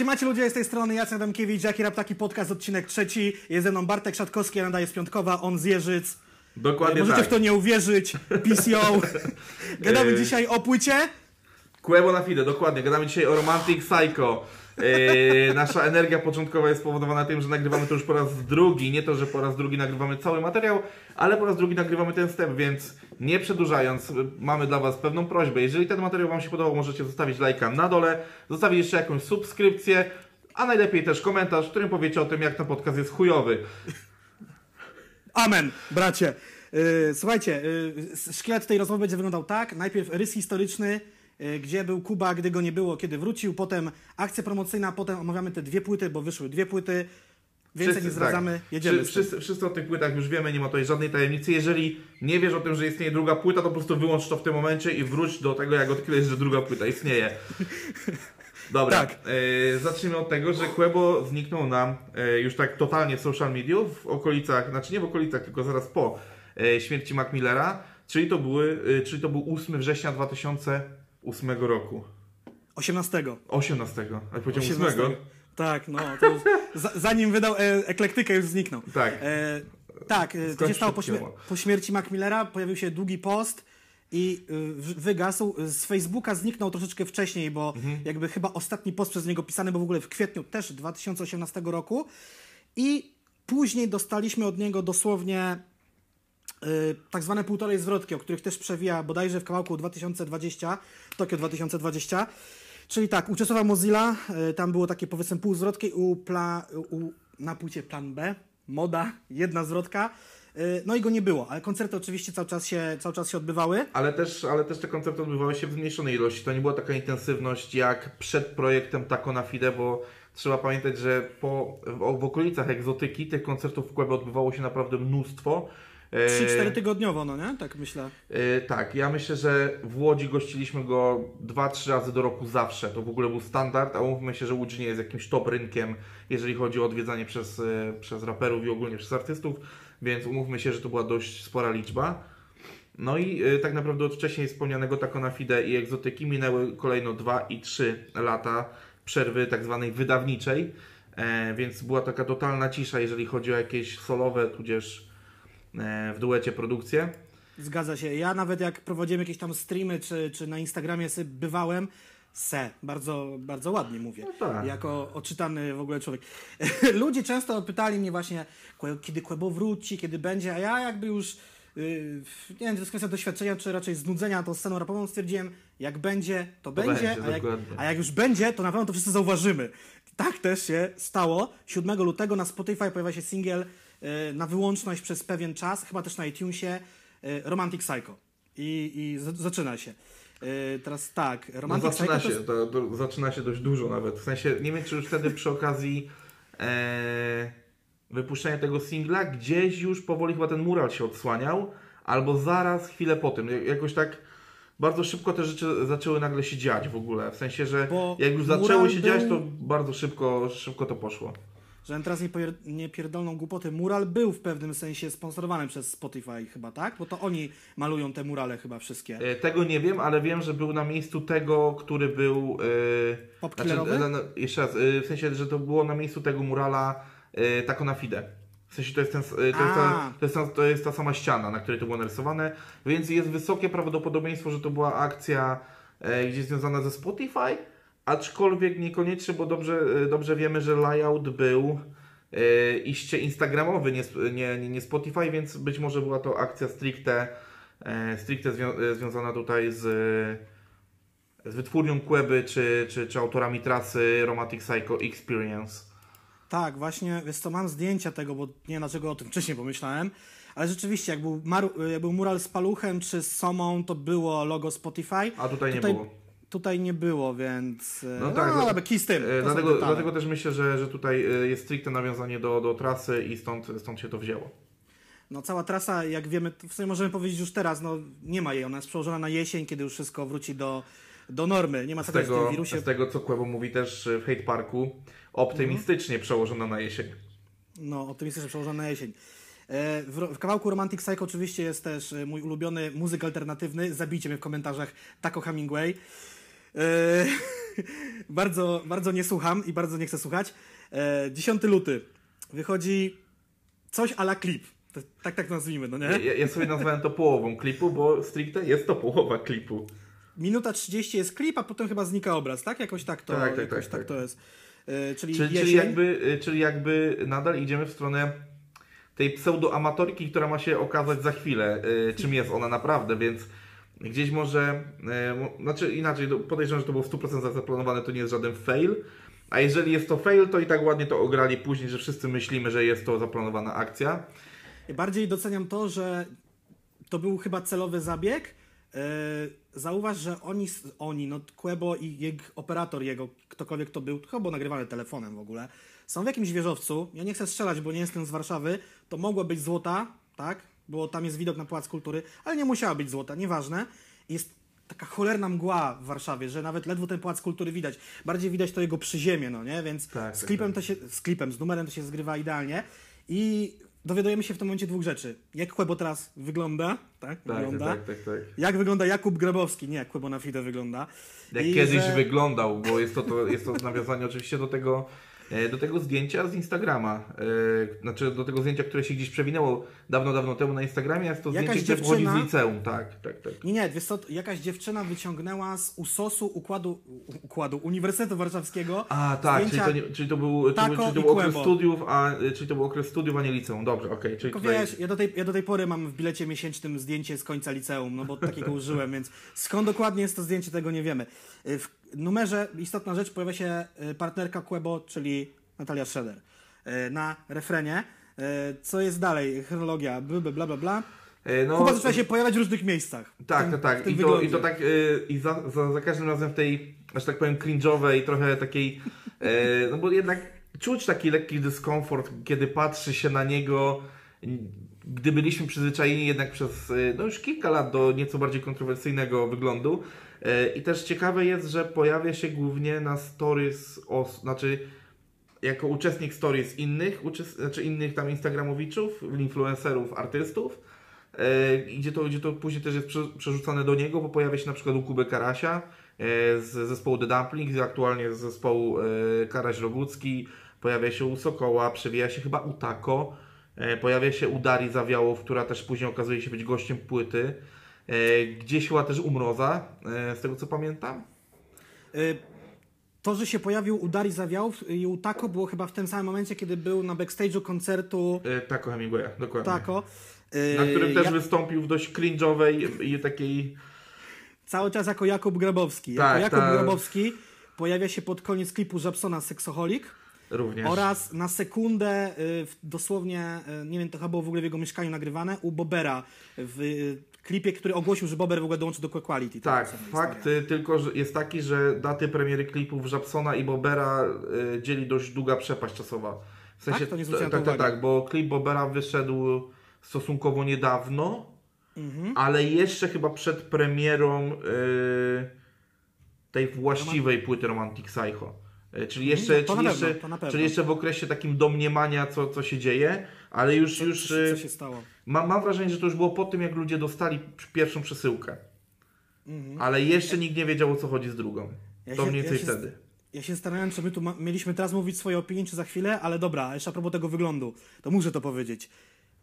Siemacie ludzie, z tej strony Jacek Adamkiewicz, Jaki Rap Taki Podcast, odcinek trzeci. Jest ze mną Bartek Szatkowski, ja nadaję z Piątkowa, on z Jeżyc. Dokładnie Możecie tak. w to nie uwierzyć, PCO. Gadamy Yy. dzisiaj o płycie. Quebo na fide, dokładnie. Gadamy dzisiaj o Romantic Psycho. Yy, nasza energia początkowa jest spowodowana tym, że nagrywamy to już po raz drugi. Nie to, że po raz drugi nagrywamy cały materiał, ale po raz drugi nagrywamy ten step, więc nie przedłużając, mamy dla Was pewną prośbę. Jeżeli ten materiał Wam się podobał, możecie zostawić lajka na dole, zostawić jeszcze jakąś subskrypcję, a najlepiej też komentarz, w którym powiecie o tym, jak ten podcast jest chujowy. Amen, bracie. Yy, słuchajcie, yy, szkielet tej rozmowy będzie wyglądał tak. Najpierw rys historyczny, gdzie był Kuba, gdy go nie było, kiedy wrócił. Potem akcja promocyjna, potem omawiamy te dwie płyty, bo wyszły dwie płyty. Więcej nie zdradzamy, tak. jedziemy. Wszyscy, wszyscy o tych płytach już wiemy, nie ma tutaj żadnej tajemnicy. Jeżeli nie wiesz o tym, że istnieje druga płyta, to po prostu wyłącz to w tym momencie i wróć do tego, jak odkryjesz, że druga płyta istnieje. Dobra, Tak. e, zacznijmy od tego, że Quebo zniknął nam e, już tak totalnie w social mediów, w okolicach, znaczy nie w okolicach, tylko zaraz po e, śmierci Mac Millera, czyli to, były, e, czyli to był 8 września 2008 roku. 18. 18, a powiedziałem 8. 18. Tak, no. Zanim wydał e, eklektykę, już zniknął. Tak. E, tak, e, to Skąd się stało po, śmier- po śmierci Mac Millera, pojawił się długi post i y, wygasł. Z Facebooka zniknął troszeczkę wcześniej, bo Mhm. jakby chyba ostatni post przez niego pisany był w ogóle w kwietniu też 2018 roku i później dostaliśmy od niego dosłownie tak zwane półtorej zwrotki, o których też przewija bodajże w kawałku 2020, Tokio 2020. Czyli tak, uczestniczyła Mozilla, y, tam było takie powiedzmy pół zwrotki u, pla, u, na płycie plan B, moda, jedna zwrotka. Y, No i go nie było, ale koncerty oczywiście cały czas się, cały czas się odbywały. Ale też, ale też te koncerty odbywały się w zmniejszonej ilości. To nie była taka intensywność jak przed projektem Taco na Fide, bo trzeba pamiętać, że po, w, w okolicach egzotyki tych koncertów w Kłębie odbywało się naprawdę mnóstwo. E, 3-4 tygodniowo, no nie? Tak myślę. e, tak, ja myślę, że w Łodzi gościliśmy go 2-3 razy do roku zawsze. To w ogóle był standard, a umówmy się, że Łódź nie jest jakimś top rynkiem, jeżeli chodzi o odwiedzanie przez, e, przez raperów i ogólnie przez artystów, więc umówmy się, że to była dość spora liczba. No i tak naprawdę od wcześniej wspomnianego Taco na Fide i egzotyki minęły kolejno 2 i 3 lata przerwy tak zwanej wydawniczej, e, więc była taka totalna cisza, jeżeli chodzi o jakieś solowe, tudzież e, w duecie produkcje. Zgadza się. Ja nawet jak prowadziłem jakieś tam streamy, czy, czy na Instagramie sobie bywałem, se, bardzo, bardzo ładnie mówię, No tak. jako oczytany w ogóle człowiek. Ludzie często pytali mnie właśnie, "Kłe- kiedy Kłebo wróci, kiedy będzie, a ja jakby już, yy, nie wiem, czy to jest kwestia doświadczenia, czy raczej znudzenia tą sceną rapową, stwierdziłem, jak będzie, to, będzie, będzie, a, jak, a jak już będzie, to na pewno to wszyscy zauważymy. Tak też się stało. 7 lutego na Spotify pojawia się singiel na wyłączność przez pewien czas, chyba też na iTunesie, yy, Romantic Psycho. I, i zaczyna się. Yy, teraz tak, No, Romantic zaczyna Psycho się, to, to, zaczyna się dość dużo nawet. W sensie, nie wiem czy już wtedy przy okazji e, wypuszczenia tego singla, gdzieś już powoli chyba ten mural się odsłaniał, albo zaraz, chwilę po tym. Jak- Jakoś tak bardzo szybko te rzeczy zaczęły nagle się dziać w ogóle. W sensie, że Bo jak już zaczęły się był- dziać, to bardzo szybko, szybko to poszło. Żebym teraz nie, pojer- nie pierdolną głupoty, mural był w pewnym sensie sponsorowany przez Spotify chyba, tak? Bo to oni malują te murale chyba wszystkie. E, Tego nie wiem, ale wiem, że był na miejscu tego, który był. E, no, no, jeszcze raz, e, w sensie, że to było na miejscu tego murala e, Taco na Fide. W sensie to jest, ten, e, to, jest ta, to, jest ta, to jest ta sama ściana, na której to było narysowane, więc jest wysokie prawdopodobieństwo, że to była akcja e, gdzieś związana ze Spotify, aczkolwiek niekoniecznie, bo dobrze, e, dobrze wiemy, że layout był e, iście instagramowy, nie, nie, nie, nie Spotify, więc być może była to akcja stricte, e, stricte zwią- związana tutaj z, z wytwórnią Queby, czy, czy, czy autorami trasy Romantic Psycho Experience. Tak, właśnie, wiesz co, mam zdjęcia tego, bo nie wiem dlaczego o tym wcześniej pomyślałem, ale rzeczywiście, jak był, jak był mural z paluchem czy z somą, to było logo Spotify. A tutaj nie Tutaj- było. Tutaj nie było, więc... e, No tak, no, ale kij z tym. E, Dlatego, dlatego też myślę, że, że tutaj e, jest stricte nawiązanie do, do trasy i stąd, stąd się to wzięło. No cała trasa, jak wiemy, w sumie możemy powiedzieć już teraz, no nie ma jej, ona jest przełożona na jesień, kiedy już wszystko wróci do, do normy. Nie ma Z tego, w wirusie... z tego co Quebo mówi też w Hate Parku, optymistycznie przełożona na jesień. No, optymistycznie przełożona na jesień. E, W, kawałku Romantic Psycho oczywiście jest też e, mój ulubiony muzyk alternatywny. Zabijcie mnie w komentarzach Taco Hemingway. E, bardzo, bardzo nie słucham i bardzo nie chcę słuchać. E, 10 luty wychodzi coś ala klip. Tak, tak nazwijmy, no nie? Ja, ja sobie nazwałem to połową klipu, bo stricte jest to połowa klipu. Minuta 30 jest klip, a potem chyba znika obraz, tak? Jakoś tak to, Tak, tak, jakoś tak, tak, tak. to jest. E, czyli Czyli, czyli, jakby, czyli jakby nadal idziemy w stronę tej pseudoamatorki, która ma się okazać za chwilę, czym jest ona naprawdę, więc gdzieś może, mo- znaczy inaczej, podejrzewam, że to było w 100% zaplanowane, to nie jest żaden fail, a jeżeli jest to fail, to i tak ładnie to ograli później, że wszyscy myślimy, że jest to zaplanowana akcja. Bardziej doceniam to, że to był chyba celowy zabieg. E, Zauważ, że oni, oni, no Quebo i jego operator jego, ktokolwiek to był, chyba nagrywane telefonem w ogóle, są w jakimś wieżowcu. Ja nie chcę strzelać, bo nie jestem z Warszawy. To mogło być złota, tak? Bo tam jest widok na Pałac Kultury, ale nie musiała być złota, nieważne. Jest taka cholerna mgła w Warszawie, że nawet ledwo ten Pałac Kultury widać. Bardziej widać to jego przyziemie, no nie? Więc Tak, z tak, klipem tak. to się, z klipem, z numerem to się zgrywa idealnie. I dowiadujemy się w tym momencie dwóch rzeczy. Jak Quebo teraz wygląda, tak? Tak, wygląda. tak, tak, tak. Jak wygląda Jakub Grabowski, nie jak Quebo na Fide wygląda. Jak I kiedyś że- wyglądał, bo jest to, to, jest to nawiązanie oczywiście do tego, do tego zdjęcia z Instagrama. E, Znaczy do tego zdjęcia, które się gdzieś przewinęło dawno, dawno temu na Instagramie, jest to Jakaś zdjęcie, które pochodzi dziewczyna- z liceum. Tak, tak, tak. Nie, nie, wiesz co, jakaś dziewczyna wyciągnęła z USOS-u układu, układu Uniwersytetu Warszawskiego A, tak, zdjęcia, czyli to, nie, czyli to był, czyli, czyli to był okres studiów, a, e, czyli to był okres studiów, a nie liceum. Dobrze, okej. czyli Tylko tutaj... wiesz, ja do, tej, ja do tej pory mam w bilecie miesięcznym zdjęcie z końca liceum, no bo takiego użyłem, więc skąd dokładnie jest to zdjęcie, tego nie wiemy. Y, W numerze istotna rzecz pojawia się y, partnerka Quebo, czyli Natalia Schroeder. Y, Na refrenie. Y, Co jest dalej? Chronologia, bla bla bla bla. E, no, Kuba zaczyna się pojawiać w różnych miejscach. Tak, tym- tak, tak. I to, I to tak, i za, za, za każdym razem w tej, że tak powiem, cringe'owej, trochę takiej, e, no bo jednak czuć taki lekki dyskomfort, kiedy patrzy się na niego, gdy byliśmy przyzwyczajeni jednak przez, no już kilka lat do nieco bardziej kontrowersyjnego wyglądu. E, I też ciekawe jest, że pojawia się głównie na stories, os, znaczy jako uczestnik stories innych, uczes- znaczy innych tam instagramowiczów, influencerów, artystów. E, gdzie, to, gdzie to później też jest prze, przerzucane do niego, bo pojawia się na przykład u Kuby Karasia e, z zespołu The Dumplings, aktualnie z zespołu e, Karaś Rogucki, pojawia się u Sokoła, przewija się chyba u Tako, pojawia się u Darii Zawiałow, która też później okazuje się być gościem płyty, gdzieś chyba też u Mroza, e, z tego co pamiętam. Y, To, że się pojawił u Darii Zawiałów i u Tako było chyba w tym samym momencie, kiedy był na backstage'u koncertu E, Tako Hemingwaya, dokładnie. Tako. Na którym też ja- wystąpił w dość cringe'owej i takiej Cały czas jako Jakub Grabowski. Tak, jako Jakub tak. Grabowski pojawia się pod koniec klipu Żabsona Seksoholik również. oraz na sekundę, dosłownie, nie wiem, to chyba było w ogóle w jego mieszkaniu nagrywane, u Bobera w klipie, który ogłosił, że Bober w ogóle dołączy do Quality. Tak, fakt historia. y, tylko że jest taki, że daty premiery klipów Żabsona i Bobera y, dzieli dość długa przepaść czasowa. W sensie, Tak? To nie zwróciłem tak, tak, uwagi. tak, bo klip Bobera wyszedł stosunkowo niedawno, Mhm. ale jeszcze chyba przed premierą y, tej właściwej płyty Romantic Psycho. Y, Czyli jeszcze, Mhm. to czyli, na pewno, jeszcze, czyli jeszcze w okresie takim domniemania, co, co się dzieje, ale już, Co, już co, y, co się stało? Mam, mam wrażenie, że to już było po tym, jak ludzie dostali pierwszą przesyłkę. Ale jeszcze nikt nie wiedział, o co chodzi z drugą. Mhm. Ja to się- mniej ja więcej się- wtedy. Ja się zastanawiam, czy my tu mieliśmy teraz mówić swoje opinie, czy za chwilę, ale dobra, jeszcze a propos tego wyglądu, to muszę to powiedzieć.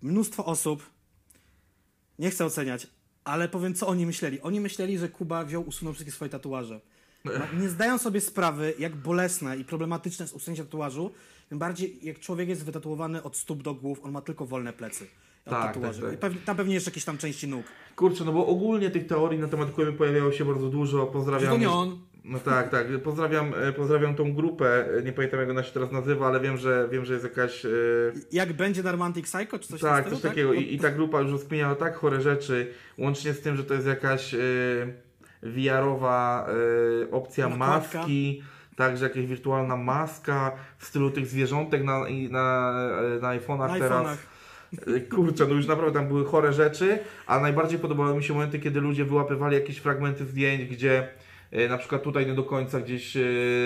Mnóstwo osób, nie chcę oceniać, ale powiem, co oni myśleli. Oni myśleli, że Kuba wziął, usunął wszystkie swoje tatuaże. Nie zdają sobie sprawy, jak bolesne i problematyczne jest usunięcie tatuażu, tym bardziej jak człowiek jest wytatuowany od stóp do głów, on ma tylko wolne plecy. Tak, tatuaży. tak, tak. Pewnie, tam pewnie jeszcze jakieś tam części nóg. Kurczę, no bo ogólnie tych teorii na temat Kłęby pojawiało się bardzo dużo. Pozdrawiam. to nie on. No tak, tak. Pozdrawiam, e, pozdrawiam tą grupę. E, Nie pamiętam jak ona się teraz nazywa, ale wiem, że wiem, że jest jakaś. e, Jak będzie na Romantic Psycho, czy coś tak, coś stylu, takiego. I, I ta grupa już rozkminiała tak chore rzeczy, łącznie z tym, że to jest jakaś e, VR-owa e, opcja Nakładka. maski. Także jakaś wirtualna maska w stylu tych zwierzątek na, na, na iPhone'ach Na teraz. iPhone'ach. E, Kurczę, no już naprawdę tam były chore rzeczy, a najbardziej podobały mi się momenty, kiedy ludzie wyłapywali jakieś fragmenty zdjęć, gdzie e, na przykład tutaj nie do końca gdzieś e,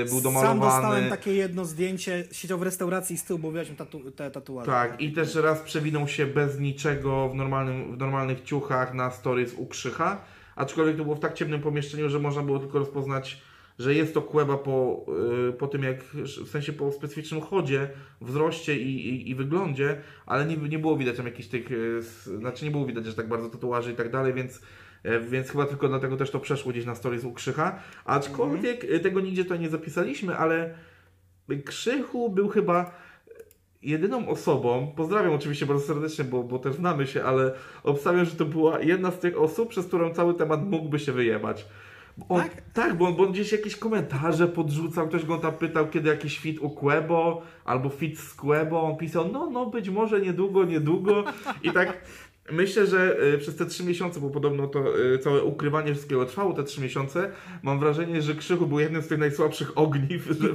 był Sam domalowany. dostałem takie jedno zdjęcie, siedział w restauracji i z tyłu, bo widać tatu, te tatuaże. Tak, i też raz przewinął się bez niczego w, normalnym, w normalnych ciuchach na stories u Krzycha, aczkolwiek to było w tak ciemnym pomieszczeniu, że można było tylko rozpoznać, że jest to kłęba po, y, po tym jak, w sensie po specyficznym chodzie, wzroście i, i, i wyglądzie, ale nie, nie było widać tam jakichś tych, y, znaczy nie było widać, że tak bardzo tatuaży i tak dalej, więc e, więc chyba tylko dlatego też to przeszło gdzieś na stories u Krzycha. Aczkolwiek y, tego nigdzie tutaj nie zapisaliśmy, ale Krzychu był chyba jedyną osobą, pozdrawiam oczywiście bardzo serdecznie, bo, bo też znamy się, ale obstawiam, że to była jedna z tych osób, przez którą cały temat mógłby się wyjebać. On, Tak? tak? bo, on, bo on gdzieś jakieś komentarze podrzucał, ktoś go tam pytał, kiedy jakiś fit u Quebo, albo fit z Quebo, on pisał, no, no, być może niedługo, niedługo i tak... Myślę, że y, przez te trzy miesiące, bo podobno to y, całe ukrywanie wszystkiego trwało te trzy miesiące, mam wrażenie, że Krzychu był jednym z tych najsłabszych ogniw, że,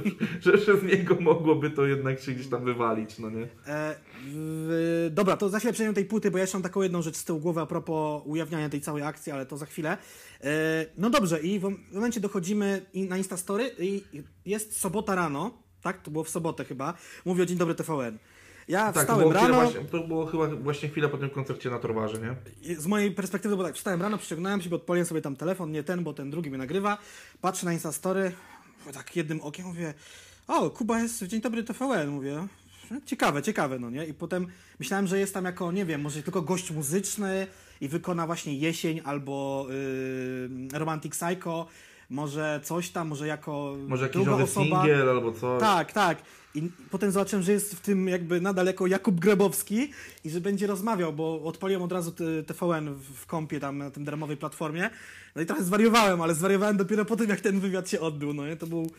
że przez niego mogłoby to jednak się gdzieś tam wywalić, no nie? E, w, dobra, to za chwilę przejdziemy tej płyty, bo ja jeszcze mam taką jedną rzecz z tyłu głowy a propos ujawniania tej całej akcji, ale to za chwilę. E, no dobrze, i w momencie dochodzimy na Instastory i jest sobota rano, tak? To było w sobotę chyba. Mówię o Dzień Dobry TVN. Ja Tak, wstałem rano, właśnie, to było chyba właśnie chwilę po tym koncercie na Torwarze, nie? z mojej perspektywy, bo tak, wstałem rano, przyciągnąłem się, bo odpaliłem sobie tam telefon, nie ten, bo ten drugi mnie nagrywa, patrzę na Instastory, tak jednym okiem mówię, o, Kuba jest w Dzień Dobry TVN, mówię, ciekawe, ciekawe, no nie? I potem myślałem, że jest tam jako, nie wiem, może tylko gość muzyczny i wykona właśnie Jesień albo yy, Romantic Psycho, może coś tam, może jako Może jakiś druga nowy osoba. singiel albo coś. Tak, tak. I potem zobaczyłem, że jest w tym jakby nadal jako Jakub Grebowski i że będzie rozmawiał, bo odpaliłem od razu TVN w- kompie tam na tym darmowej platformie. No i trochę zwariowałem, ale zwariowałem dopiero po tym, jak ten wywiad się odbył, no nie? To był...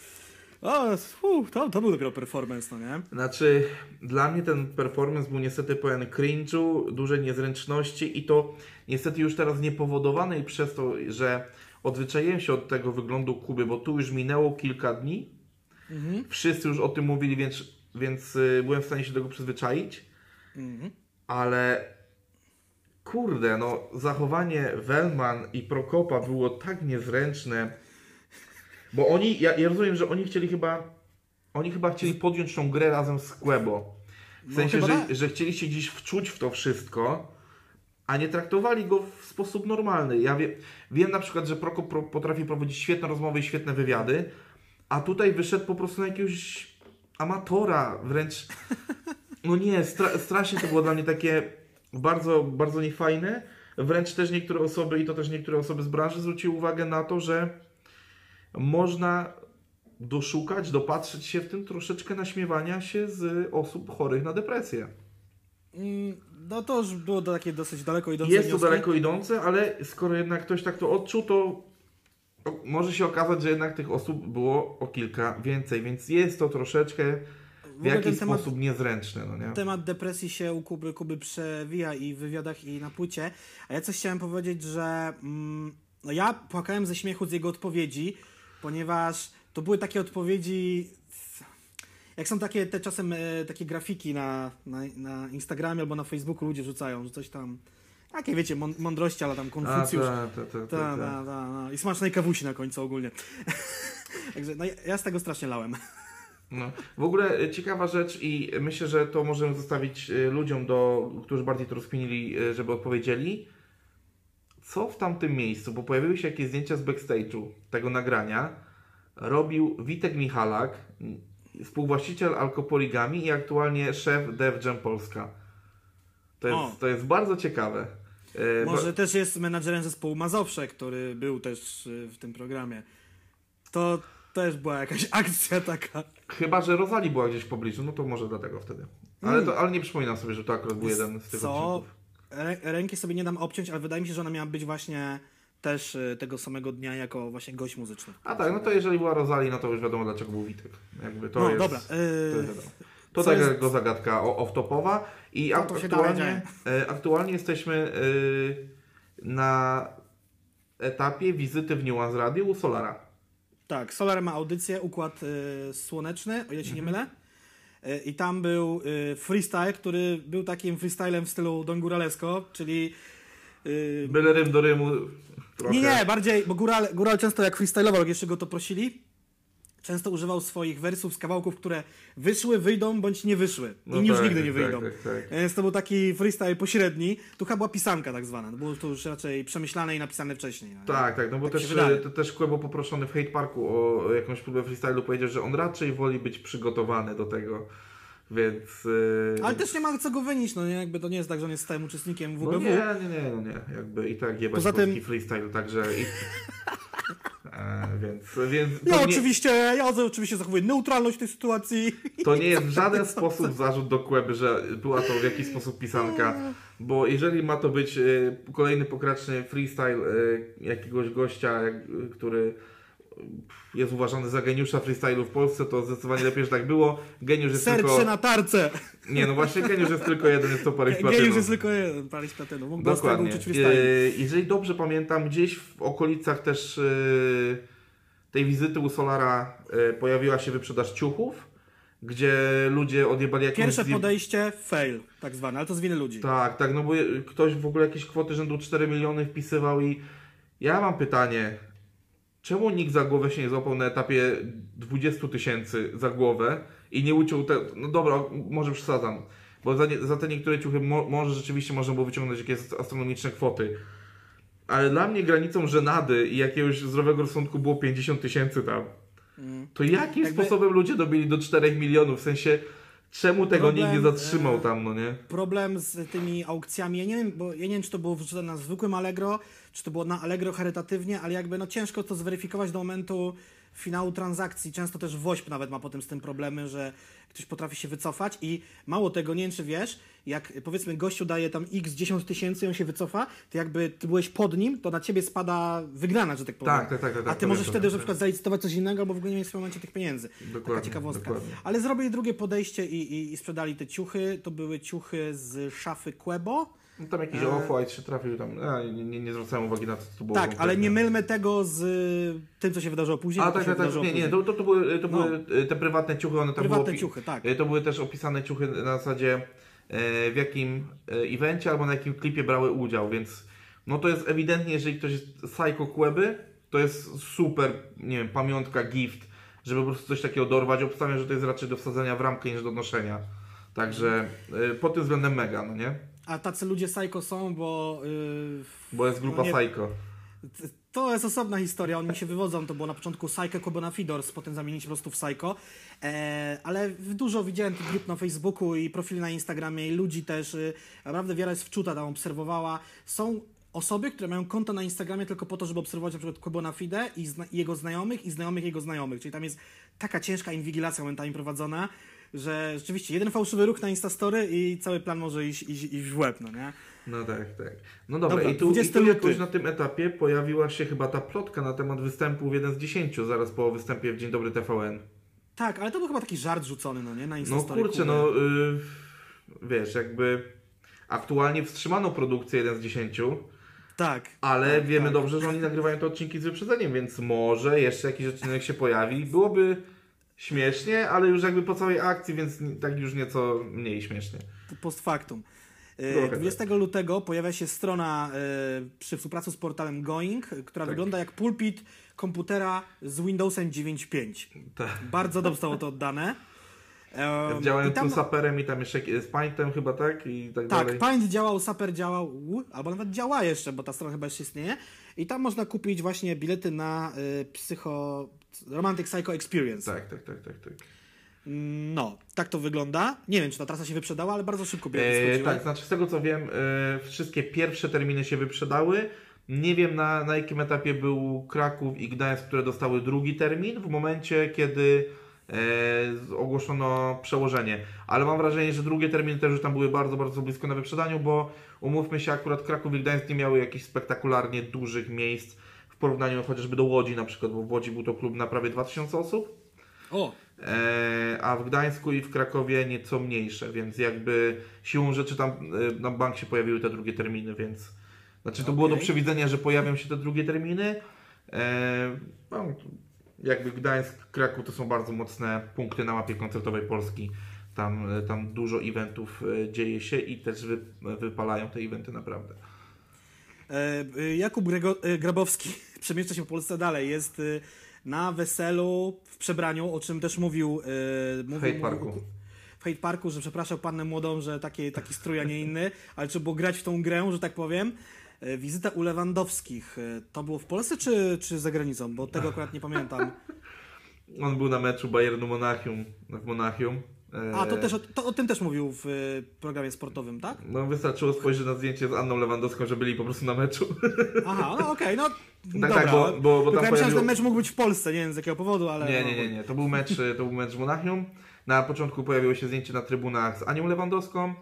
O, uf, to, to był dopiero performance, no nie? Znaczy, dla mnie ten performance był niestety pełen cringe'u, dużej niezręczności i to niestety już teraz niepowodowanej przez to, że odzwyczaiłem się od tego wyglądu Kuby, bo tu już minęło kilka dni. Mhm. Wszyscy już o tym mówili, więc, więc y, byłem w stanie się do tego przyzwyczaić. Mhm. Ale kurde, no zachowanie Wellman i Prokopa było tak niezręczne, bo oni, ja, ja rozumiem, że oni chcieli chyba, oni chyba chcieli podjąć tą grę razem z Quebo. W No, sensie, chyba że, tak. że chcieli się gdzieś wczuć w to wszystko, a nie traktowali go w sposób normalny. Ja wie, wiem na przykład, że Prokop pro, potrafi prowadzić świetne rozmowy i świetne wywiady, a tutaj wyszedł po prostu na jakiegoś amatora, wręcz no nie, stra strasznie to było dla mnie takie bardzo, bardzo niefajne. Wręcz też niektóre osoby, i to też niektóre osoby z branży zwróciły uwagę na to, że można doszukać, dopatrzeć się w tym troszeczkę naśmiewania się z osób chorych na depresję. No to już było takie dosyć daleko idące Jest to wnioski. daleko idące, ale skoro jednak ktoś tak to odczuł, to może się okazać, że jednak tych osób było o kilka więcej, więc jest to troszeczkę w ogóle jakiś temat- sposób niezręczne, no nie? Temat depresji się u Kuby, Kuby przewija i w wywiadach, i na płycie. A ja coś chciałem powiedzieć, że mm, no ja płakałem ze śmiechu z jego odpowiedzi, ponieważ to były takie odpowiedzi. Jak są takie te czasem e, takie grafiki na, na, na Instagramie albo na Facebooku ludzie rzucają, że coś tam. Takie wiecie, mąd- mądrości, ale tam Konfucjusz. ta, ta, ta, ta, Ta, ta. ta, ta. I smacznej kawusi na końcu ogólnie. Także no, ja- z tego strasznie lałem. No. W ogóle e, ciekawa rzecz i myślę, że to możemy zostawić e, ludziom, do, którzy bardziej to rozkminili, e, żeby odpowiedzieli. Co w tamtym miejscu, bo pojawiły się jakieś zdjęcia z backstage'u tego nagrania, robił Witek Michalak, współwłaściciel Alkopoligami i aktualnie szef Dev Jam Polska. To O. jest, to jest bardzo ciekawe. E, bo- Może też jest menadżerem zespołu Mazowsze, który był też y, w tym programie. To też była jakaś akcja taka. Chyba, że Rozali była gdzieś w pobliżu, no to może dlatego wtedy. Ale, to, ale nie przypominam sobie, że to akurat był jeden z tych. Co? odcinków. Rę- Ręki sobie nie dam obciąć, ale wydaje mi się, że ona miała być właśnie też y, tego samego dnia jako właśnie gość muzyczny. A tak, no to jeżeli była Rozali, no to już wiadomo dlaczego był Witek. Jakby to no jest, dobra. To, y, jest wiadomo. to co taka jest- jego zagadka off-topowa i To to aktualnie, e, aktualnie jesteśmy e, na etapie wizyty w Nuance Radio u Solara. Tak, Solar ma audycję, układ słoneczny, o ile się nie Mhm. mylę. I tam był freestyle, który był takim freestylem w stylu Don Guralesco, czyli y, Byle rym do rymu trochę. Nie, nie, bardziej, bo Góral, Góral często jak freestylował, jak jeszcze go to prosili, często używał swoich wersów z kawałków, które wyszły, wyjdą bądź nie wyszły. I No już tak, nigdy nie tak, wyjdą. tak, tak. Więc to był taki freestyle pośredni. Tu chyba była pisanka tak zwana. Było to już raczej przemyślane i napisane wcześniej. Tak, tak, no bo Tak też, te, też Kłebo poproszony w Hate Parku o, o jakąś próbę freestylu powiedział, że on raczej woli być przygotowany do tego, więc... Yy, Ale też nie ma co go wynieść, no nie? Jakby to nie jest tak, że on jest stałym uczestnikiem No WBW. nie, nie, nie, no nie, jakby i tak jebać Poza tym- freestyle, także... I, e, więc, więc Ja to, nie, oczywiście, ja oczywiście zachowuję neutralność w tej sytuacji. to nie jest w żaden sposób zarzut do Kłeby, że była to w jakiś sposób pisanka, bo jeżeli ma to być e, kolejny pokraczny freestyle e, jakiegoś gościa, który jest uważany za geniusza freestylu w Polsce, to zdecydowanie lepiej, że tak było. Geniusz jest Serce tylko... na tarce. Nie, no właśnie geniusz jest tylko jeden, jest to Paris Geniusz Platinum. jest tylko jeden, Paris Platynu. Mógł dostać Dokładnie. uczyć freestyle. E, jeżeli dobrze pamiętam, gdzieś w okolicach też e, tej wizyty u Solara e, pojawiła się wyprzedaż ciuchów, gdzie ludzie odjebali jakąś... Pierwsze podejście, fail, tak zwane, ale to z winy ludzi. Tak, tak, no bo ktoś w ogóle jakieś kwoty rzędu 4 miliony wpisywał i ja mam pytanie, czemu nikt za głowę się nie złapał na etapie 20 tysięcy za głowę i nie uciął te, no dobra, może przesadzam, bo za, nie, za te niektóre ciuchy mo, może rzeczywiście można było wyciągnąć jakieś astronomiczne kwoty, ale dla mnie granicą żenady i jakiegoś zdrowego rozsądku było 50 tysięcy tam. To jakim Jakby- sposobem ludzie dobili do 4 milionów? W sensie, czemu tego Problem, nikt nie zatrzymał e, tam, no nie? Problem z tymi aukcjami, ja nie wiem, bo ja nie wiem, czy to było wrzucone na zwykłym Allegro, czy to było na Allegro charytatywnie, ale jakby no ciężko to zweryfikować do momentu finału transakcji. Często też WOŚP nawet ma potem z tym problemy, że ktoś potrafi się wycofać i mało tego, nie wiem czy wiesz, jak powiedzmy gościu daje tam x 10 tysięcy i on się wycofa, to jakby ty byłeś pod nim, to na ciebie spada wygrana, że tak powiem. Tak, tak, tak, tak, A ty tak, możesz pamiętam, wtedy, że na przykład zalicytować coś innego, albo w ogóle nie mieć w tym momencie tych pieniędzy. Taka Dokładnie, ciekawostka. dokładnie. Ale zrobili drugie podejście i, i, i sprzedali te ciuchy. To były ciuchy z szafy Quebo. No tam jakiś E, off-white się trafił tam. A, nie, nie, nie zwracałem uwagi na to, co to było. Tak, ale nie mylmy tego z y, tym, co się wydarzyło później. A tak, tak, tak. wydarzyło Nie, nie, to, to, to były, to No. były e, te prywatne ciuchy, one tam Prywatne było, ciuchy, tak. e, To były też opisane ciuchy na zasadzie e, w jakim e, evencie albo na jakim klipie brały udział, więc no to jest ewidentnie, jeżeli ktoś jest psycho Queby, to jest super, nie wiem, pamiątka, gift, żeby po prostu coś takiego dorwać. Obstawiam, że to jest raczej do wsadzenia w ramkę niż do noszenia. Także e, pod tym względem mega, no nie? A tacy ludzie psycho są, bo y, Bo jest grupa No nie- psycho. to jest osobna historia. Oni się wywodzą. To było na początku Psycho Kobona Fidors, potem zamienili się po prostu w Psycho. E, ale dużo widziałem tych grup na Facebooku i profili na Instagramie i ludzi też. Y, naprawdę wiele jest wczuta tam obserwowała. Są osoby, które mają konto na Instagramie tylko po to, żeby obserwować na przykład Kobona Fide i, zna- i jego znajomych i znajomych jego znajomych. Czyli tam jest taka ciężka inwigilacja momentami prowadzona, że rzeczywiście jeden fałszywy ruch na Instastory i cały plan może iść, iść, iść w łeb, no nie? No tak, tak. No dobra, Dobra, i tu, i 20 tu jakoś na tym etapie pojawiła się chyba ta plotka na temat występu w 1 z 10, zaraz po występie w Dzień Dobry TVN. Tak, ale to był chyba taki żart rzucony, no nie? Na No Instastory. kurczę, no y, wiesz, jakby aktualnie wstrzymano produkcję 1 z 10, Tak. ale tak, wiemy tak. dobrze, że oni nagrywają te odcinki z wyprzedzeniem, więc może jeszcze jakiś odcinek się pojawi. Byłoby śmiesznie, ale już jakby po całej akcji, więc tak już nieco mniej śmiesznie. Post factum. E, Trochę 20 lutego pojawia się strona e, przy współpracy z portalem Going, która Tak. wygląda jak pulpit komputera z Windowsem 9.5. Tak. Bardzo dobrze zostało to oddane. Um, Działają tam- saperem i tam jeszcze z Paintem chyba, tak? I tak, Tak, dalej. Paint działał, Saper działał, albo nawet działa jeszcze, bo ta strona chyba jeszcze istnieje. I tam można kupić właśnie bilety na y, psycho... Romantic Psycho Experience. Tak, tak, tak, tak, tak. Mm, No, tak to wygląda. Nie wiem, czy ta trasa się wyprzedała, ale bardzo szybko bilety E, schodziły. tak, znaczy z tego co wiem, e, wszystkie pierwsze terminy się wyprzedały. Nie wiem na, na jakim etapie był Kraków i Gdańsk, które dostały drugi termin w momencie, kiedy ogłoszono przełożenie. Ale mam wrażenie, że drugie terminy też już tam były bardzo, bardzo blisko na wyprzedaniu, bo umówmy się, akurat Kraków i Gdańsk nie miały jakichś spektakularnie dużych miejsc w porównaniu chociażby do Łodzi na przykład, bo w Łodzi był to klub na prawie 2000 osób. O, E, a w Gdańsku i w Krakowie nieco mniejsze, więc jakby siłą rzeczy tam e, na bank się pojawiły te drugie terminy, więc znaczy to było do przewidzenia, że pojawią się te drugie terminy. E, no, jakby Gdańsk, Kraków to są bardzo mocne punkty na mapie koncertowej Polski. Tam, e, tam dużo eventów e, dzieje się i też wy, wypalają te eventy naprawdę. E, Jakub Grego, Grabowski przemieszcza się w Polsce dalej. Jest na weselu w przebraniu, o czym też mówił, mówił Hate Parku. w Hate Parku, że przepraszał pannę młodą, że taki, taki strój, a nie inny, ale trzeba było grać w tą grę, że tak powiem. Yy, Wizyta u Lewandowskich. Yy, To było w Polsce czy, czy za granicą? Bo tego akurat nie pamiętam. On był na meczu Bayernu Monachium w Monachium. E, A, to też o, to o tym też mówił w programie sportowym, tak? No wystarczyło spojrzeć na zdjęcie z Anną Lewandowską, że byli po prostu na meczu. Aha, no okej, no Tak, dobra. tak, bo- bo- bo tam ja myślałem, że ten mecz mógł być w Polsce, nie wiem z jakiego powodu, ale... Nie, no, nie, nie, nie. To był mecz, to był mecz w Monachium. Na początku pojawiło się zdjęcie na trybunach z Anią Lewandowską.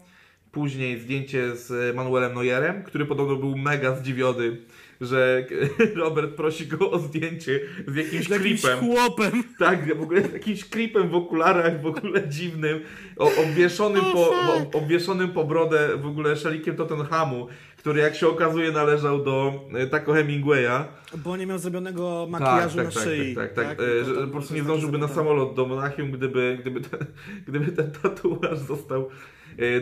Później zdjęcie z Manuelem Neuerem, który podobno był mega zdziwiony, że Robert prosi go o zdjęcie z jakimś Z jakimś klipem. chłopem. Tak, w ogóle z jakimś klipem w okularach, w ogóle dziwnym, o, obwieszonym, Oh, po, o, obwieszonym po brodę w ogóle szalikiem Tottenhamu, który jak się okazuje należał do e, Taco Hemingwaya. Bo nie miał zrobionego makijażu tak, na tak, szyi. Tak, tak, tak. tak? po prostu nie zdążyłby na samolot do Monachium, gdyby, gdyby, ten, gdyby ten tatuaż został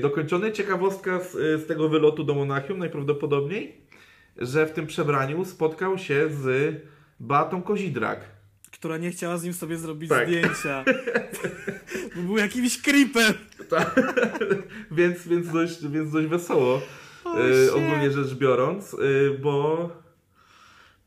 dokończony. Ciekawostka z, e, z tego wylotu do Monachium najprawdopodobniej, że w tym przebraniu spotkał się z Beatą Kozidrak. Która nie chciała z nim sobie zrobić Tak. zdjęcia. Bo był jakimś creepem. więc, więc, dość, więc dość wesoło, e, ogólnie rzecz biorąc, e, bo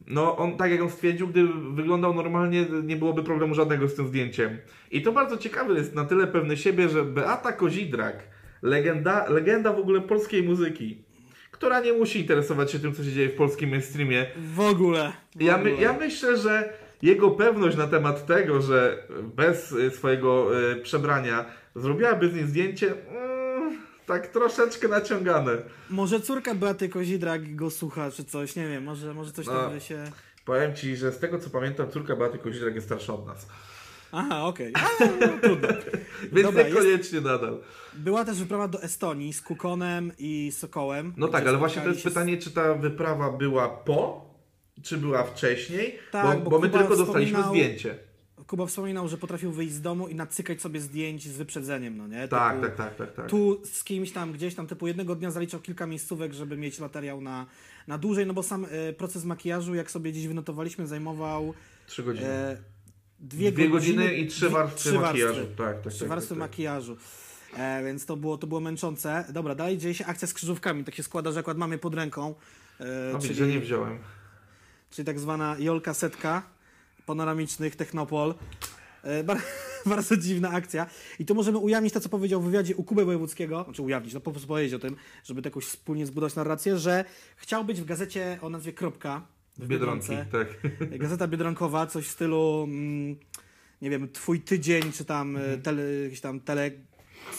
no on, tak jak on stwierdził, gdy wyglądał normalnie, nie byłoby problemu żadnego z tym zdjęciem. I to bardzo ciekawe jest, na tyle pewny siebie, że Beata Kozidrak, legenda, legenda w ogóle polskiej muzyki, która nie musi interesować się tym, co się dzieje w polskim mainstreamie, W ogóle. W ja, my, ja myślę, że jego pewność na temat tego, że bez y, swojego y, przebrania zrobiłaby z nim zdjęcie, mm, tak troszeczkę naciągane. Może córka Beaty Kozidrak go słucha, czy coś, nie wiem, może, może coś No. tam by się... Powiem Ci, że z tego co pamiętam, córka Beaty Kozidrak jest starsza od nas. Aha, okej. A, No, trudno. Więc Dobra, jest, niekoniecznie nadal. była też wyprawa do Estonii z Kukonem i Sokołem. No tak, ale właśnie to jest pytanie, czy ta wyprawa była po, czy była wcześniej, Tak, bo, bo bo my tylko dostaliśmy wspominał- zdjęcie. Kuba wspominał, że potrafił wyjść z domu i nacykać sobie zdjęć z wyprzedzeniem, no nie? Tak, Typu tak, tak, tak, tak. Tu z kimś tam, gdzieś tam, typu jednego dnia zaliczał kilka miejscówek, żeby mieć materiał na, na dłużej, no bo sam e, proces makijażu, jak sobie gdzieś wynotowaliśmy, zajmował Trzy godziny. e, dwie, Dwie godziny, godziny i trzy warstwy trzy makijażu. warstwy. Tak, tak, Trzy tak, warstwy tak, tak. makijażu. E, więc to było, to było męczące. Dobra, dalej dzieje się akcja z krzyżówkami. Tak się składa, że akurat mamy pod ręką. E, No czyli, że nie wziąłem. czyli tak zwana Jolka Setka panoramicznych Technopol. E, bar- bardzo dziwna akcja. I tu możemy ujawnić to, co powiedział w wywiadzie u Kuby Wojewódzkiego, znaczy ujawnić, no po prostu powiedzieć o tym, żeby to jakoś wspólnie zbudować narrację, że chciał być w gazecie o nazwie Kropka. W Biedronki, Biedronce. tak. Gazeta Biedronkowa, coś w stylu, mm, nie wiem, Twój tydzień, czy tam Mhm. e, tele, jakiś tam tele,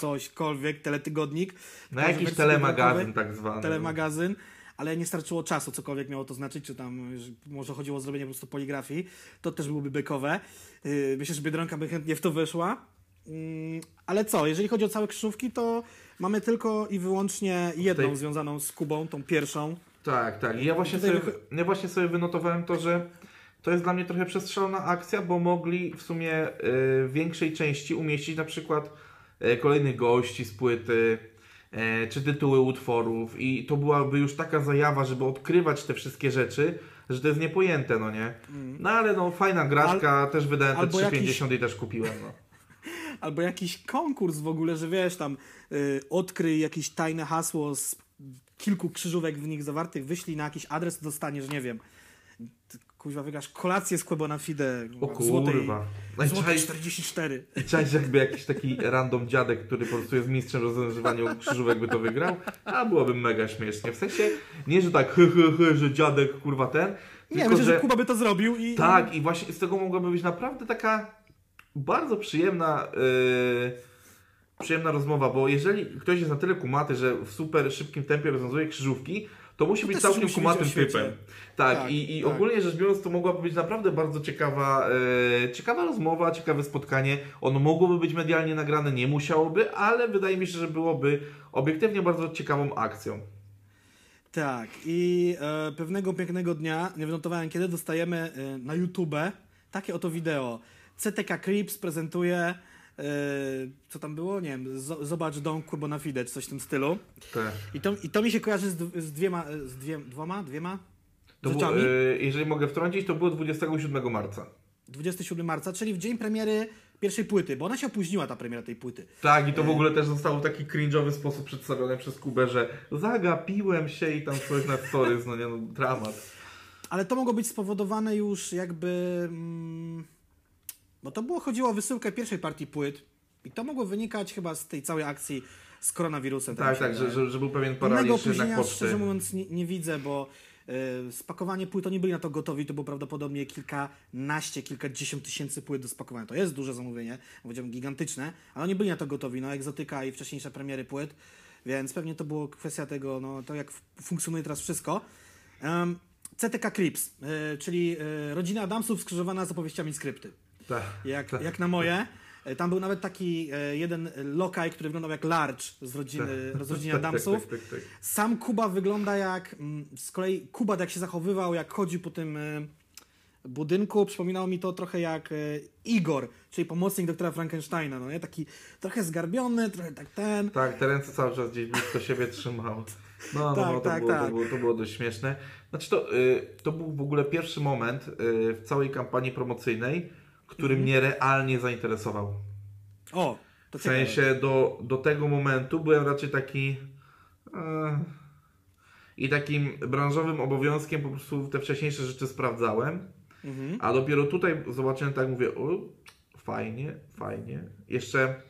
cośkolwiek, teletygodnik. Na Każdy jakiś telemagazyn tak zwany. Telemagazyn, ale nie starczyło czasu, cokolwiek miało to znaczyć, czy tam że może chodziło o zrobienie po prostu poligrafii. To też byłoby bykowe. Yy, Myślę, że Biedronka by chętnie w to weszła. Mm, Ale co, jeżeli chodzi o całe krzyżówki, to mamy tylko i wyłącznie jedną tej- związaną z Kubą, tą pierwszą. Tak, tak. I ja właśnie, sobie, ja właśnie sobie wynotowałem to, że to jest dla mnie trochę przestrzelona akcja, bo mogli w sumie y, w większej części umieścić na przykład y, kolejnych gości z płyty, y, czy tytuły utworów i to byłaby już taka zajawa, żeby odkrywać te wszystkie rzeczy, że to jest niepojęte, no nie? No ale no fajna graczka, też wydałem te albo 3,50 i też kupiłem, no. Albo jakiś konkurs w ogóle, że wiesz, tam odkryj jakieś tajne hasło z kilku krzyżówek w nich zawartych, wyślij na jakiś adres, dostaniesz, nie wiem, kuźwa, wygrasz kolację z Quebona Fide O złotej, kurwa. No i złotej czaj- 44. Cześć, jakby jakiś taki random dziadek, który po prostu jest mistrzem rozwiązywania krzyżówek, by to wygrał, a byłoby mega śmiesznie. W sensie, nie, że tak, hy, hy, hy, że dziadek, kurwa, ten, Nie, tylko, myślę, że Kuba by to zrobił i... Tak, i właśnie z tego mogłaby być naprawdę taka bardzo przyjemna, yy, przyjemna rozmowa, bo jeżeli ktoś jest na tyle kumaty, że w super szybkim tempie rozwiązuje krzyżówki, to musi To być całkiem musi kumatym typem. Tak, Tak, i, i tak. ogólnie rzecz biorąc, to mogłaby być naprawdę bardzo ciekawa, e, ciekawa rozmowa, ciekawe spotkanie. Ono mogłoby być medialnie nagrane, nie musiałoby, ale wydaje mi się, że byłoby obiektywnie bardzo ciekawą akcją. Tak, i e, pewnego pięknego dnia, nie wynotowałem kiedy, dostajemy e, na YouTube takie oto wideo. CTK Crips prezentuje, co tam było? Nie wiem, zo- zobacz dom Quebona Fide, czy coś w tym stylu. Tak. I to, I to mi się kojarzy z, z dwiema, e, z dwie, dwoma, dwiema To było, e, jeżeli mogę wtrącić, to było 27 marca. 27 marca, czyli w dzień premiery pierwszej płyty, bo ona się opóźniła, ta premiera tej płyty. Tak, i to w ogóle też zostało w taki cringe'owy sposób przedstawione przez Kubę, że zagapiłem się i tam coś na stories, no nie no, dramat. Ale to mogło być spowodowane już jakby... Mm, bo to było, chodziło o wysyłkę pierwszej partii płyt i to mogło wynikać chyba z tej całej akcji z koronawirusem. Tak, tak, że, że, że był pewien paraliż jednak poczty. szczerze mówiąc nie, nie widzę, bo y, spakowanie płyt, oni byli na to gotowi, to było prawdopodobnie kilkanaście, kilkadziesiąt tysięcy płyt do spakowania. To jest duże zamówienie, powiedziałbym gigantyczne, ale oni byli na to gotowi, no egzotyka i wcześniejsze premiery płyt, więc pewnie to było kwestia tego, no to jak funkcjonuje teraz wszystko. Um, CTK Crips, y, czyli y, rodzina Adamsów skrzyżowana z opowieściami skrypty Tak. jak, jak na moje. E, Tam był nawet taki e, jeden lokaj, który wyglądał jak Large z rodziny, z rodziny Adamsów. Tak, tak, tak, tak. Sam Kuba wygląda jak, mm, z kolei Kuba jak się zachowywał, jak chodził po tym e, budynku, przypominało mi to trochę jak Igor, czyli pomocnik doktora Frankensteina, no nie? Taki trochę zgarbiony, trochę tak ten. Tak, te ręce cały czas gdzieś blisko siebie trzymał. No, no, Tak, no to, tak, było, tak. To, było, to było dość śmieszne. Znaczy to, y, to był w ogóle pierwszy moment y, w całej kampanii promocyjnej, który Mhm. mnie realnie zainteresował. O, to W sensie do, do tego momentu byłem raczej taki. e, I takim branżowym obowiązkiem po prostu te wcześniejsze rzeczy sprawdzałem. Mhm. A dopiero tutaj zobaczyłem, tak mówię, o, fajnie, fajnie. Jeszcze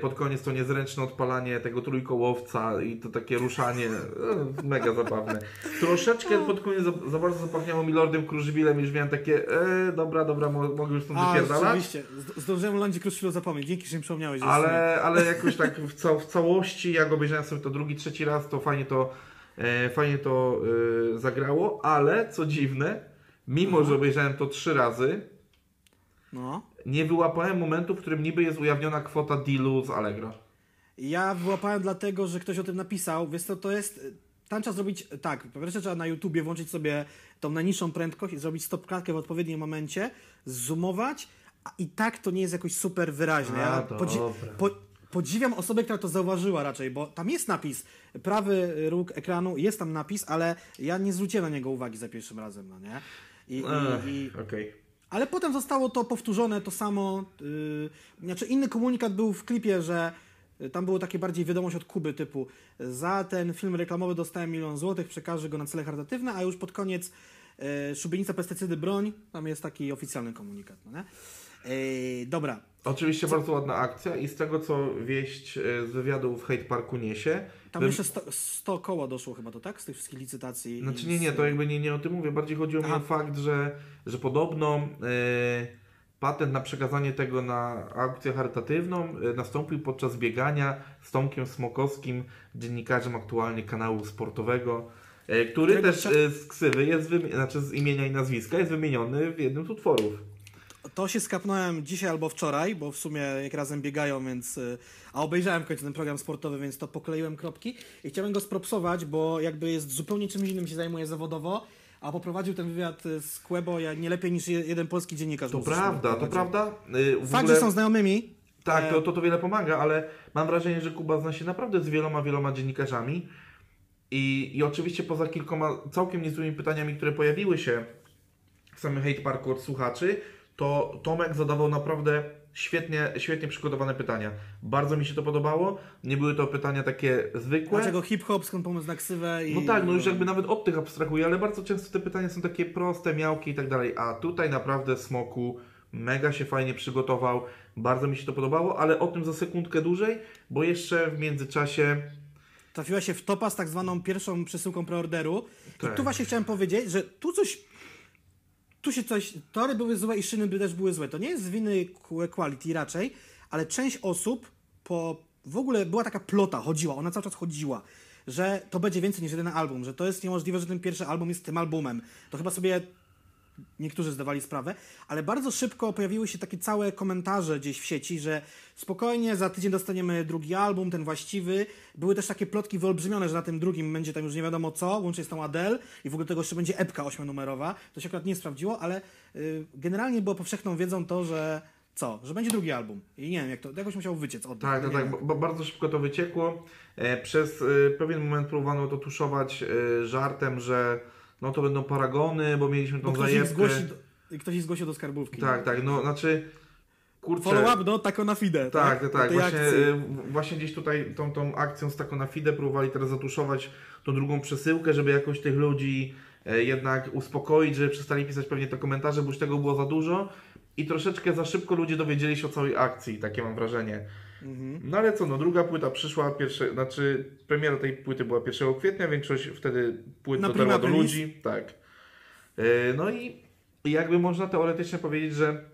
pod koniec to niezręczne odpalanie tego trójkołowca i to takie ruszanie, e, mega zabawne. Troszeczkę pod koniec za, za bardzo zapachniało mi Lordem Kruszwilem, już miałem takie, e, dobra, dobra, mo, mogę już stąd A, wypierdalać. rzeczywiście. Zd- Zdążyłem o Kruszwilu zapomnieć. Dzięki, że mi przypomniałeś. Ale, ale jakoś tak w, ca w całości, jak obejrzałem sobie to drugi, trzeci raz, to fajnie to, e, fajnie to e, zagrało, ale co dziwne, mimo Aha. że obejrzałem to trzy razy, No. nie wyłapałem momentu, w którym niby jest ujawniona kwota dealu z Allegro. Ja wyłapałem dlatego, że ktoś o tym napisał. Wiesz co, to jest... Tam trzeba zrobić tak, po pierwsze trzeba na YouTubie włączyć sobie tą najniższą prędkość i zrobić stop klatkę w odpowiednim momencie, zoomować, a i tak to nie jest jakoś super wyraźne. Ja A, dobra. po, podziwiam osobę, która to zauważyła raczej, bo tam jest napis, prawy róg ekranu, jest tam napis, ale ja nie zwróciłem na niego uwagi za pierwszym razem, no nie? I, i, Ech, i, Okej. Ale potem zostało to powtórzone, to samo. Yy, znaczy, inny komunikat był w klipie, że y, tam było takie bardziej wiadomość od Kuby typu za ten film reklamowy dostałem milion złotych, przekażę go na cele charytatywne, a już pod koniec yy, szubienica, pestycydy, broń, tam jest taki oficjalny komunikat, no nie? Yy, dobra, Oczywiście bardzo ładna akcja i z tego co wieść e, z wywiadu w Hate Parku niesie, tam bym- jeszcze 100, 100 koła doszło chyba, to tak? Z tych wszystkich licytacji. Znaczy nie, nie, to jakby nie, nie o tym mówię. Bardziej chodziło mi Aha. o fakt, że, że podobno e, patent na przekazanie tego na aukcję charytatywną e, nastąpił podczas biegania z Tomkiem Smokowskim, dziennikarzem aktualnie kanału sportowego, który Którego też z ksywy jest, wymi- znaczy z imienia i nazwiska jest wymieniony w jednym z utworów. To się skapnąłem dzisiaj albo wczoraj, bo w sumie jak razem biegają, więc. y, A obejrzałem w końcu ten program sportowy, więc to pokleiłem kropki i chciałem go spropsować, bo jakby jest zupełnie czymś innym się zajmuje zawodowo, a poprowadził ten wywiad y, z Quebo ja nie lepiej niż je- jeden polski dziennikarz. To prawda, to prawda. E, w Fakt, ogóle- że są znajomymi. Tak, E, to, to, to wiele pomaga, ale mam wrażenie, że Kuba zna się naprawdę z wieloma, wieloma dziennikarzami i, i oczywiście poza kilkoma całkiem niezłymi pytaniami, które pojawiły się w samym Hate Parku od słuchaczy, to Tomek zadawał naprawdę świetnie, świetnie przygotowane pytania. Bardzo mi się to podobało. Nie były to pytania takie zwykłe. Dlaczego hip-hop, skąd pomysł na ksywę i... No tak, no już jakby nawet od tych abstrahuję, ale bardzo często te pytania są takie proste, miałkie i tak dalej. A tutaj naprawdę Smoku mega się fajnie przygotował. Bardzo mi się to podobało, ale o tym za sekundkę dłużej, bo jeszcze w międzyczasie Trafiła się w topa z tak zwaną pierwszą przesyłką preorderu. Tak. I tu właśnie chciałem powiedzieć, że tu coś. Tu się coś. Tory były złe i szyny by też były złe. To nie jest z winy quality raczej, ale część osób po. W ogóle była taka plota, chodziła, ona cały czas chodziła, że to będzie więcej niż jeden album, że to jest niemożliwe, że ten pierwszy album jest tym albumem. To chyba sobie niektórzy zdawali sprawę, ale bardzo szybko pojawiły się takie całe komentarze gdzieś w sieci, że spokojnie, za tydzień dostaniemy drugi album, ten właściwy. Były też takie plotki wyolbrzymione, że na tym drugim będzie tam już nie wiadomo co, łącznie z tą Adele i w ogóle tego jeszcze będzie epka ośmionumerowa. To się akurat nie sprawdziło, ale y, generalnie było powszechną wiedzą to, że co? Że będzie drugi album. I nie wiem, jak to, jakoś musiał wyciec od Tak, tak, tak. ba- Bardzo szybko to wyciekło. E, Przez e, pewien moment próbowano to tuszować e, żartem, że no to będą paragony, bo mieliśmy tą Bo ktoś ich zajebkę. zgłosi, do, i ktoś się zgłosił do skarbówki. Tak, tak, no znaczy... Kurczę, Follow up, no, tako na fide. Tak, tak, tak. Właśnie, y, właśnie gdzieś tutaj tą, tą akcją z taką na FIDE próbowali teraz zatuszować tą drugą przesyłkę, żeby jakoś tych ludzi e, jednak uspokoić, żeby przestali pisać pewnie te komentarze, bo już tego było za dużo i troszeczkę za szybko ludzie dowiedzieli się o całej akcji, takie mam wrażenie. Mhm. No ale co, no druga płyta przyszła, pierwsze, znaczy premiera tej płyty była 1 kwietnia, większość wtedy płyt Na dotarła do ludzi. Tak. E, No i jakby można teoretycznie powiedzieć, że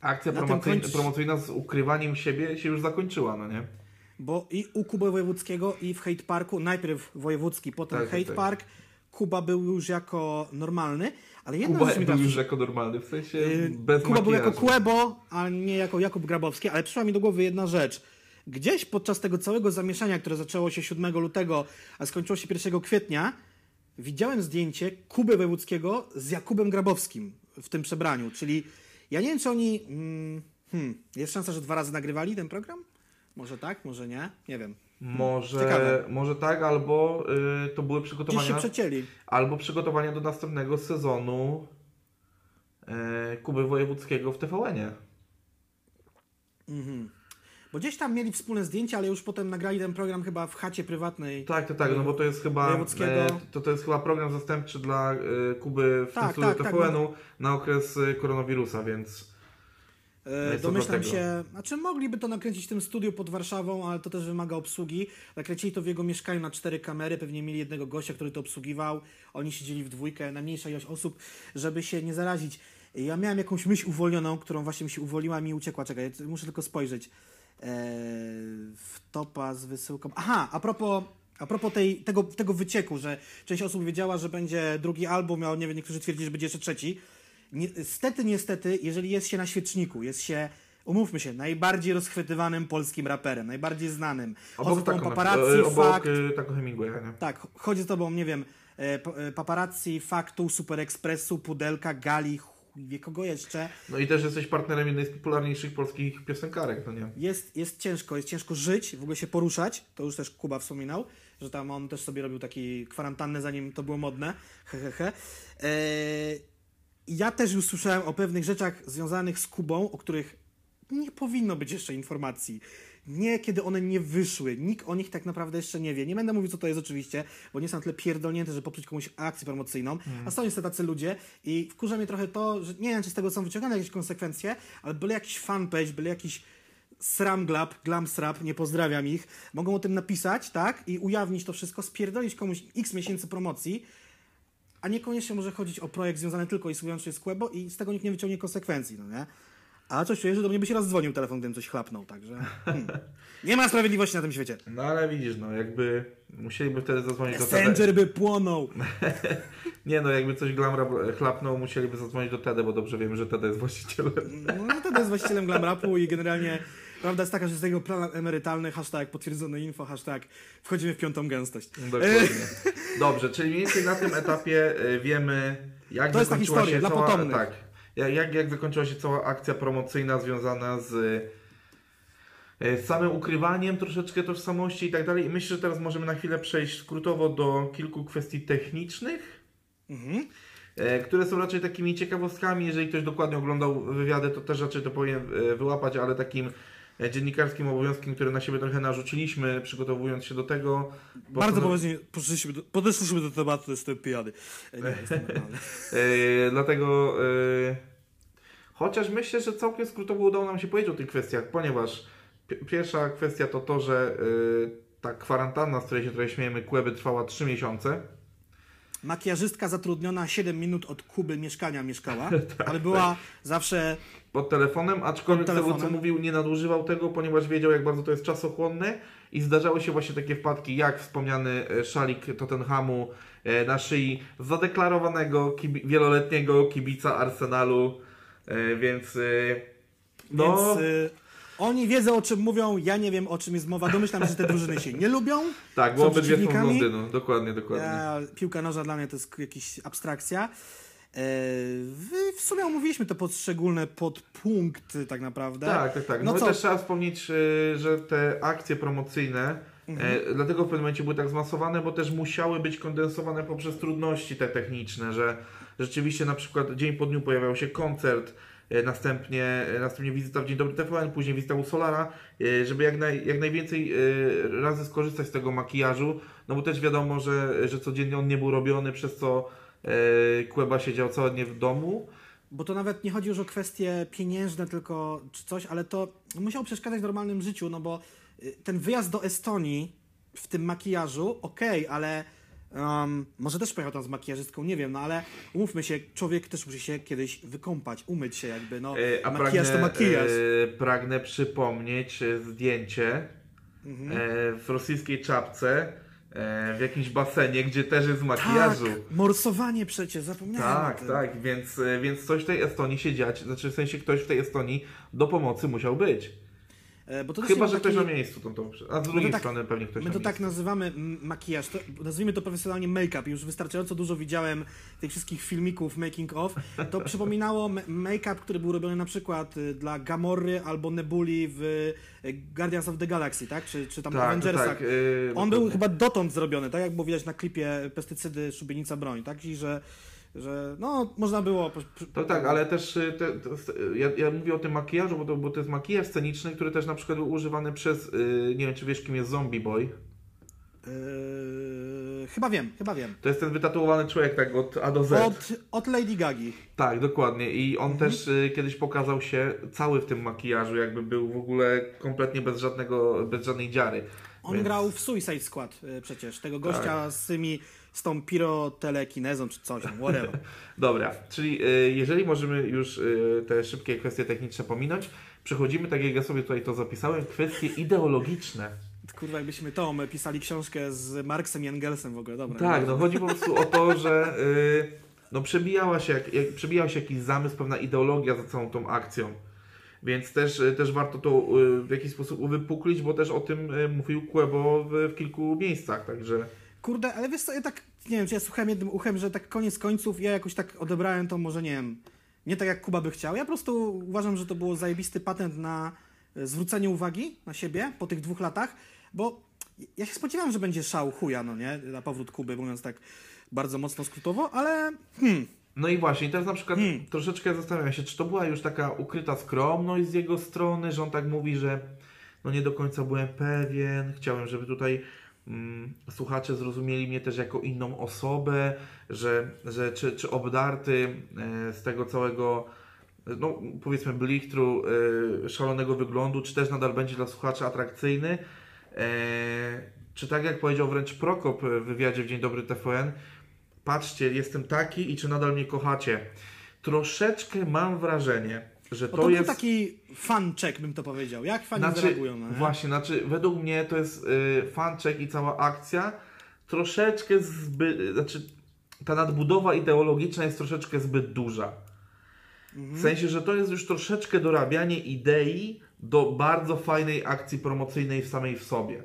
akcja promocyjna, kończy- promocyjna z ukrywaniem siebie się już zakończyła, no nie? Bo i u Kuby Wojewódzkiego i w Hate Parku, najpierw Wojewódzki, potem Tak, tak, Hate tak. Park, Kuba był już jako normalny, ale jedna Kuba rzecz mi był już jako normalny, w sensie Yy, bez Kuba był jako makijażu. Kłebo, a nie jako Jakub Grabowski, ale przyszła mi do głowy jedna rzecz. Gdzieś podczas tego całego zamieszania, które zaczęło się 7 lutego, a skończyło się 1 kwietnia, widziałem zdjęcie Kuby Wojewódzkiego z Jakubem Grabowskim w tym przebraniu. Czyli ja nie wiem, czy oni. Mm, hmm, jest szansa, że dwa razy nagrywali ten program? Może tak, może nie? Nie wiem. Może, Ciekawe. może tak, albo y, to były Gdzieś się przygotowania, przecięli. albo przygotowania do następnego sezonu y, Kuby Wojewódzkiego w TVN-ie. Mhm. Bo gdzieś tam mieli wspólne zdjęcia, ale już potem nagrali ten program chyba w chacie prywatnej. Tak, tak, tak, no bo to jest chyba e, to, to jest chyba program zastępczy dla e, Kuby w Tak, tym studiu tak, tak, TVN-u na okres e, koronawirusa, więc E, jest to Domyślam się, znaczy mogliby to nakręcić w tym studiu pod Warszawą, ale to też wymaga obsługi. Nakręcili to w jego mieszkaniu na cztery kamery, pewnie mieli jednego gościa, który to obsługiwał. Oni siedzieli w dwójkę, najmniejsza ilość osób, żeby się nie zarazić. Ja miałem jakąś myśl uwolnioną, którą właśnie mi się uwolniła, mi uciekła. Czekaj, muszę tylko spojrzeć. E, w topa z wysyłką. Aha, a propos, a propos tej, tego, tego wycieku, że część osób wiedziała, że będzie drugi album, a nie wiem, niektórzy twierdzili, że będzie jeszcze trzeci. Niestety, niestety, jeżeli jest się na świeczniku, jest się, umówmy się, najbardziej rozchwytywanym polskim raperem, najbardziej znanym. Chodzi z tobą taką, paparazzi, e, obok fakt, e, taką Hemingwaya, nie? tak, chodzi z tobą, nie wiem, e, pa- paparazzi, faktu, Super Expressu, Pudelka, Gali, wie kogo jeszcze. No i też jesteś partnerem jednej z popularniejszych polskich piosenkarek, no nie? Jest, jest ciężko, jest ciężko żyć, w ogóle się poruszać. To już też Kuba wspominał, że tam on też sobie robił taki kwarantannę, zanim to było modne. He, he, he. Eee, ja też już słyszałem o pewnych rzeczach związanych z Kubą, o których nie powinno być jeszcze informacji. Nie, kiedy one nie wyszły. Nikt o nich tak naprawdę jeszcze nie wie. Nie będę mówił, co to jest oczywiście, bo nie są na tyle pierdolnięte, że popsuć komuś akcję promocyjną. A są niestety tacy ludzie i wkurza mnie trochę to, że nie wiem, czy z tego są wyciągane jakieś konsekwencje, ale byle jakiś fanpage, byle jakiś Sramglab, Glamsrap, nie pozdrawiam ich, mogą o tym napisać, tak? I ujawnić to wszystko, spierdolić komuś x miesięcy promocji, a niekoniecznie może chodzić o projekt związany tylko i wyłącznie z Quebo i z tego nikt nie wyciągnie konsekwencji, no nie? A coś czuję, że do mnie by się raz dzwonił telefon, gdybym coś chlapnął, także... Hmm. Nie ma sprawiedliwości na tym świecie. No ale widzisz, no jakby musieliby wtedy zadzwonić do TD. Messenger by płonął. Nie no, jakby coś Glamra chlapnął, musieliby zadzwonić do TD, bo dobrze wiemy, że TD jest właścicielem. No to jest właścicielem glam rapu i generalnie prawda jest taka, że z tego plan emerytalny, hashtag potwierdzone info, hashtag wchodzimy w piątą gęstość. Dokładnie. Dobrze, czyli mniej więcej na tym etapie e, wiemy, jak To jest ta zakończyła historia się dla cała, potomnych. tak, jak, jak, zakończyła się cała akcja promocyjna związana z, e, z samym ukrywaniem troszeczkę tożsamości i tak dalej. I myślę, że teraz możemy na chwilę przejść skrótowo do kilku kwestii technicznych. Mhm. e, Które są raczej takimi ciekawostkami. Jeżeli ktoś dokładnie oglądał wywiady, to też raczej to powinien wyłapać, ale takim dziennikarskim obowiązkiem, który na siebie trochę narzuciliśmy, przygotowując się do tego. Bardzo postanow- poważnie podeszliśmy do, tematu, to jestem pijany. E, Nie, jestem. E, dlatego, e, chociaż myślę, że całkiem skrótowo udało nam się powiedzieć o tych kwestiach, ponieważ pi- pierwsza kwestia to to, że e, ta kwarantanna, z której się tutaj śmiejemy, Kłeby trwała 3 miesiące. Makijażystka zatrudniona 7 minut od Kuby mieszkania mieszkała, Tak, ale była zawsze pod telefonem, aczkolwiek Pod z tego co telefonem. mówił, nie nadużywał tego, ponieważ wiedział, jak bardzo to jest czasochłonne i zdarzały się właśnie takie wpadki, jak wspomniany e, szalik Tottenhamu e, na szyi zadeklarowanego kibi- wieloletniego kibica Arsenalu, e, więc no, Więc oni wiedzą o czym mówią, ja nie wiem o czym jest mowa. Domyślam się, że te drużyny się nie lubią. tak, bo obydwie są z. Londynu, dokładnie, dokładnie. Ja, piłka noża dla mnie to jest jakaś abstrakcja. E, w, sumie omówiliśmy te poszczególne podpunkty tak naprawdę. Tak, tak, tak. No No, też trzeba wspomnieć, e, że te akcje promocyjne Mhm. e, dlatego w pewnym momencie były tak zmasowane, bo też musiały być kondensowane poprzez trudności te techniczne, że rzeczywiście na przykład dzień po dniu pojawiał się koncert, następnie, e, następnie wizyta w Dzień Dobry TVN, później wizyta u Solara, e, żeby jak, naj, jak najwięcej e, razy skorzystać z tego makijażu, no bo też wiadomo, że, że codziennie on nie był robiony, przez co e, Kłeba siedział całe dnie w domu. Bo to nawet nie chodzi już o kwestie pieniężne tylko czy coś, ale to musiało przeszkadzać w normalnym życiu, no bo y, ten wyjazd do Estonii w tym makijażu, okej, ale um, może też pojechał tam z makijażystką, nie wiem, no ale umówmy się, człowiek też musi się kiedyś wykąpać, umyć się jakby, no E, A makijaż pragnę, to makijaż. e, pragnę przypomnieć e, zdjęcie Mhm. e, w rosyjskiej czapce, e, w jakimś basenie, gdzie też jest makijażu. Tak, morsowanie przecież, zapomniałem Tak, tak, więc, e, więc coś w tej Estonii się dziać, znaczy w sensie ktoś w tej Estonii do pomocy musiał być. E, Bo to Chyba, że ktoś taki- na miejscu to, to a z drugiej tak- strony pewnie ktoś My to tak nazywamy makijaż. To, nazwijmy to profesjonalnie make-up. Już wystarczająco dużo widziałem tych wszystkich filmików making of. To przypominało ma- make-up, który był robiony na przykład y, dla Gamory albo Nebuli w y, Guardians of the Galaxy, tak? Czy, czy tam Tak, Avengersach. tak. e, On był chyba dotąd zrobiony, tak jak było widać na klipie Pestycydy, Szubienica, Broń, tak? I że, że no, można było... To tak, ale też y, te, te, ja, ja mówię o tym makijażu, bo to, bo to jest makijaż sceniczny, który też na przykład był używany przez, y, nie wiem czy wiesz kim jest Zombie Boy. Yy, chyba wiem, chyba wiem. To jest ten wytatuowany człowiek tak od A do Z. Od, od Lady Gagi. Tak, dokładnie. I on Mhm. też y, kiedyś pokazał się cały w tym makijażu, jakby był w ogóle kompletnie bez żadnego, bez żadnej dziary. On Więc- grał w Suicide Squad y, przecież, tego gościa z tymi, z tą pirotelekinezą czy coś, tam, whatever. Dobra, czyli y, jeżeli możemy już y, te szybkie kwestie techniczne pominąć, przechodzimy, tak jak ja sobie tutaj to zapisałem, kwestie ideologiczne. Kurwa, jakbyśmy to, my pisali książkę z Marksem i Engelsem w ogóle, dobra. Tak, no chodzi po prostu o to, że y, no przebijała się, jak, przebijał się jakiś zamysł, pewna ideologia za całą tą akcją. Więc też, też warto to w jakiś sposób uwypuklić, bo też o tym mówił Kłebo w, w kilku miejscach, także... Kurde, ale wiesz co, ja tak, nie wiem, czy ja słuchałem jednym uchem, że tak koniec końców ja jakoś tak odebrałem to może, nie wiem, nie tak jak Kuba by chciał. Ja po prostu uważam, że to był zajebisty patent na e, zwrócenie uwagi na siebie po tych dwóch latach, bo ja się spodziewałem, że będzie szał chuja, no nie, na powrót Kuby, mówiąc tak bardzo mocno skrótowo, ale hmm, No i właśnie, teraz na przykład Hmm. troszeczkę zastanawiam się, czy to była już taka ukryta skromność z jego strony, że on tak mówi, że no nie do końca byłem pewien, chciałem, żeby tutaj słuchacze zrozumieli mnie też jako inną osobę, że, że czy, czy obdarty e, z tego całego no powiedzmy blichtru e, szalonego wyglądu, czy też nadal będzie dla słuchaczy atrakcyjny, e, czy tak jak powiedział wręcz Prokop w wywiadzie w Dzień Dobry TVN, patrzcie, jestem taki i czy nadal mnie kochacie. Troszeczkę mam wrażenie, że to, to, jest... taki fan check, bym to powiedział. Jak fani Znaczy, zareagują, nie? właśnie, znaczy według mnie to jest y, fanczek i cała akcja troszeczkę zbyt, znaczy ta nadbudowa ideologiczna jest troszeczkę zbyt duża. Mhm. W sensie, że to jest już troszeczkę dorabianie idei do bardzo fajnej akcji promocyjnej w samej w sobie.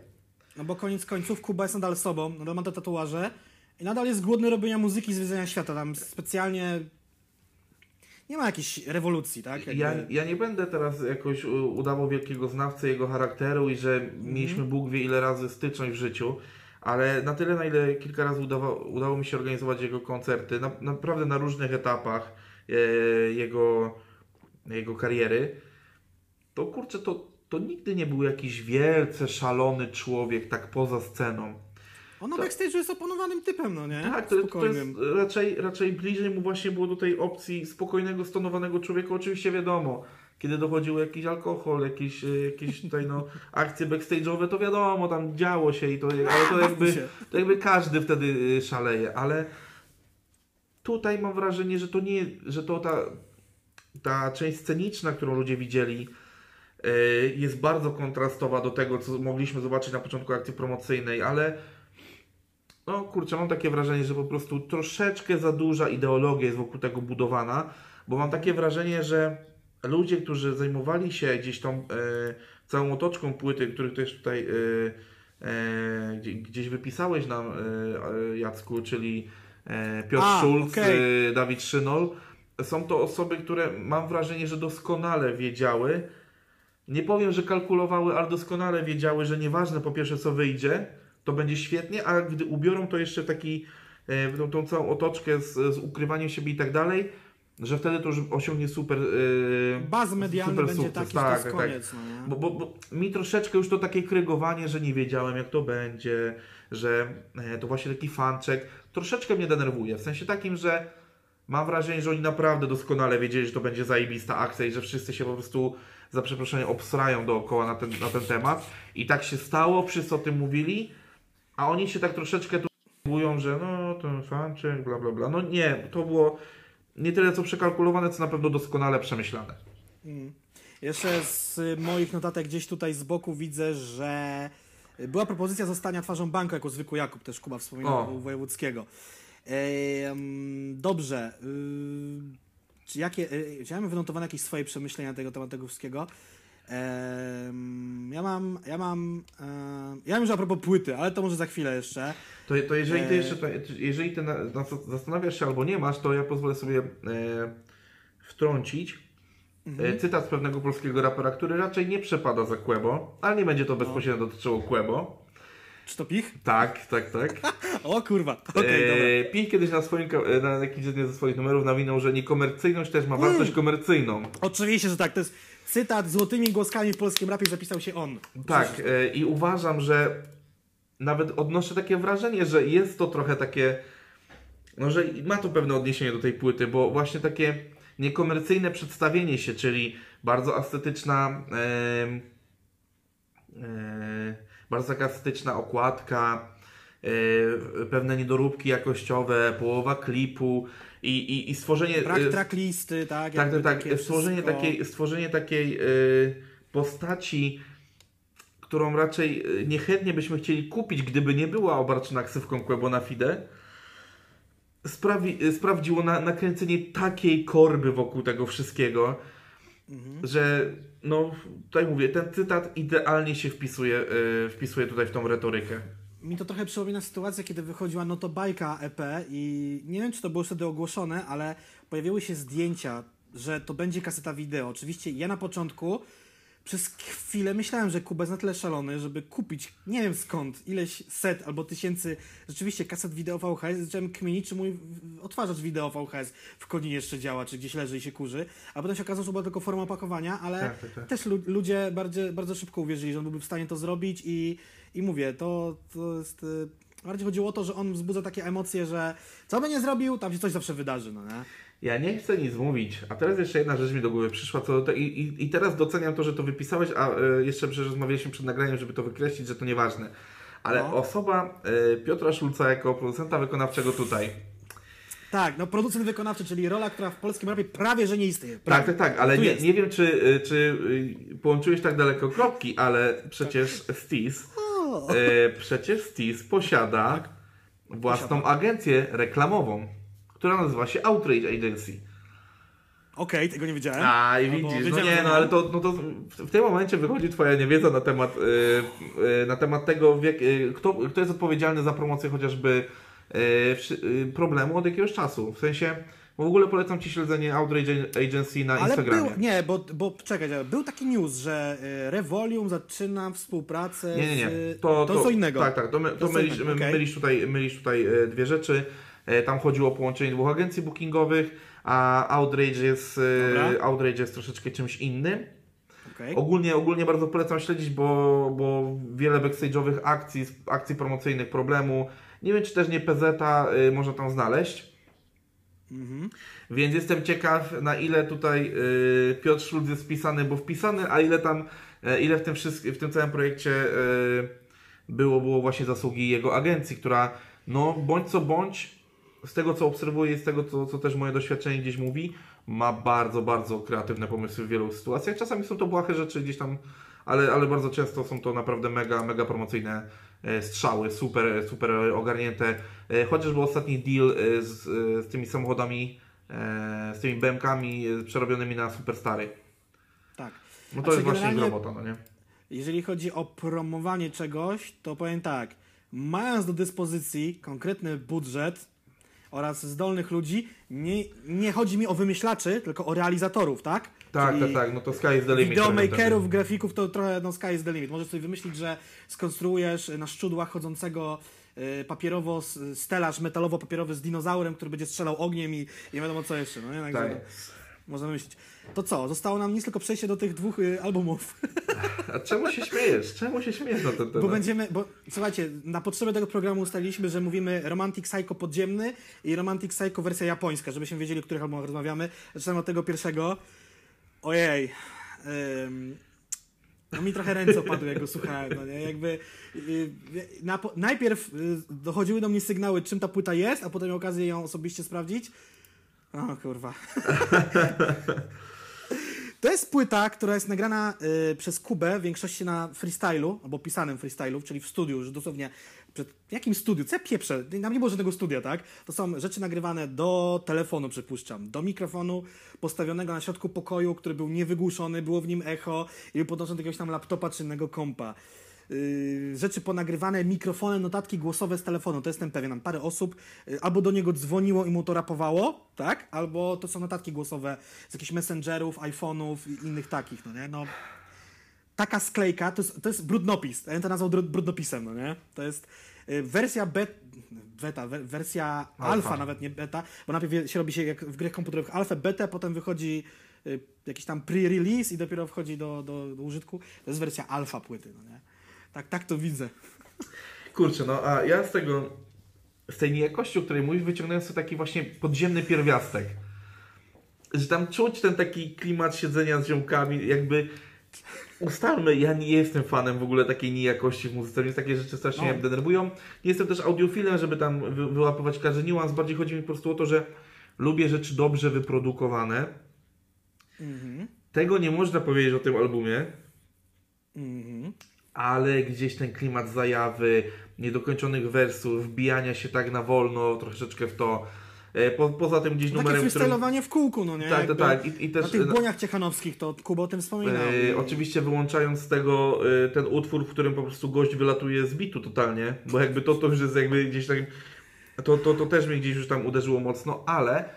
No bo koniec końców Kuba jest nadal sobą, nadal ma te tatuaże i nadal jest głodny robienia muzyki, zwiedzania świata. Tam specjalnie nie ma jakiejś rewolucji, tak? Jakby... Ja, ja nie będę teraz jakoś udawał wielkiego znawcę jego charakteru i że mieliśmy Bóg wie ile razy styczność w życiu, ale na tyle, na ile kilka razy udało, udało mi się organizować jego koncerty, na, naprawdę na różnych etapach e, jego, jego kariery, to kurczę, to, to nigdy nie był jakiś wielce szalony człowiek tak poza sceną. On na backstage jest oponowanym typem, no nie? Tak, to, to jest raczej, raczej bliżej mu właśnie było do tej opcji spokojnego, stonowanego człowieka. Oczywiście wiadomo, kiedy dochodził jakiś alkohol, jakieś, e, jakieś tutaj no, akcje backstage'owe, to wiadomo, tam działo się i to, ale to jakby, to jakby każdy wtedy e, szaleje, ale tutaj mam wrażenie, że to nie, że to ta, ta część sceniczna, którą ludzie widzieli, e, jest bardzo kontrastowa do tego, co mogliśmy zobaczyć na początku akcji promocyjnej, ale no kurczę, mam takie wrażenie, że po prostu troszeczkę za duża ideologia jest wokół tego budowana, bo mam takie wrażenie, że ludzie, którzy zajmowali się gdzieś tą e, całą otoczką płyty, których też tutaj e, e, gdzie- gdzieś wypisałeś nam, e, e, Jacku, czyli e, Piotr A, Schulz, okej. e, Dawid Szynol, są to osoby, które mam wrażenie, że doskonale wiedziały, nie powiem, że kalkulowały, ale doskonale wiedziały, że nieważne po pierwsze co wyjdzie, to będzie świetnie, a gdy ubiorą to jeszcze taki e, tą, tą całą otoczkę z, z ukrywaniem siebie i tak dalej, że wtedy to już osiągnie super. e, Baz medialny super będzie sukces. taki, to jest koniec. No? Bo, bo, bo mi troszeczkę już to takie krygowanie, że nie wiedziałem jak to będzie, że e, to właśnie taki fanczek, troszeczkę mnie denerwuje. W sensie takim, że mam wrażenie, że oni naprawdę doskonale wiedzieli, że to będzie zajebista akcja i że wszyscy się po prostu za przeproszeniem obsrają dookoła na ten, na ten temat. I tak się stało, wszyscy o tym mówili, a oni się tak troszeczkę tu mówią, że no ten fanczek, bla bla bla. No nie, to było nie tyle co przekalkulowane, co na pewno doskonale przemyślane. Jeszcze z moich notatek gdzieś tutaj z boku widzę, że była propozycja zostania twarzą banku jako zwykły Jakub, też Kuba wspominał O. u Wojewódzkiego. Dobrze. y, czy jakie, y, czy ja mam wynotowane jakieś swoje przemyślenia tego tematu wszystkiego? Ja mam, ja mam, ja mam już a propos płyty, ale to może za chwilę jeszcze. To, to jeżeli ty E. jeszcze, to, jeżeli ty na, na, zastanawiasz się albo nie masz, to ja pozwolę sobie e, wtrącić Mhm. e, cytat z pewnego polskiego rapera, który raczej nie przepada za Quebo, ale nie będzie to bezpośrednio dotyczyło Quebo. Czy to pich? Tak, tak, tak. O kurwa, okej, dobra. e, Pi kiedyś na, swoim, e, na jakimś jednym ze swoich numerów nawinął, że niekomercyjność też ma Mm. wartość komercyjną. Oczywiście, że tak, to jest cytat złotymi głoskami w polskim rapie zapisał się on. Tak, e, i uważam, że nawet odnoszę takie wrażenie, że jest to trochę takie, no że ma to pewne odniesienie do tej płyty, bo właśnie takie niekomercyjne przedstawienie się, czyli bardzo estetyczna, em, e, bardzo taka estetyczna okładka, e, pewne niedoróbki jakościowe, połowa klipu i, i, i stworzenie... Brak e, tracklisty, tak? tak, tak, tak. Stworzenie wszystko. takiej, stworzenie takiej y, postaci, którą raczej niechętnie byśmy chcieli kupić, gdyby nie była obarczona ksywką Quebo na Fide, sprawi, sprawdziło na, nakręcenie takiej korby wokół tego wszystkiego, Mhm. że no, tutaj mówię, ten cytat idealnie się wpisuje, y, wpisuje tutaj w tą retorykę. Mi to trochę przypomina sytuację, kiedy wychodziła No to bajka EP i nie wiem, czy to było wtedy ogłoszone, ale pojawiły się zdjęcia, że to będzie kaseta wideo. Oczywiście ja na początku przez chwilę myślałem, że Kuba jest na tyle szalony, żeby kupić, nie wiem skąd, ileś set albo tysięcy rzeczywiście kaset wideo VHS. Zacząłem kmienić, czy mój odtwarzacz wideo VHS w koninie jeszcze działa, czy gdzieś leży i się kurzy. A potem się okazało, że była tylko forma opakowania, ale Tak, tak, tak. też lu- ludzie bardzo, bardzo szybko uwierzyli, że on byłby w stanie to zrobić i, i mówię, to, to jest... y, Bardziej chodziło o to, że on wzbudza takie emocje, że co by nie zrobił, tam się coś zawsze wydarzy, no nie? Ja nie chcę nic mówić, a teraz jeszcze jedna rzecz mi do głowy przyszła, co do te, i, i, i teraz doceniam to, że to wypisałeś, a e, jeszcze przecież rozmawialiśmy przed nagraniem, żeby to wykreślić, że to nieważne. Ale No. osoba e, Piotra Szulca jako producenta wykonawczego tutaj. Tak, no producent wykonawczy, czyli rola, która w polskim rapie prawie, że nie istnieje. Tak, Prawie. tak, tak, ale Tu nie, nie wiem, czy, e, czy połączyłeś tak daleko kropki, ale przecież Stis, O, e, przecież Stis posiada własną agencję reklamową, która nazywa się Outrage Agency. Okej, tego nie wiedziałem. A i widzisz, no nie, no ale to, no to w, tym momencie wychodzi twoja niewiedza na temat, y, y, na temat tego, jak, y, kto, kto jest odpowiedzialny za promocję chociażby y, y, problemu od jakiegoś czasu. W sensie, w ogóle polecam Ci śledzenie Outrage Agency na Ale Instagramie. był, nie, bo, bo czekaj, był taki news, że y, Revolium zaczyna współpracę Nie, nie, nie. z... To, to, co innego. Tak, tak. To, my, to, To mylisz, innego, okej. mylisz tutaj, mylisz tutaj dwie rzeczy. E, Tam chodziło o połączenie dwóch agencji bookingowych, a Outrage jest, e, Dobra. Outrage jest troszeczkę czymś innym. Okej. Ogólnie, ogólnie bardzo polecam śledzić, bo, bo wiele backstage'owych akcji, akcji promocyjnych problemu. Nie wiem, czy też nie PZ y, można tam znaleźć. Mhm. Więc jestem ciekaw, na ile tutaj y, Piotr Szulc jest wpisany, bo wpisany, a ile tam, e, ile w tym, w tym całym projekcie y, było, było właśnie zasługi jego agencji, która no bądź co bądź, z tego co obserwuję, z tego co, co też moje doświadczenie gdzieś mówi, ma bardzo, bardzo kreatywne pomysły w wielu sytuacjach. Czasami są to błahe rzeczy gdzieś tam, ale, ale bardzo często są to naprawdę mega, mega promocyjne e, strzały, super, super ogarnięte. E, Chociażby ostatni deal e, z, z tymi samochodami, z tymi BMKami przerobionymi na superstary. Tak. No to Znaczy, jest właśnie robota, no nie? Jeżeli chodzi o promowanie czegoś, to powiem tak. Mając do dyspozycji konkretny budżet oraz zdolnych ludzi, nie, nie chodzi mi o wymyślaczy, tylko o realizatorów, tak? Tak, Czyli tak, tak, no to sky is the limit. Videomakerów, grafików to trochę no sky is the limit. Możesz sobie wymyślić, że skonstruujesz na szczudłach chodzącego y, papierowo, stelaż metalowo-papierowy z dinozaurem, który będzie strzelał ogniem i nie wiadomo co jeszcze, no nie? Także Tak. no, można myśleć. To co, zostało nam nic tylko przejście do tych dwóch y, albumów. A czemu się śmiejesz? Czemu się śmiejesz na ten temat? Bo będziemy, bo słuchajcie, na potrzeby tego programu ustaliliśmy, że mówimy Romantic Psycho podziemny i Romantic Psycho wersja japońska, żebyśmy wiedzieli, o których albumach rozmawiamy. Zaczynamy od tego pierwszego. Ojej. Ym, no mi trochę ręce opadły, jak go słuchałem. No nie? Jakby, y, na, najpierw y, dochodziły do mnie sygnały, czym ta płyta jest, a potem miałem okazję ją osobiście sprawdzić. O kurwa. To jest płyta, która jest nagrana y, przez Kubę, w większości na freestylu, albo pisanym freestylu, czyli w studiu, już dosłownie przed jakim studiu? Co ja pieprzę? Nam nie było żadnego studia, tak? To są rzeczy nagrywane do telefonu, przypuszczam, do mikrofonu postawionego na środku pokoju, który był niewygłuszony, było w nim echo i był podłączony do jakiegoś tam laptopa czy innego kompa. Yy, rzeczy ponagrywane mikrofonem, notatki głosowe z telefonu, to jestem pewien. Tam parę osób yy, albo do niego dzwoniło i mu to rapowało, tak? Albo to są notatki głosowe z jakichś messengerów, iPhone'ów i innych takich, no nie? No, taka sklejka, to jest, to jest brudnopis. Ja bym to nazwał brudnopisem, no nie? To jest y, wersja bet, beta, we, wersja alfa. nawet nie beta, bo najpierw się robi się jak w grach komputerowych alfa, beta, potem wychodzi y, jakiś tam pre-release i dopiero wchodzi do, do, do użytku. To jest wersja alfa płyty, no nie? Tak, tak to widzę. Kurczę, no a ja z tego, z tej niejakości, o której mówisz, wyciągnąłem sobie taki właśnie podziemny pierwiastek. Że tam czuć ten taki klimat siedzenia z ziomkami, jakby ustalmy, ja nie jestem fanem w ogóle takiej niejakości w muzyce, więc takie rzeczy strasznie No. mnie denerwują. Nie jestem też audiofilem, żeby tam wy, wyłapywać każdy niuans, bardziej chodzi mi po prostu o to, że lubię rzeczy dobrze wyprodukowane. Mhm. Tego nie można powiedzieć o tym albumie, Mhm. Ale gdzieś ten klimat zajawy, niedokończonych wersów, wbijania się tak na wolno troszeczkę w to. E, Po, poza tym gdzieś Takie numerem, którym... freestylowanie w kółku, no nie? Tak, Jakby tak, tak. I, i Na też tych no, błoniach ciechanowskich to Kuba o tym wspominał. e, oczywiście wyłączając z tego e, ten utwór, w którym po prostu gość wylatuje z bitu totalnie, bo jakby to, to już jest jakby gdzieś tak... To, to, to też mnie gdzieś już tam uderzyło mocno, ale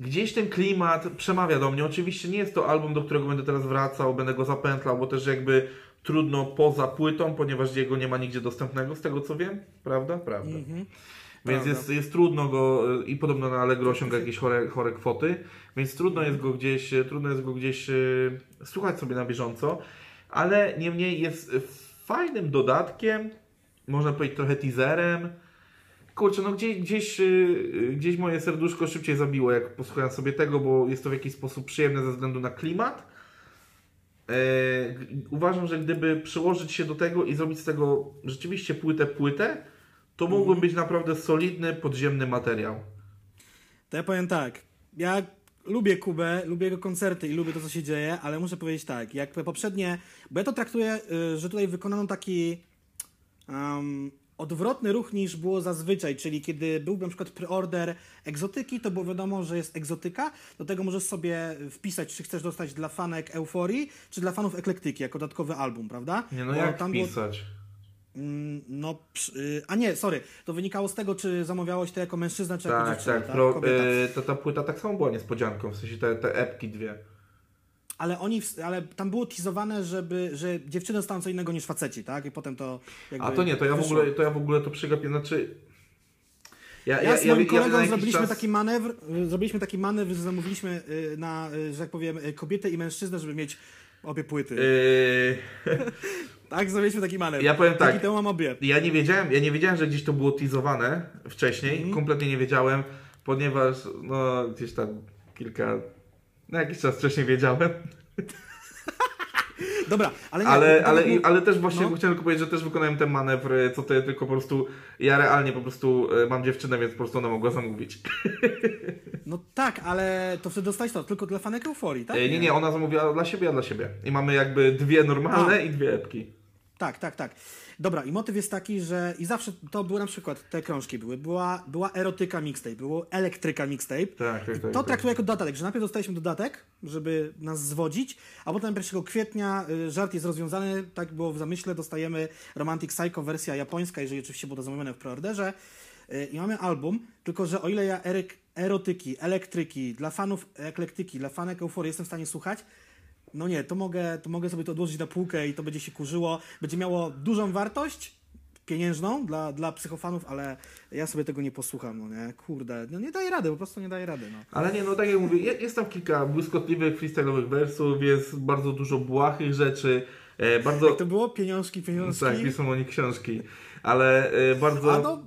gdzieś ten klimat przemawia do mnie. Oczywiście nie jest to album, do którego będę teraz wracał, będę go zapętlał, bo też jakby trudno poza płytą, ponieważ jego nie ma nigdzie dostępnego, z tego co wiem. Prawda? Prawda. Mhm. Więc jest, jest trudno go y, i podobno na Allegro osiąga jakieś chore, chore kwoty, więc trudno jest go gdzieś, y, trudno jest go gdzieś y, słuchać sobie na bieżąco, ale niemniej jest fajnym dodatkiem, można powiedzieć trochę teaserem. Kurczę, no gdzieś, gdzieś, gdzieś moje serduszko szybciej zabiło, jak posłuchałem sobie tego, bo jest to w jakiś sposób przyjemne ze względu na klimat. E, uważam, że gdyby przyłożyć się do tego i zrobić z tego rzeczywiście płytę płytę, to mógłby być naprawdę solidny, podziemny materiał. To ja powiem tak. Ja lubię Kubę, lubię jego koncerty i lubię to, co się dzieje, ale muszę powiedzieć tak, jak poprzednie, bo ja to traktuję, y, że tutaj wykonano taki um, odwrotny ruch niż było zazwyczaj, czyli kiedy był na przykład preorder egzotyki, to było wiadomo, że jest egzotyka, do tego możesz sobie wpisać, czy chcesz dostać dla fanek Euforii, czy dla fanów Eklektyki, jako dodatkowy album, prawda? Nie no Bo jak tam było- pisać? Mm, No, y, a nie, sorry, to wynikało z tego, czy zamawiałeś to jako mężczyzna, czy jako Tak, dziewczyna, tak. Kobieta. y, ta, ta płyta tak samo była niespodzianką, w sensie te, te epki dwie. Ale oni, ale tam było teasowane, żeby, że dziewczyny dostaną co innego niż faceci, tak? I potem to jakby A to nie, to ja w ogóle to, ja w ogóle to przegapię, znaczy... Ja, Ja z moim ja kolegą jakiś zrobiliśmy czas- taki manewr, zrobiliśmy taki manewr, że zamówiliśmy y, na, y, że tak powiem, y, kobietę i mężczyznę, żeby mieć obie płyty. Tak, zrobiliśmy taki manewr. Ja powiem tak. Temu mam obie. Ja nie wiedziałem, ja nie wiedziałem, że gdzieś to było teasowane wcześniej. Mhm. Kompletnie nie wiedziałem, ponieważ no gdzieś tam kilka, no jakiś czas wcześniej wiedziałem. Dobra, ale nie. Ale, ale, mów- ale też właśnie no. chciałem tylko powiedzieć, że też wykonałem ten manewr, co ty, tylko po prostu ja realnie po prostu e, mam dziewczynę, więc po prostu ona mogła zamówić. No tak, ale to wtedy dostałeś to tylko dla fanek Euforii, tak? E, Nie, nie, ona zamówiła dla siebie, a dla siebie. I mamy jakby dwie normalne A. i dwie epki. Tak, tak, tak. Dobra, i motyw jest taki, że i zawsze to były na przykład te krążki były. Była, była erotyka mixtape, było elektryka mixtape. Tak, tak, tak. to tak. traktuję jako dodatek, że najpierw dostaliśmy dodatek, żeby nas zwodzić, a potem 1 kwietnia y, żart jest rozwiązany, tak było w zamyśle, dostajemy Romantic Psycho wersja japońska, jeżeli oczywiście było to zamówione w preorderze. Y, I mamy album, tylko że o ile ja eryk, erotyki, elektryki, dla fanów eklektyki, dla fanek euforii jestem w stanie słuchać, no nie, to mogę, to mogę sobie to odłożyć na półkę i to będzie się kurzyło, będzie miało dużą wartość, pieniężną dla, dla psychofanów, ale ja sobie tego nie posłucham, no nie? Kurde, no nie daje rady, po prostu nie daje rady, no. Ale nie, no tak jak mówię, je- jest tam kilka błyskotliwych freestyle'owych wersów, jest bardzo dużo błahych rzeczy, e, bardzo... Jak to było? Pieniążki, pieniążki. Tak, piszą o nich książki, ale e, bardzo... A no, no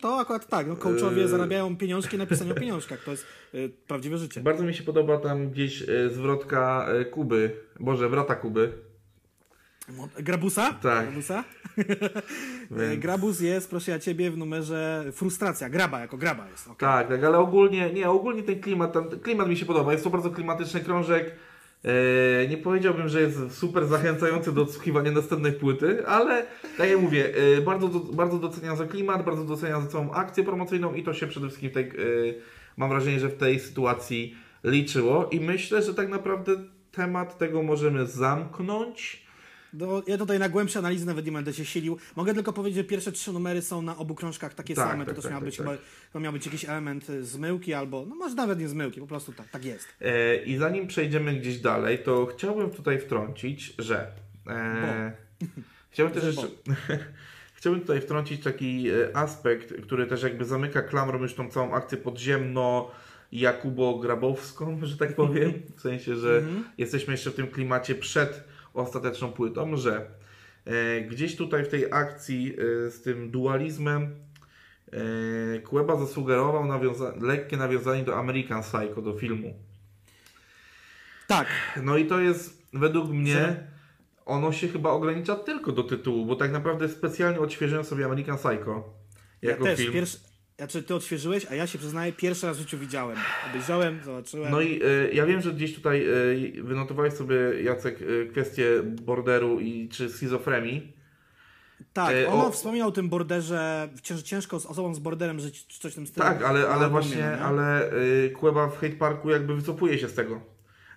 to akurat tak, no coachowie Yy. zarabiają pieniążki na pisaniu o pieniążkach, to jest y, prawdziwe życie. Bardzo mi się podoba tam gdzieś e, zwrotka e, Kuby, Boże, brata Kuby. Grabusa? Tak. Grabusa? Więc- Grabus jest, proszę ja ciebie, w numerze frustracja. Graba, jako graba jest. okej. Tak, tak, ale ogólnie, nie, ogólnie ten klimat, tam, klimat mi się podoba. Jest to bardzo klimatyczny krążek. E, nie powiedziałbym, że jest super zachęcający do odsłuchiwania następnej płyty, ale tak jak mówię, e, bardzo, bardzo doceniam za klimat, bardzo doceniam za całą akcję promocyjną i to się przede wszystkim w tej, e, mam wrażenie, że w tej sytuacji liczyło i myślę, że tak naprawdę temat tego możemy zamknąć. Do, ja tutaj na głębsze analizy nawet nie będę się silił. Mogę tylko powiedzieć, że pierwsze trzy numery są na obu krążkach takie Tak, same. tak, to też tak, miał tak, być tak. chyba to miał być jakiś element y, zmyłki albo, no może nawet nie zmyłki, po prostu tak, tak jest. E, I zanim przejdziemy gdzieś dalej, to chciałbym tutaj wtrącić, że. E, chciałbym też jeszcze. chciałbym tutaj wtrącić taki e, aspekt, który też jakby zamyka klamrą już tą całą akcję podziemno. Jakubo-grabowską, że tak powiem, w sensie, że jesteśmy jeszcze w tym klimacie przed ostateczną płytą, że e, gdzieś tutaj w tej akcji e, z tym dualizmem e, Kueba zasugerował nawiąza- lekkie nawiązanie do American Psycho, do filmu. Tak, No i to jest według mnie, ono się chyba ogranicza tylko do tytułu, bo tak naprawdę specjalnie odświeżyłem sobie American Psycho ja jako też film. pierwszy, znaczy ty odświeżyłeś, a ja się przyznaję, pierwszy raz w życiu widziałem. Obejrzałem, zobaczyłem. No i y, ja wiem, że gdzieś tutaj y, wynotowałeś sobie, Jacek, y, kwestię borderu i czy schizofrenii. tak, e, ono o- wspominał o tym borderze, cięż, ciężko z osobą z borderem żyć, czy coś w tym stylu. Tak, ale, ale albumie, właśnie, no nie? ale y, Kueba w Hate Parku jakby wycofuje się z tego.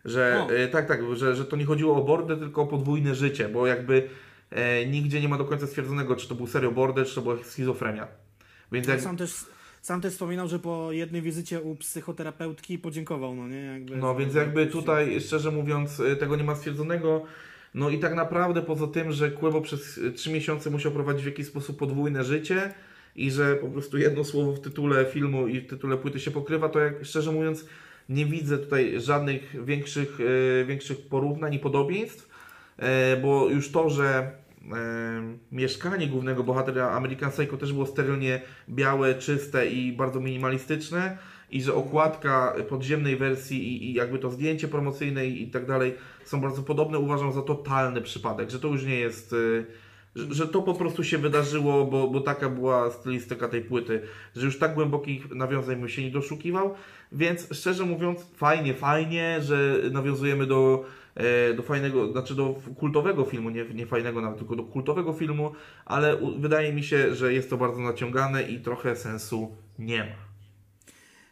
Że O. y, tak, tak, że, że to nie chodziło o border, tylko o podwójne życie, bo jakby e, nigdzie nie ma do końca stwierdzonego, czy to był serio border, czy to była schizofrenia. Więc jak, Sam też, sam też wspominał, że po jednej wizycie u psychoterapeutki podziękował, no nie? Jakby, No więc jakby tutaj, szczerze mówiąc, y, tego nie ma stwierdzonego. No i tak naprawdę poza tym, że Kłebo przez y, trzy miesiące musiał prowadzić w jakiś sposób podwójne życie i że po prostu jedno słowo w tytule filmu i w tytule płyty się pokrywa, to jak szczerze mówiąc nie widzę tutaj żadnych większych, y, większych porównań i podobieństw, e, bo już to, że e, mieszkanie głównego bohatera American Psycho też było sterylnie białe, czyste i bardzo minimalistyczne. I że okładka podziemnej wersji i, i jakby to zdjęcie promocyjne i, tak dalej są bardzo podobne, uważam za totalny przypadek, że to już nie jest, y, że, że to po prostu się wydarzyło, bo, bo taka była stylistyka tej płyty, że już tak głębokich nawiązań bym się nie doszukiwał, więc szczerze mówiąc fajnie, fajnie, że nawiązujemy do do fajnego, znaczy do kultowego filmu, nie, nie fajnego nawet, tylko do kultowego filmu, ale wydaje mi się, że jest to bardzo naciągane i trochę sensu nie ma.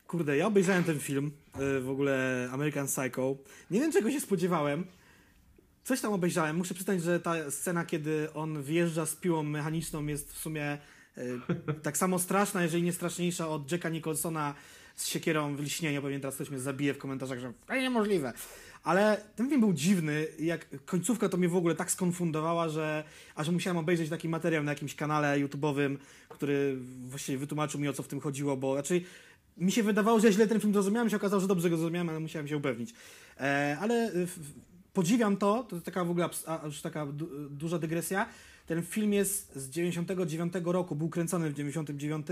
Kurde, ja obejrzałem ten film, y, w ogóle American Psycho. Nie wiem, czego się spodziewałem. Coś tam obejrzałem. Muszę przyznać, że ta scena, kiedy on wjeżdża z piłą mechaniczną jest w sumie y, tak samo straszna, jeżeli nie straszniejsza od Jacka Nicholsona z siekierą w liśnieniu. Pewnie teraz ktoś mnie zabije w komentarzach, że niemożliwe. Ale ten film był dziwny. Jak końcówka to mnie w ogóle tak skonfundowała, że aż musiałem obejrzeć taki materiał na jakimś kanale YouTube'owym, który właściwie wytłumaczył mi o co w tym chodziło, bo raczej mi się wydawało, że źle ten film zrozumiałem, się okazało, że dobrze go zrozumiałem, ale musiałem się upewnić. E, ale podziwiam to, to taka w ogóle a, już taka du, duża dygresja. Ten film jest z 99 roku, był kręcony w 99,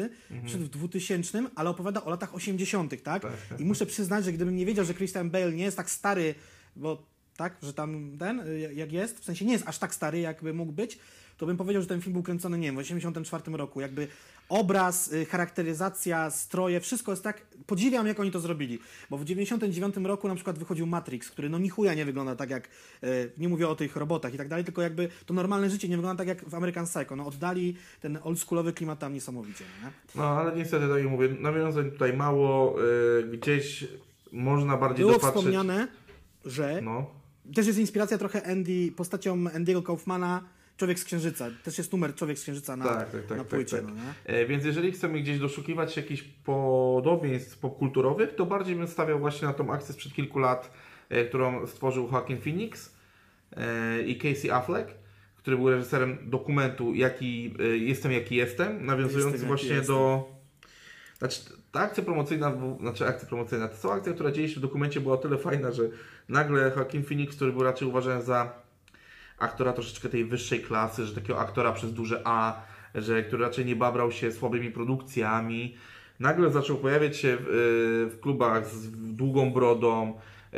przed w 2000, ale opowiada o latach 80., tak? I muszę przyznać, że gdybym nie wiedział, że Christian Bale nie jest tak stary, bo tak, że tam ten, y, jak jest, w sensie nie jest aż tak stary, jakby mógł być, to bym powiedział, że ten film był kręcony, nie wiem, w 84 roku. Jakby obraz, y, charakteryzacja, stroje, wszystko jest tak, podziwiam jak oni to zrobili. Bo w 99 roku na przykład wychodził Matrix, który no ni chuja nie wygląda tak jak, y, nie mówię o tych robotach i tak dalej, tylko jakby to normalne życie nie wygląda tak jak w American Psycho. No oddali ten oldschoolowy klimat tam niesamowicie, no nie? No ale niestety, tak jak mówię, nawiązań tutaj mało, y, gdzieś można bardziej Było dopatrzeć. wspomniane, że No, też jest inspiracja trochę Andy, postacią Andy'ego Kaufmana, Człowiek z Księżyca. Też jest numer Człowiek z Księżyca na, Tak, tak, tak, na tak, płycie, tak. no? E, Więc jeżeli chcemy gdzieś doszukiwać jakichś podobieństw popkulturowych, to bardziej bym stawiał właśnie na tą akcję sprzed kilku lat, e, którą stworzył Joaquin Phoenix e, i Casey Affleck, który był reżyserem dokumentu jaki, y, Jestem jaki jestem, nawiązujący Jestem, właśnie jestem. do... Znaczy, ta akcja promocyjna, znaczy akcja promocyjna, ta cała akcja, która dzieje się w dokumencie była o tyle fajna, że nagle Joaquin Phoenix, który był raczej uważany za aktora troszeczkę tej wyższej klasy, że takiego aktora przez duże A, że który raczej nie babrał się słabymi produkcjami, nagle zaczął pojawiać się w, y, w klubach z długą brodą, y,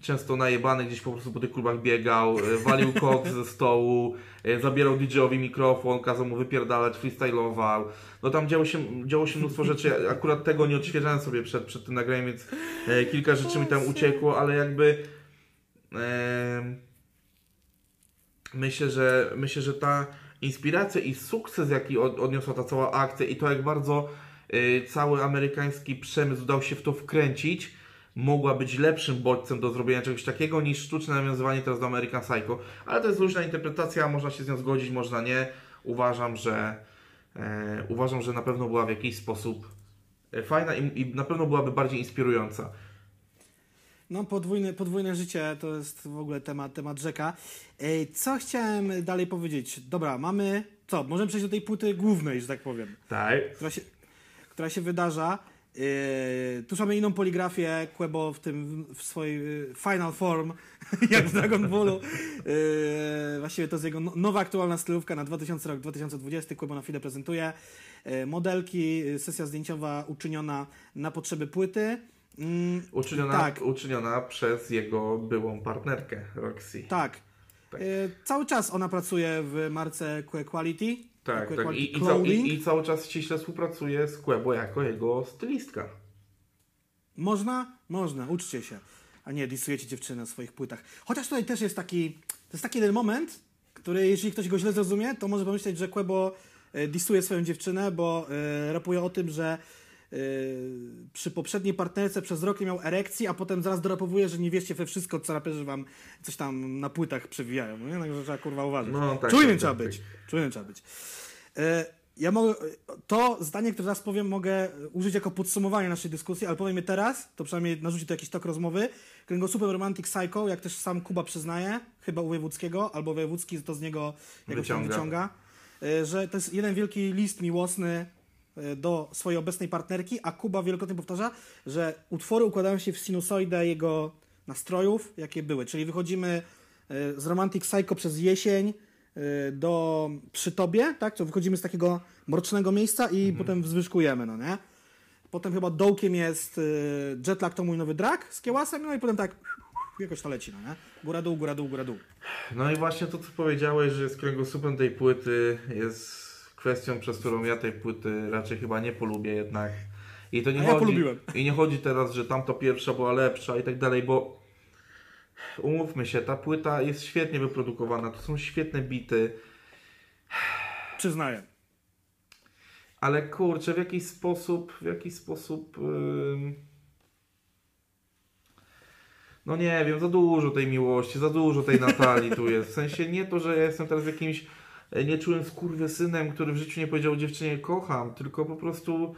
często najebany gdzieś po prostu po tych klubach biegał, y, walił kok ze stołu, zabierał DJ-owi mikrofon, kazał mu wypierdalać, freestylował. No tam działo się, działo się mnóstwo rzeczy, akurat tego nie odświeżałem sobie przed, przed tym nagraniem, więc e, kilka rzeczy mi tam uciekło, ale jakby em, myślę, że myślę, że ta inspiracja i sukces, jaki od, odniosła ta cała akcja i to jak bardzo y, cały amerykański przemysł dał się w to wkręcić, mogła być lepszym bodźcem do zrobienia czegoś takiego niż sztuczne nawiązywanie teraz do American Psycho. Ale to jest luźna interpretacja, można się z nią zgodzić, można nie. Uważam, że e, uważam, że na pewno była w jakiś sposób e, fajna i, i na pewno byłaby bardziej inspirująca. No, podwójne, podwójne życie to jest w ogóle temat, temat rzeka. Co chciałem dalej powiedzieć? Dobra, mamy. Co? Możemy przejść do tej płyty głównej, że tak powiem, Tak. która się, która się wydarza. Yy, tu mamy inną poligrafię, Quebo w tym w swojej yy, final form, jak w Dragon Ballu. Yy, właściwie to jest jego no- nowa aktualna stylówka na 2000 rok 2020. Quebo na chwilę prezentuje. Yy, modelki, yy, sesja zdjęciowa uczyniona na potrzeby płyty. Mm, Uczyniona, Tak. uczyniona przez jego byłą partnerkę Roxy. Tak. Tak. E, cały czas ona pracuje w marce Que Quality. Tak, Que tak. Quality I, i, i, I cały czas ściśle współpracuje z Quebo jako jego stylistka. Można? Można, uczcie się. A nie, disujecie dziewczyny na swoich płytach. Chociaż tutaj też jest taki, to jest taki jeden moment, który jeśli ktoś go źle zrozumie, to może pomyśleć, że Quebo e, disuje swoją dziewczynę, bo e, rapuje o tym, że przy poprzedniej partnerce przez rok nie miał erekcji, a potem zaraz dorapowuje, że nie wierzcie we wszystko, co raperzy wam coś tam na płytach przewijają. No nie? Także trzeba kurwa uważać. No, tak, Czujnym tak, trzeba tak, być. Czujnym trzeba być. E, Ja mogę, to zdanie, które teraz powiem, mogę użyć jako podsumowanie naszej dyskusji, ale powiem je teraz, to przynajmniej narzuci to jakiś tok rozmowy. Kręgosłupem Romantic Psycho, jak też sam Kuba przyznaje, chyba u Wojewódzkiego, albo Wojewódzki to z niego jakoś Wyciąga. wyciąga, e, że to jest jeden wielki list miłosny do swojej obecnej partnerki, a Kuba wielokrotnie powtarza, że utwory układają się w sinusoidę jego nastrojów, jakie były. Czyli wychodzimy e, z Romantic Psycho przez jesień e, do przy tobie, tak? To wychodzimy z takiego mrocznego miejsca i potem wzwyżkujemy, no nie? Potem chyba dołkiem jest e, Jetlag to mój nowy drag z kiełasem, no i potem tak jakoś to leci, no nie? Góra dół, góra dół, góra dół. No i właśnie to, co powiedziałeś, że z kręgosłupem tej płyty jest kwestią, przez którą ja tej płyty raczej chyba nie polubię jednak. I to nie A ja chodzi, polubiłem. I nie chodzi teraz, że tamta pierwsza była lepsza i tak dalej, bo umówmy się, ta płyta jest świetnie wyprodukowana, to są świetne bity, Przyznaję. ale kurczę, w jakiś sposób, w jakiś sposób... ym, No nie wiem, za dużo tej miłości, za dużo tej Natalii tu jest. W sensie nie to, że ja jestem teraz jakimś e, nieczułym skurwysynem, który w życiu nie powiedział dziewczynie kocham, tylko po prostu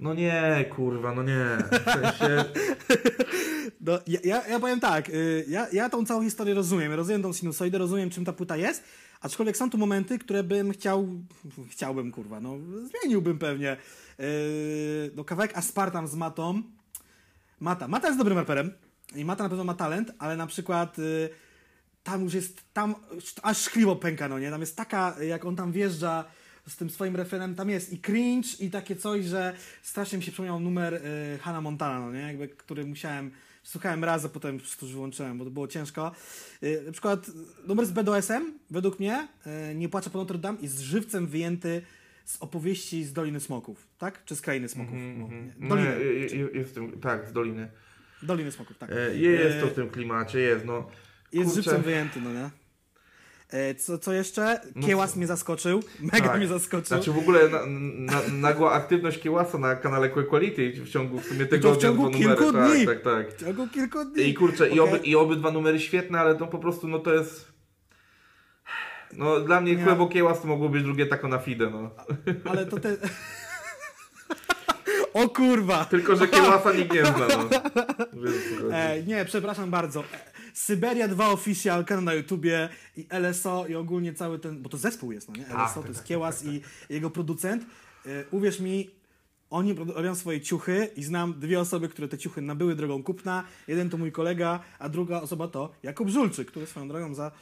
no nie, kurwa, no nie. W sensie No, ja, ja, ja powiem tak, y, ja, ja tą całą historię rozumiem, rozumiem tą sinusoidę, rozumiem czym ta płyta jest, aczkolwiek są tu momenty, które bym chciał, chciałbym kurwa, no zmieniłbym pewnie. Y, no kawałek Aspartam z Matą, Mata, Mata jest dobrym raperem i Mata na pewno ma talent, ale na przykład y, tam już jest, tam aż szkliwo pęka, no nie, tam jest taka, jak on tam wjeżdża z tym swoim refrenem, tam jest i cringe i takie coś, że strasznie mi się przypomniał numer y, Hannah Montana, no nie, jakby, który musiałem, słuchałem raz, a potem już wyłączyłem, bo to było ciężko. Y, na przykład numer z BDSM, według mnie, y, Nie płacze po Notre Dame jest żywcem wyjęty z opowieści z Doliny Smoków, tak? Czy z Krainy Smoków? No, nie. no, Doliny. nie, je- je- jest w tym, tak, z Doliny. Doliny Smoków, tak. E, Jest to E, w tym klimacie, jest, no. Jest Kurczę. żywcem wyjęty, no nie? E, co, co jeszcze? No Kiełas co? mnie zaskoczył. Mega Tak. mnie zaskoczył. Znaczy w ogóle na, na, nagła aktywność Kiełasa na kanale Quality w ciągu w sumie tygodnia, w ciągu dwa kilku numery, dni. tak, tak, tak. W ciągu kilku dni. I kurczę, i, Okej. oby, i obydwa numery świetne, ale to po prostu, no to jest... No dla mnie Nie. Kłebo Kiełas to mogło być drugie tako na fide, no. Ale to te... o kurwa! Tylko, że Kiełasa nikt nie zna, no. Wiesz. E, nie, przepraszam bardzo. E, Syberia 2 Official, kanał na YouTubie i LSO i ogólnie cały ten, bo to zespół jest, no nie? Tak, LSO to tak, jest tak, Kiełas i jego producent. Y, Uwierz mi, oni robią swoje ciuchy i znam dwie osoby, które te ciuchy nabyły drogą kupna. Jeden to mój kolega, a druga osoba to Jakub Żulczyk, który swoją drogą za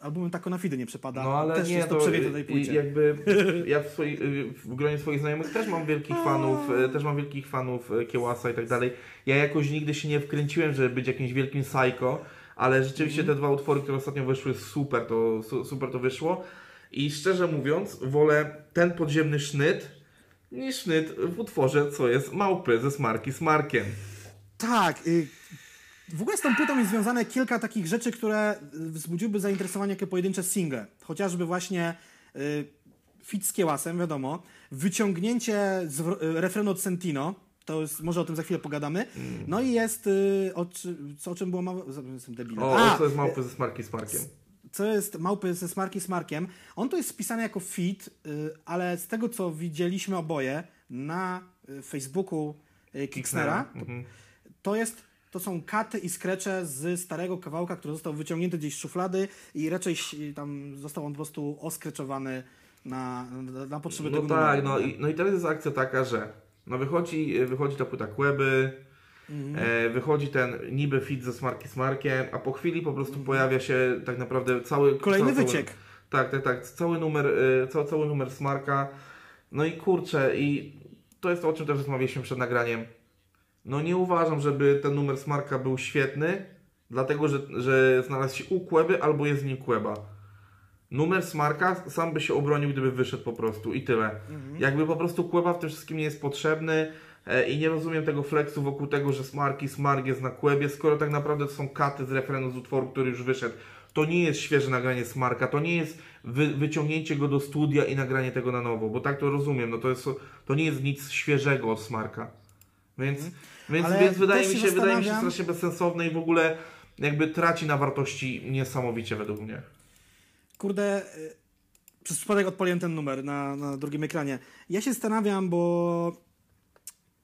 albumem Tako na Fidy nie przepada. No ale Też nie, jest to to tej płycie. jakby ja w, swoi, w gronie swoich znajomych też mam wielkich fanów, e, też mam wielkich fanów e, Kiełasa i tak dalej. Ja jakoś nigdy się nie wkręciłem, żeby być jakimś wielkim psycho, ale rzeczywiście Mhm. te dwa utwory, które ostatnio wyszły, super to, su, super to wyszło. I szczerze mówiąc, wolę ten podziemny sznyt niż sznyt w utworze, co jest Małpy ze Smarki z Markiem. Tak. Y, w ogóle z tą płytą jest związane kilka takich rzeczy, które y, wzbudziłyby zainteresowanie jako pojedyncze single. Chociażby właśnie y, fit z Kiełasem, wiadomo. Wyciągnięcie z y, refrenu od Sentino. To jest, może o tym za chwilę pogadamy. No i jest, y, o, co, o czym było mowa? Jestem debilem. O, A, co jest Małpy ze Smarki z Markiem. co jest Małpy ze Smarki z Markiem. On to jest spisany jako fit, y, ale z tego co widzieliśmy oboje na y, Facebooku y, Kicksnera, to, Mhm. to jest to są katy i skrecze z starego kawałka, który został wyciągnięty gdzieś z szuflady i raczej tam został on po prostu oskreczowany na, na, na potrzeby No tego tak, numeru. no i, no i teraz jest akcja taka, że no wychodzi, wychodzi ta płyta Kłeby, Mhm. e, wychodzi ten niby fit ze Smarki z Markiem, a po chwili po prostu Mhm. pojawia się tak naprawdę cały... Kolejny cały, wyciek. Tak, tak, tak, cały numer, e, cały, cały numer Smarka. No i kurczę, i to jest to, o czym też rozmawialiśmy przed nagraniem. No nie uważam, żeby ten numer Smarka był świetny, dlatego że, że znalazł się u Kłeby albo jest z nim Kłeba. Numer Smarka sam by się obronił, gdyby wyszedł po prostu i tyle. Jakby po prostu Kłeba w tym wszystkim nie jest potrzebny e, i nie rozumiem tego flexu wokół tego, że Smarki, Smark jest na Kłebie, skoro tak naprawdę to są katy z refrenu z utworu, który już wyszedł. To nie jest świeże nagranie Smarka, to nie jest wy, wyciągnięcie go do studia i nagranie tego na nowo, bo tak to rozumiem, no to, jest, to nie jest nic świeżego od Smarka. Więc, więc, więc wydaje, mi się wydaje mi się strasznie bezsensowne i w ogóle jakby traci na wartości niesamowicie według mnie. Kurde, y, przez przypadek odpaliłem ten numer na, na drugim ekranie. Ja się zastanawiam, bo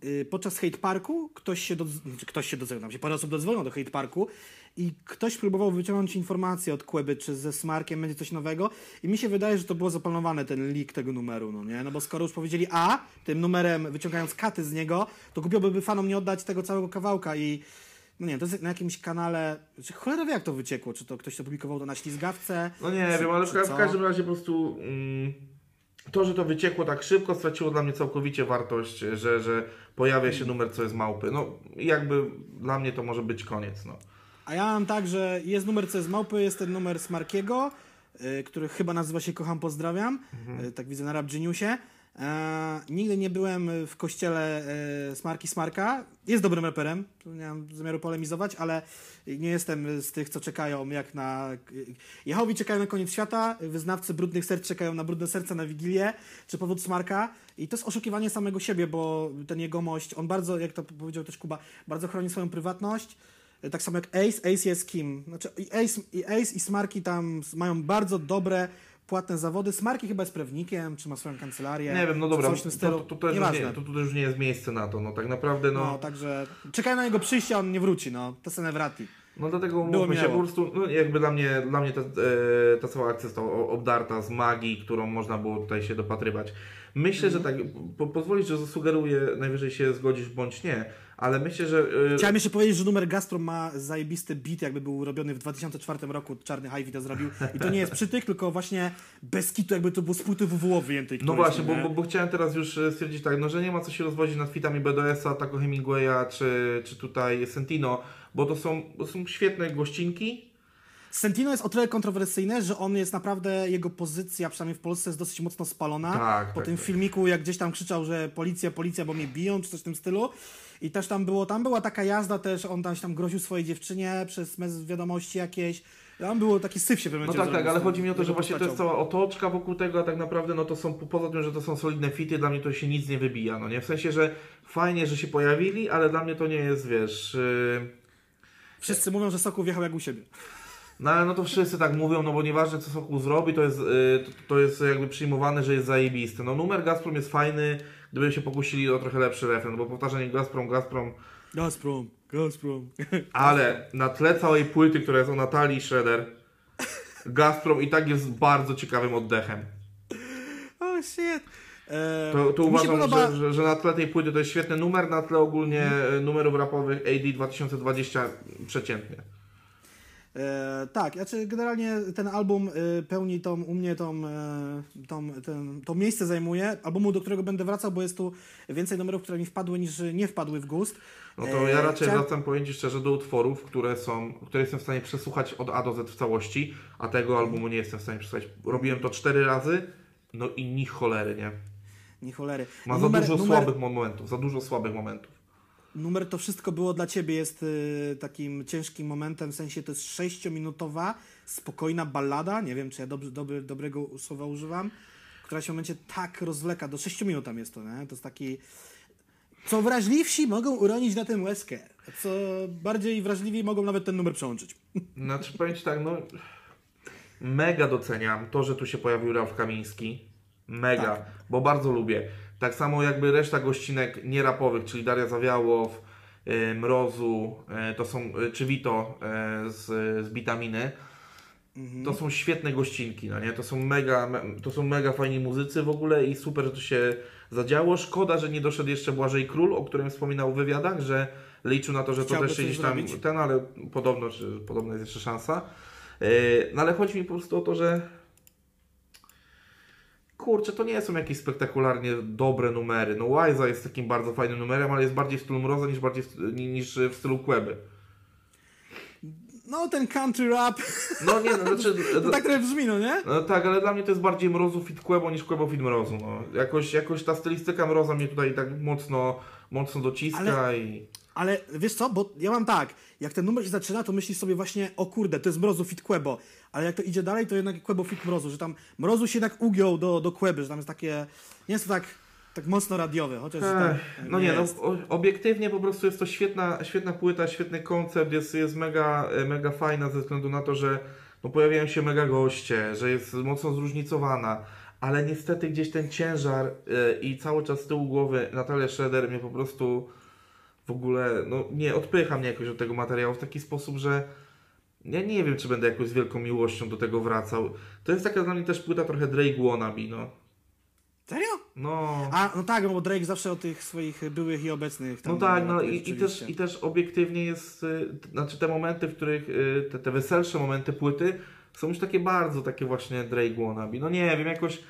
y, podczas hate parku ktoś się, do, znaczy ktoś się dodzwonił, tam się parę osób dodzwoniło do hate parku i ktoś próbował wyciągnąć informacje od Kłeby, czy ze Smarkiem będzie coś nowego i mi się wydaje, że to było zaplanowane, ten leak tego numeru, no nie? No bo skoro już powiedzieli A, tym numerem wyciągając katy z niego, to głupio fanom nie oddać tego całego kawałka i no nie, to jest na jakimś kanale, czy cholera wie jak to wyciekło, czy to ktoś to publikował to na ślizgawce, No nie czy- wiem, ale w, w każdym razie po prostu mm, to, że to wyciekło tak szybko, straciło dla mnie całkowicie wartość, że, że pojawia się numer, co jest małpy. No jakby dla mnie to może być koniec. No. A ja mam tak, że jest numer co jest małpy, jest ten numer Smarkiego, y, który chyba nazywa się Kocham Pozdrawiam, y, tak widzę na Rap Geniusie. E, nigdy nie byłem w kościele e, Smarki Smarka. Jest dobrym raperem, tu nie mam zamiaru polemizować, ale nie jestem z tych, co czekają jak na... Jehowi czekają na koniec świata, wyznawcy brudnych serc czekają na brudne serca na Wigilię, czy powód Smarka. I to jest oszukiwanie samego siebie, bo ten jegomość, on bardzo, jak to powiedział też Kuba, bardzo chroni swoją prywatność. Tak samo jak Ace, Ace jest kim? Znaczy i Ace, i Ace i Smarki tam mają bardzo dobre, płatne zawody. Smarki chyba jest prawnikiem, czy ma swoją kancelarię. Nie wiem, no dobra, Coś w tym to, stylu. to, to, też Nieważne. nie, to, to też już nie jest miejsce na to. No tak naprawdę no, No, także czekają na jego przyjście, on nie wróci, no. To se wrati. No dlatego mówmy się, po prostu no, jakby dla mnie, dla mnie ta, e, ta cała akcja została obdarta z magii, którą można było tutaj się dopatrywać. Myślę, że tak, po, pozwolisz, że zasugeruję, najwyżej się zgodzisz bądź nie, ale myślę, że... e, Chciałem jeszcze powiedzieć, że numer Gazprom ma zajebisty beat, jakby był robiony w 2004 roku. Czarny Hive to zrobił. I to nie jest przytyk, tylko właśnie bez kitu, jakby to był z płyty WWO wyjętej. No właśnie, bo, bo, bo chciałem teraz już e, stwierdzić tak, no że nie ma co się rozwodzić nad fitami BDS-a, Taco Hemingwaya czy, czy tutaj Sentino, bo to są, to są świetne gościnki, Sentino jest o tyle kontrowersyjne, że on jest naprawdę, jego pozycja, przynajmniej w Polsce, jest dosyć mocno spalona. Tak, po tak, tym tak. filmiku, jak gdzieś tam krzyczał, że policja, policja, bo mnie biją, czy coś w tym stylu. I też tam było, tam była taka jazda też, on tam się tam groził swojej dziewczynie przez mes wiadomości jakieś. Tam było taki syf się No tak, tak, ale chodzi mi o to, że właśnie to jest cała otoczka wokół tego, a tak naprawdę no to są, poza tym, że to są solidne fity, dla mnie to się nic nie wybija, no nie? W sensie, że fajnie, że się pojawili, ale dla mnie to nie jest, wiesz... Yy... Wszyscy mówią, że Sokół wjechał jak u siebie. No ale no to wszyscy tak mówią, no bo nieważne co Sokół zrobi, to jest, yy, to, to jest jakby przyjmowane, że jest zajebisty. No numer Gazprom jest fajny, gdyby się pokusili o trochę lepszy refren, bo powtarzanie Gazprom, Gazprom, Gazprom. Gazprom. Ale na tle całej płyty, która jest o Natalii Schroeder, Gazprom i tak jest bardzo ciekawym oddechem. Oh shit. E, To, to uważam, podoba- że, że, że na tle tej płyty to jest świetny numer, na tle ogólnie numerów rapowych AD 2020 przeciętnie. E, tak, znaczy generalnie ten album e, pełni tą, u mnie tą, e, tą, ten, to miejsce zajmuje, albumu, do którego będę wracał, bo jest tu więcej numerów, które mi wpadły niż nie wpadły w gust. No to E, ja raczej chciałem- wracam, powiem Ci szczerze, do utworów, które są, które jestem w stanie przesłuchać od A do Z w całości, a tego albumu nie jestem w stanie przesłuchać. Robiłem to cztery razy, no i ni cholery, nie? Nie cholery. Ma za numer, dużo numer, słabych momentów, za dużo słabych momentów. Numer to wszystko było dla ciebie jest y, takim ciężkim momentem, w sensie to jest sześciominutowa, spokojna ballada, nie wiem czy ja dobrze, dobry, dobrego słowa używam, która się w momencie tak rozwleka, do 6 minut tam jest to, nie? To jest taki... Co wrażliwsi mogą uronić na tym łezkę, co bardziej wrażliwi mogą nawet ten numer przełączyć. Znaczy powiem Ci tak, no mega doceniam to, że tu się pojawił Ralf Kamiński. Mega, Tak. bo bardzo lubię. Tak samo jakby reszta gościnek nierapowych, czyli Daria Zawiałow, y, Mrozu, y, to są, y, czy Vito z, z Bitaminy. To są świetne gościnki, no nie? To są mega, me, to są mega fajni muzycy w ogóle i super, że to się zadziało. Szkoda, że nie doszedł jeszcze Błażej Król, o którym wspominał w wywiadach, że liczył na to, że Chciałby to też gdzieś tam zrobić. ten, ale podobno, czy, podobno jest jeszcze szansa. No ale chodzi mi po prostu o to, że kurczę, to nie są jakieś spektakularnie dobre numery. No Wiza jest takim bardzo fajnym numerem, ale jest bardziej w stylu Mroza niż, bardziej w, niż w stylu Queby. No ten country rap, No nie, no znaczy... to tak trochę brzmi, no nie? No tak, ale dla mnie to jest bardziej Mrozu fit Quebo niż Quebo fit Mrozu. No. Jakoś, jakoś ta stylistyka Mroza mnie tutaj tak mocno, mocno dociska Ale- i... Ale wiesz co, bo ja mam tak, jak ten numer się zaczyna, to myślisz sobie właśnie, o kurde, to jest Mrozu fit Quebo, ale jak to idzie dalej, to jednak Quebo fit Mrozu, że tam Mrozu się jednak ugiął do, do Queby, że tam jest takie, nie jest to tak, tak mocno radiowe, chociaż tak, Ech, no nie, no jest. o- obiektywnie po prostu jest to świetna, świetna płyta, świetny koncept, jest, jest mega, e, mega fajna ze względu na to, że no, pojawiają się mega goście, że jest mocno zróżnicowana, ale niestety gdzieś ten ciężar e, i cały czas z tyłu głowy Natalia Schroeder mnie po prostu w ogóle, no nie, odpycha mnie jakoś od tego materiału w taki sposób, że ja nie wiem, czy będę jakoś z wielką miłością do tego wracał. To jest taka dla mnie też płyta trochę Drake wannabe, no. Serio? No... A, no tak, no bo Drake zawsze o tych swoich byłych i obecnych tam No tak, no i, i, też, i też obiektywnie jest, y, znaczy te momenty, w których, y, te, te weselsze momenty płyty są już takie bardzo takie właśnie Drake wannabe. No nie wiem, jakoś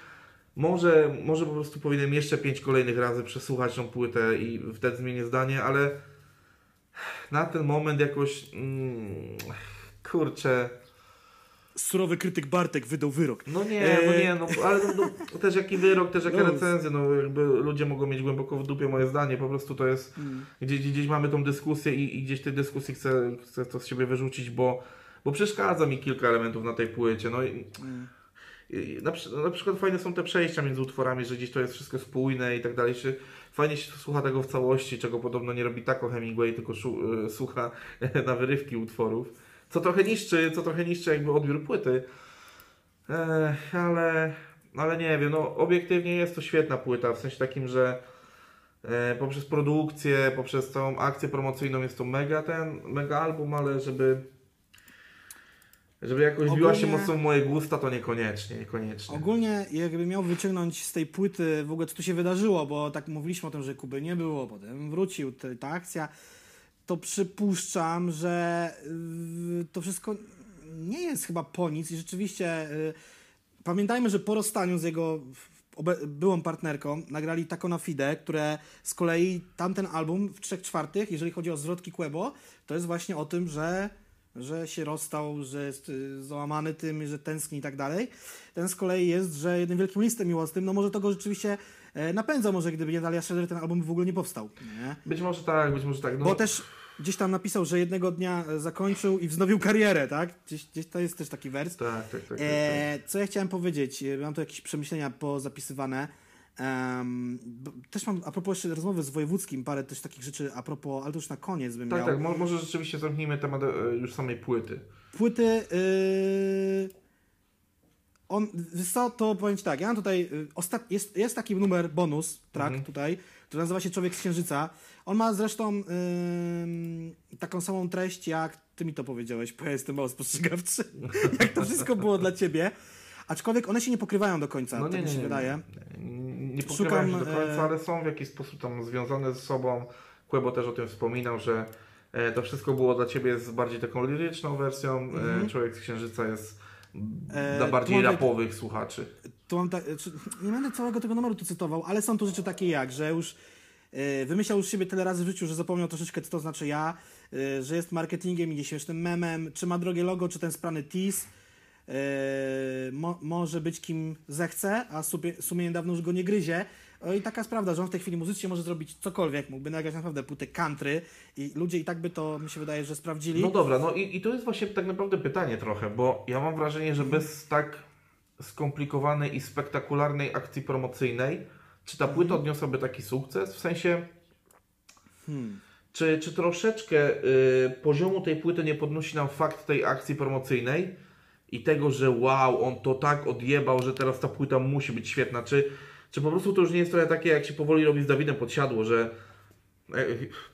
może, może po prostu powinienem jeszcze pięć kolejnych razy przesłuchać tą płytę i wtedy zmienię zdanie, ale na ten moment jakoś, mm, kurczę, Surowy krytyk Bartek wydał wyrok. no nie, no Eee. nie, no ale no, no, też jaki wyrok, też jaka No. recenzja, no jakby ludzie mogą mieć głęboko w dupie moje zdanie, po prostu to jest, gdzieś, gdzieś mamy tą dyskusję i, i gdzieś tej dyskusji chcę, chcę to z siebie wyrzucić, bo, bo przeszkadza mi kilka elementów na tej płycie, no i, i na, przy- na przykład fajne są te przejścia między utworami, że gdzieś to jest wszystko spójne i tak dalej, fajnie się słucha tego w całości, czego podobno nie robi tako Hemingway, tylko szu, y, słucha na wyrywki utworów, co trochę niszczy, co trochę niszczy jakby odbiór płyty, ale, ale nie wiem, no obiektywnie jest to świetna płyta, w sensie takim, że e, poprzez produkcję, poprzez całą akcję promocyjną jest to mega ten, mega album, ale żeby żeby jakoś biła się Ogólnie- mocno w moje gusta, to niekoniecznie, niekoniecznie. Ogólnie, jakby miał wyciągnąć z tej płyty w ogóle, co tu się wydarzyło, bo tak mówiliśmy o tym, że Kuby nie było, potem wrócił, ta akcja, to przypuszczam, że y, to wszystko nie jest chyba po nic i rzeczywiście y, pamiętajmy, że po rozstaniu z jego byłą partnerką nagrali Taco na Fide, które z kolei tamten album w trzech czwartych, jeżeli chodzi o zwrotki Quebo, to jest właśnie o tym, że że się rozstał, że jest y, załamany tym, że tęskni i tak dalej. Ten z kolei jest, że jednym wielkim listem miłosnym, no może to go rzeczywiście e, napędza, może gdyby nie Dalia Schroeder, ten album w ogóle nie powstał. Nie? Być może tak, być może tak. No, Bo też gdzieś tam napisał, że jednego dnia e, zakończył i wznowił karierę, tak? Gdzieś, gdzieś to jest też taki wers. Tak, tak, tak. tak, tak. E, co ja chciałem powiedzieć? E, Mam tu jakieś przemyślenia pozapisywane. B- też mam, a propos jeszcze rozmowy z wojewódzkim, parę też takich rzeczy, a propos, ale to już na koniec bym tak, miał. tak, mo- może rzeczywiście zamknijmy temat e, już samej płyty. Płyty. Yy... On, co, to powiem Ci tak, ja mam tutaj, yy, ostat... jest, jest taki numer, bonus, track Mhm. tutaj, który nazywa się Człowiek z Księżyca. On ma zresztą yy, taką samą treść, jak ty mi to powiedziałeś, bo ja jestem mało spostrzegawczy, jak to wszystko było dla ciebie. Aczkolwiek one się nie pokrywają do końca, no tak mi się wydaje. Nie, nie pokrywają Szukam, się do końca, e, ale są w jakiś sposób tam związane ze sobą. Kłebo też o tym wspominał, że e, to wszystko było dla ciebie z bardziej taką liryczną wersją. Mm-hmm. Człowiek z Księżyca jest dla bardziej rapowych słuchaczy. Tu mam ta, nie będę całego tego numeru tu cytował, ale są tu rzeczy takie jak, że już wymyślał już siebie tyle razy w życiu, że zapomniał troszeczkę, co to znaczy ja, że jest marketingiem i nieśmiesznym memem, czy ma drogie logo, czy ten sprany tease, mo, może być kim zechce, a sumienie dawno już go nie gryzie. I taka jest prawda, że on w tej chwili muzycznie może zrobić cokolwiek, mógłby nagrać naprawdę płytę country i ludzie i tak by to, mi się wydaje, że sprawdzili. No dobra, no i, i to jest właśnie tak naprawdę pytanie trochę, bo ja mam wrażenie, że bez tak skomplikowanej i spektakularnej akcji promocyjnej, czy ta płyta mhm. odniosłaby taki sukces? W sensie, hmm. czy, czy troszeczkę y, poziomu tej płyty nie podnosi nam fakt tej akcji promocyjnej i tego, że wow, on to tak odjebał, że teraz ta płyta musi być świetna? Czy czy po prostu to już nie jest trochę takie, jak się powoli robi z Dawidem Podsiadło, że e,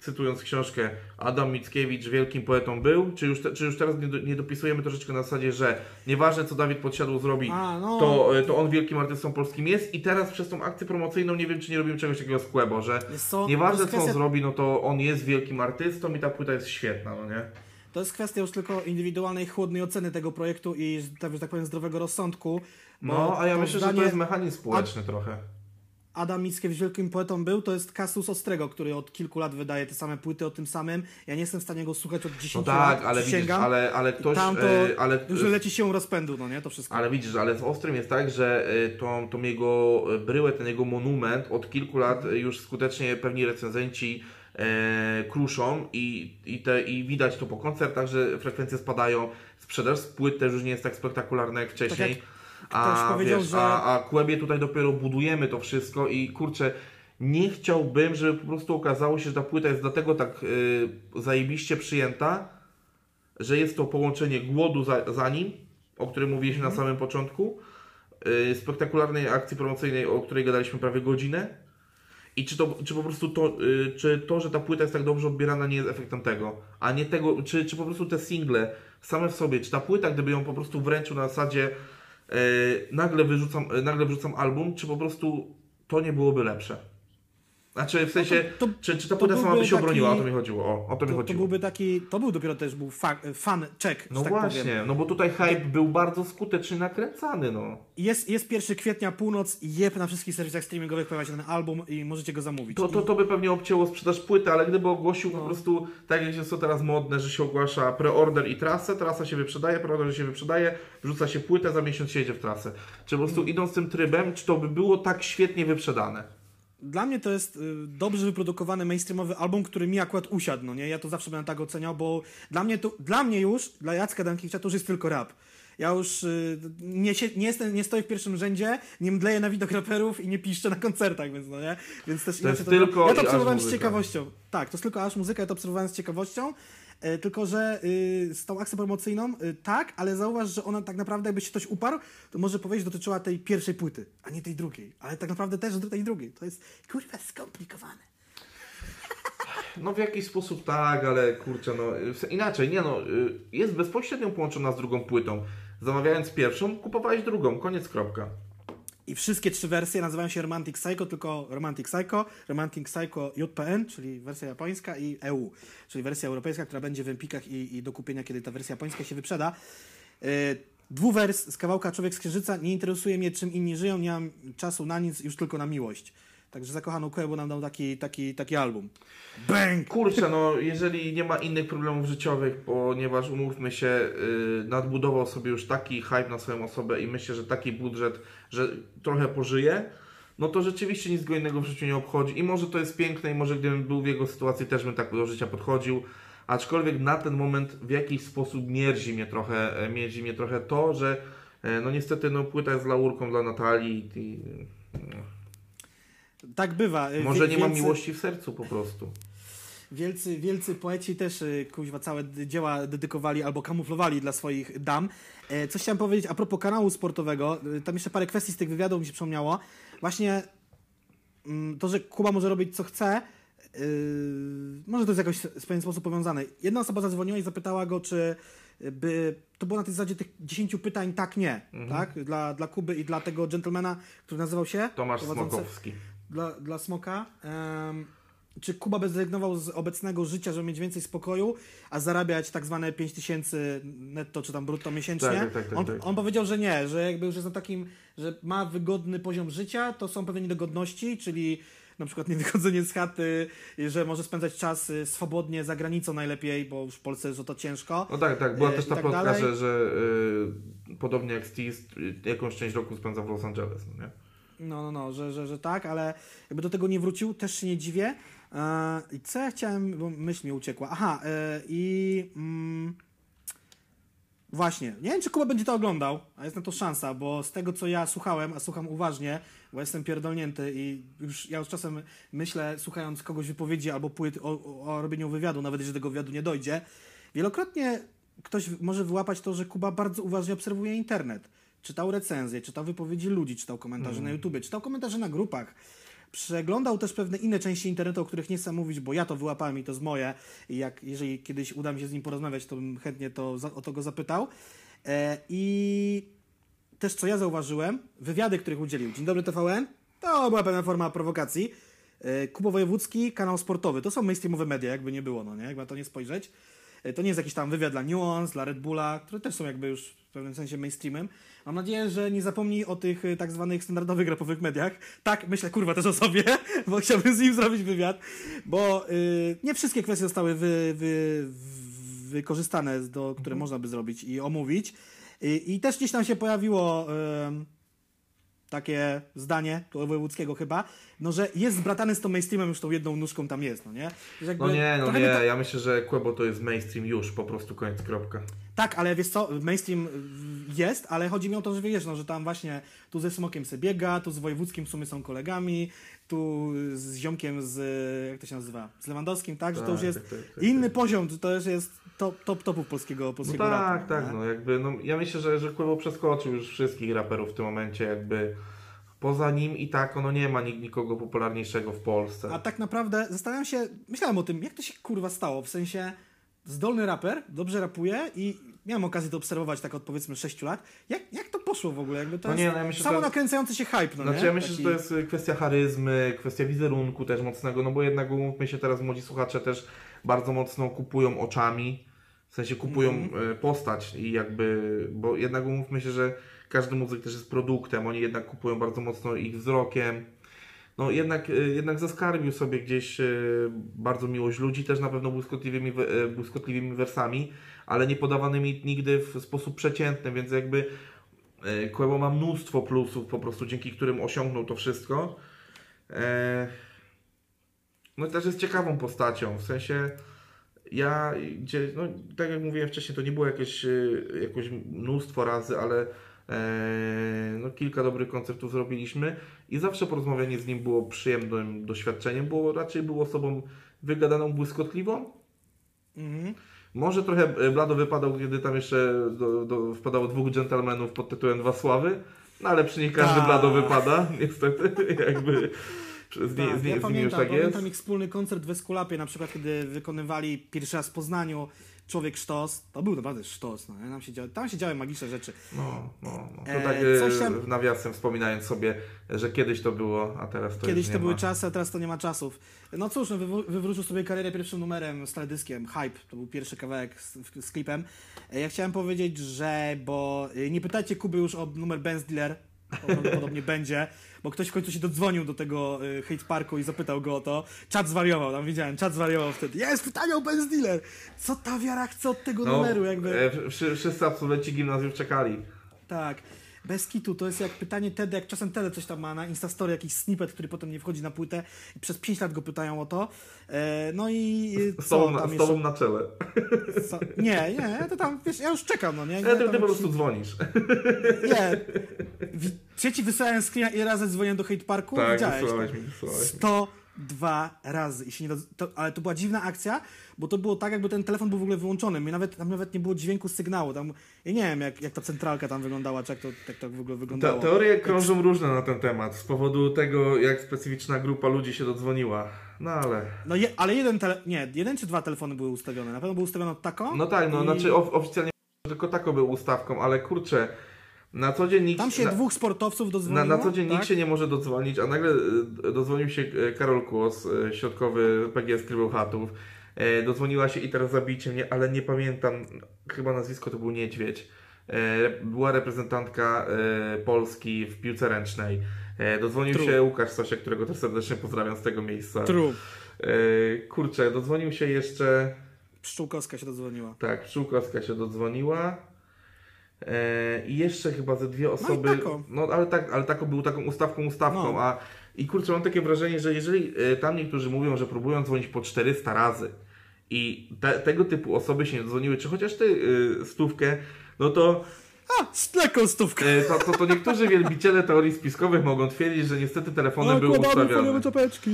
cytując książkę, Adam Mickiewicz wielkim poetą był, czy już, te, czy już teraz nie, do, nie, dopisujemy troszeczkę na zasadzie, że nieważne co Dawid Podsiadło zrobi, A, no. to, e, to on wielkim artystą polskim jest i teraz przez tą akcję promocyjną nie wiem, czy nie robimy czegoś takiego z Kłebo, że nieważne co on zrobi, no to on jest wielkim artystą i ta płyta jest świetna, no nie? To jest kwestia już tylko indywidualnej, chłodnej oceny tego projektu i, tak, tak powiem, zdrowego rozsądku, no, a ja myślę, że to jest mechanizm społeczny Ad... trochę. Adam Mickiewicz wielkim poetą był, to jest Kasus Ostrego, który od kilku lat wydaje te same płyty o tym samym. Ja nie jestem w stanie go słuchać od 10 no tak, lat. ale widzisz, ale, ale ktoś... Tam to yy, ale, już leci się rozpędu, no nie, to wszystko. Ale widzisz, ale z Ostrym jest tak, że y, tą, tą jego bryłę, ten jego monument od kilku lat już skutecznie pewni recenzenci e, kruszą i, i, te, i widać to po koncertach, że frekwencje spadają. Sprzedaż płyt też już nie jest tak spektakularna jak wcześniej. Tak jak a, powiedział, wiesz, że... a, a Kłębie tutaj dopiero budujemy to wszystko i kurczę, nie chciałbym, żeby po prostu okazało się, że ta płyta jest dlatego tak yy, zajebiście przyjęta, że jest to połączenie głodu za, za nim, o którym mówiliśmy mm. na mhm. samym początku, yy, spektakularnej akcji promocyjnej, o której gadaliśmy prawie godzinę. I czy, to, czy po prostu to, yy, czy to, że ta płyta jest tak dobrze odbierana, nie jest efektem tego, a nie tego, czy, czy po prostu te single same w sobie, czy ta płyta, gdyby ją po prostu wręczył na zasadzie E, nagle, wyrzucam, e, nagle wrzucam album, czy po prostu to nie byłoby lepsze? Znaczy w sensie, to, to, czy, czy ta płyta sama by się taki, obroniła, o to mi chodziło. O, o to, mi chodziło. to byłby taki, to był dopiero też był fan, fan check, No tak właśnie, powiem. no bo tutaj hype był bardzo skutecznie nakręcany, no. Jest, jest 1 kwietnia, północ jeb na wszystkich serwisach streamingowych pojawia się ten album i możecie go zamówić. To, to, to by pewnie obcięło sprzedaż płyty, ale gdyby ogłosił no. po prostu, tak jak jest to teraz modne, że się ogłasza preorder i trasę, trasa się wyprzedaje, preorder się wyprzedaje, wrzuca się płytę, za miesiąc się jedzie w trasę. Czy po prostu hmm. idąc tym trybem, czy to by było tak świetnie wyprzedane? Dla mnie to jest y, dobrze wyprodukowany mainstreamowy album, który mi akurat usiadł, no nie? Ja to zawsze będę tak oceniał, bo dla mnie, to, dla mnie już, dla Jacka Dankiewicza to już jest tylko rap. Ja już y, nie, nie, jestem, nie stoję w pierwszym rzędzie, nie mdleję na widok raperów i nie piszczę na koncertach, więc no nie? Więc też to jest to, tylko Ja to obserwowałem z ciekawością. Tak, to jest tylko aż muzyka, ja to obserwowałem z ciekawością. E, tylko, że y, z tą akcją promocyjną y, tak, ale zauważ, że ona tak naprawdę, jakby się ktoś uparł, to może powiedzieć, dotyczyła tej pierwszej płyty, a nie tej drugiej. Ale tak naprawdę też do tej drugiej. To jest kurwa skomplikowane. No w jakiś sposób tak, ale kurczę, no inaczej, nie no, y, jest bezpośrednio połączona z drugą płytą. Zamawiając pierwszą, kupowałeś drugą, koniec, kropka. I wszystkie trzy wersje nazywają się Romantic Psycho, tylko Romantic Psycho, Romantic Psycho JPN, czyli wersja japońska i EU, czyli wersja europejska, która będzie w Empikach i, i do kupienia, kiedy ta wersja japońska się wyprzeda. Yy, dwuwers z kawałka Człowiek z Księżyca. Nie interesuje mnie, czym inni żyją, nie mam czasu na nic, już tylko na miłość. Także zakochaną Kłębu nam dał taki, taki, taki album. Bang! Kurczę, no jeżeli nie ma innych problemów życiowych, ponieważ umówmy się, yy, nadbudował sobie już taki hype na swoją osobę i myślę, że taki budżet, że trochę pożyje, no to rzeczywiście nic go innego w życiu nie obchodzi. I może to jest piękne i może gdybym był w jego sytuacji, też bym tak do życia podchodził. Aczkolwiek na ten moment w jakiś sposób mierzi mnie trochę, e, mierzi mnie trochę to, że e, no niestety no, płyta jest laurką dla Natalii i, no, tak bywa. Może nie ma miłości w sercu po prostu. Wielcy, wielcy poeci też y, kuźwa całe dzieła dedykowali albo kamuflowali dla swoich dam. E, coś chciałem powiedzieć a propos kanału sportowego. Y, tam jeszcze parę kwestii z tych wywiadów mi się przypomniało. Właśnie mm, to, że Kuba może robić co chce, yy, może to jest jakoś w pewien sposób powiązane. Jedna osoba zadzwoniła i zapytała go, czy by to było na tej zasadzie tych 10 pytań tak, nie, Mhm. tak? Dla, dla Kuby i dla tego gentlemana, który nazywał się? Tomasz prowadzący- Smokowski. Dla, dla Smoka. Em, czy Kuba by zrezygnował z obecnego życia, żeby mieć więcej spokoju, a zarabiać tak zwane 5000 netto czy tam brutto miesięcznie? Tak, tak, tak, on, tak. on powiedział, że nie, że jakby już jest na takim, że ma wygodny poziom życia, to są pewne niedogodności, czyli na przykład niewychodzenie z chaty, że może spędzać czas y, swobodnie za granicą najlepiej, bo już w Polsce jest o to ciężko. No tak, tak. Była E, też ta tak plotka, że, że y, podobnie jak Steve, y, jakąś część roku spędza w Los Angeles, no nie? No, no, no, że, że, że tak, ale jakby do tego nie wrócił, też się nie dziwię. E, I co ja chciałem, bo myśl mi uciekła. Aha, e, i mm, właśnie, nie wiem, czy Kuba będzie to oglądał, a jest na to szansa, bo z tego, co ja słuchałem, a słucham uważnie, bo jestem pierdolnięty i już ja już czasem myślę, słuchając kogoś wypowiedzi albo płyt o, o, robieniu wywiadu, nawet jeżeli do tego wywiadu nie dojdzie, wielokrotnie ktoś może wyłapać to, że Kuba bardzo uważnie obserwuje internet. Czytał recenzje, czytał wypowiedzi ludzi, czytał komentarze na YouTubie, czytał komentarze na grupach. Przeglądał też pewne inne części internetu, o których nie chcę mówić, bo ja to wyłapałem i to jest moje. I jak, jeżeli kiedyś uda mi się z nim porozmawiać, to bym chętnie to, o to go zapytał. E, I też co ja zauważyłem, wywiady, których udzielił Dzień Dobry TVN, to była pewna forma prowokacji. E, Kubo Wojewódzki, kanał sportowy, to są mainstreamowe media, jakby nie było, no nie? Jakby na to nie spojrzeć. E, To nie jest jakiś tam wywiad dla Nuance, dla Red Bulla, które też są jakby już w pewnym sensie mainstreamem. Mam nadzieję, że nie zapomni o tych e, tak zwanych standardowych rapowych mediach. Tak, myślę kurwa też o sobie, bo chciałbym z nim zrobić wywiad, bo y, nie wszystkie kwestie zostały wy, wy, wykorzystane, do, które można by zrobić i omówić. I, I też gdzieś tam się pojawiło takie zdanie, wojewódzkiego chyba, no że jest zbratany z tą mainstreamem, już tą jedną nóżką tam jest, no nie? No nie, no nie. mi to- Ja myślę, że Quebo to jest mainstream już, po prostu koniec, kropka. Tak, ale wiesz co, mainstream jest, ale chodzi mi o to, że wiesz, no, że tam właśnie tu ze Smokiem se biega, tu z Wojewódzkim w sumie są kolegami, tu z Ziomkiem z, jak to się nazywa, z Lewandowskim, tak? Że to Tak, już jest tak, tak, tak, inny tak. poziom, to już jest top, top topów polskiego, No polskiego tak, rapu, tak, nie? no jakby, no ja myślę, że, że Quebo przeskoczył już wszystkich raperów w tym momencie, jakby poza nim i tak ono nie ma nik- nikogo popularniejszego w Polsce. A tak naprawdę zastanawiam się, myślałem o tym, jak to się kurwa stało, w sensie zdolny raper, dobrze rapuje i miałem okazję to obserwować tak od powiedzmy 6 lat. Jak, jak to poszło w ogóle? Jakby to No jest nie, no ja myślę, samo to- nakręcający się hype, no Znaczy nie? ja myślę, Taki- że to jest y, kwestia charyzmy, kwestia wizerunku też mocnego, no bo jednak umówmy się teraz młodzi słuchacze też bardzo mocno kupują oczami, w sensie kupują Mhm. y, postać i jakby, bo jednak umówmy się, że każdy muzyk też jest produktem, oni jednak kupują bardzo mocno ich wzrokiem. No jednak, y, jednak zaskarbił sobie gdzieś y, bardzo miłość ludzi, też na pewno błyskotliwymi, y, błyskotliwymi wersami, ale nie podawanymi nigdy w sposób przeciętny, więc jakby Quebo ma mnóstwo plusów po prostu, dzięki którym osiągnął to wszystko. E, No i też jest ciekawą postacią, w sensie ja, gdzie, no, tak jak mówiłem wcześniej, to nie było jakieś, jakoś mnóstwo razy, ale no, kilka dobrych koncertów zrobiliśmy i zawsze porozmawianie z nim było przyjemnym doświadczeniem, bo raczej był osobą wygadaną, błyskotliwą, Mhm. może trochę e, blado wypadał, kiedy tam jeszcze do, do, wpadało dwóch dżentelmenów pod tytułem Dwa Sławy, no ale przy nich każdy Tak. blado wypada, niestety, jakby z, nie, Tak, z, nie, ja z pamiętam, tak pamiętam jest. ich wspólny koncert w Eskulapie, na przykład kiedy wykonywali pierwszy raz w Poznaniu Człowiek Sztos. To był naprawdę sztos, no, tam, się działy, tam się działy magiczne rzeczy. No, no, no. To E, tak e, coś tam- nawiasem wspominając sobie, że kiedyś to było, a teraz to Kiedyś to nie były ma. czasy, a teraz to nie ma czasów. No cóż, no, wyw- wywrócił sobie karierę pierwszym numerem z teledyskiem, Hype, to był pierwszy kawałek z, z klipem. E, Ja chciałem powiedzieć, że, bo e, nie pytajcie Kuby już o numer Benz Dealer, prawdopodobnie będzie, bo ktoś w końcu się dodzwonił do tego y, hate parku i zapytał go o to. Czat zwariował, tam widziałem, czat zwariował wtedy. Jest pytanie o Benz Dealer! Co ta wiara chce od tego No, numeru? Jakby... e, wszy- wszyscy absolwenci gimnazjum czekali. Tak. Bez kitu, to jest jak pytanie Tedy, jak czasem Tedy coś tam ma na Instastory, jakiś snippet, który potem nie wchodzi na płytę i przez 5 lat go pytają o to. E, no i Z tobą, na, z tobą na czele. Co? Nie, nie, to tam, wiesz, ja już czekam, no nie? Ja ty, ty po prostu dzwonisz. Nie. Czy ci wysłałem screena i razem dzwoniłem do Hate Parku? Tak, Widziałeś. wysłałeś tak? mi, wysłałeś mi. 100 dwa razy i się nie to, ale to była dziwna akcja, bo to było tak, jakby ten telefon był w ogóle wyłączony. Mnie nawet, tam nawet nie było dźwięku sygnału. Tam, ja nie wiem, jak, jak ta centralka tam wyglądała, czy jak to, jak to w ogóle wyglądało. Te, teorie krążą różne na ten temat, z powodu tego, jak specyficzna grupa ludzi się dodzwoniła. No ale... No je, ale jeden, tele... nie, jeden czy dwa telefony były ustawione? Na pewno był ustawiony taką? No tak, no i... znaczy of, oficjalnie tylko tako był ustawką, ale kurczę, na co dzień nikt... Tam się na, dwóch sportowców? Na, na co dzień tak? nikt się nie może dodzwonić, a nagle e, dodzwonił się e, Karol Kłos, e, środkowy PGS Krybełchatów. Dodzwoniła się i teraz zabijcie mnie, ale nie pamiętam, chyba nazwisko to był Niedźwiedź. Była reprezentantka Polski w piłce ręcznej. Dodzwonił się Łukasz Stasiak, którego też serdecznie pozdrawiam z tego miejsca. True. E, kurczę, dodzwonił się jeszcze... Pszczółkowska się dodzwoniła. Tak, Pszczółkowska się dodzwoniła. E, I jeszcze chyba ze dwie osoby. Tako. No ale tak, ale tako był taką ustawką, ustawką. No. A i kurczę, mam takie wrażenie, że jeżeli e, tam niektórzy mówią, że próbują dzwonić po 400 razy i te, tego typu osoby się nie dzwoniły, czy chociaż ty y, stówkę, no to, A, z lekką stówkę. e, to, to, to niektórzy wielbiciele teorii spiskowych mogą twierdzić, że niestety telefony były ustawione. czapeczki.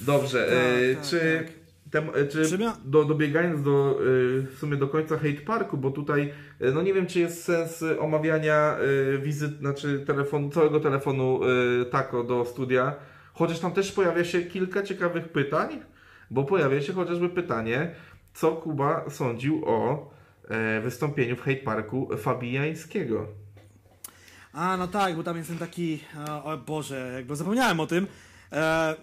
Dobrze, Tak, e, tak, czy, tak. Tem, e, czy do, dobiegając do e, w sumie do końca Hate Parku, bo tutaj e, no nie wiem czy jest sens omawiania wizyt, znaczy telefonu, całego telefonu Tako do studia, chociaż tam też pojawia się kilka ciekawych pytań, bo pojawia się chociażby pytanie, co Kuba sądził o wystąpieniu w Hate Parku Fabijańskiego. A, no tak, bo tam jest ten taki. O Boże, jakby zapomniałem o tym. E,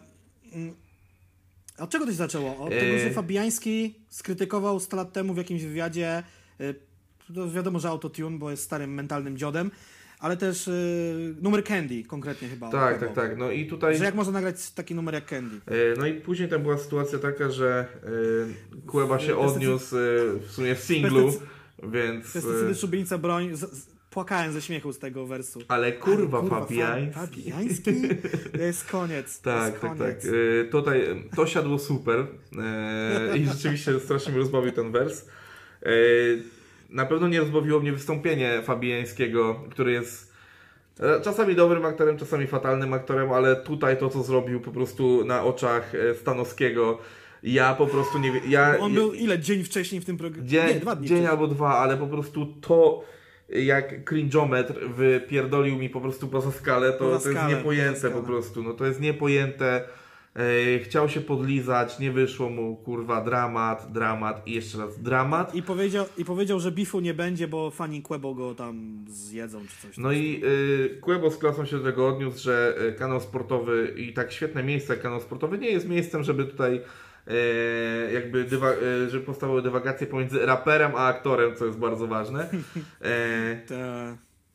mm, od czego to się zaczęło? Od tego, E. że Fabiański skrytykował 100 lat temu w jakimś wywiadzie. e, To wiadomo, że autotune, bo jest starym mentalnym dziodem, ale też e, numer Candy konkretnie chyba. Tak, tak, tak. No i tutaj Że jak można nagrać taki numer jak Candy? E, No i później tam była sytuacja taka, że e, Kłeba się odniósł e, w sumie w singlu, więc... Pestycydy, e, szubienica, broń. Z, z, płakałem ze śmiechu z tego wersu. Ale kurwa, Ale Fabiański. Fa- Fabiański? To jest koniec. Tak, jest tak, tak. koniec. E, Tutaj e, to siadło super e, i rzeczywiście strasznie mnie rozbawił ten wers. E, Na pewno nie rozbawiło mnie wystąpienie Fabiańskiego, który jest e, czasami dobrym aktorem, czasami fatalnym aktorem, ale tutaj to, co zrobił po prostu na oczach e, Stanowskiego, ja po prostu nie wiem... Ja, On był ile? Dzień wcześniej w tym programie? Dzień, Nie, dwa dni dzień wcześniej. albo dwa, ale po prostu to jak cringeometr wypierdolił mi po prostu poza skalę, to, Poza to jest niepojęte po prostu, no to jest niepojęte. Chciał się podlizać, nie wyszło mu, kurwa, dramat, dramat i jeszcze raz dramat. I powiedział, I powiedział, że bifu nie będzie, bo fani Quebo go tam zjedzą czy coś. No i y, Quebo z klasą się do tego odniósł, że y, kanał sportowy i tak świetne miejsce jak kanał sportowy nie jest miejscem, żeby tutaj jakby dywa, y, żeby powstały dywagacje pomiędzy raperem a aktorem, co jest bardzo ważne.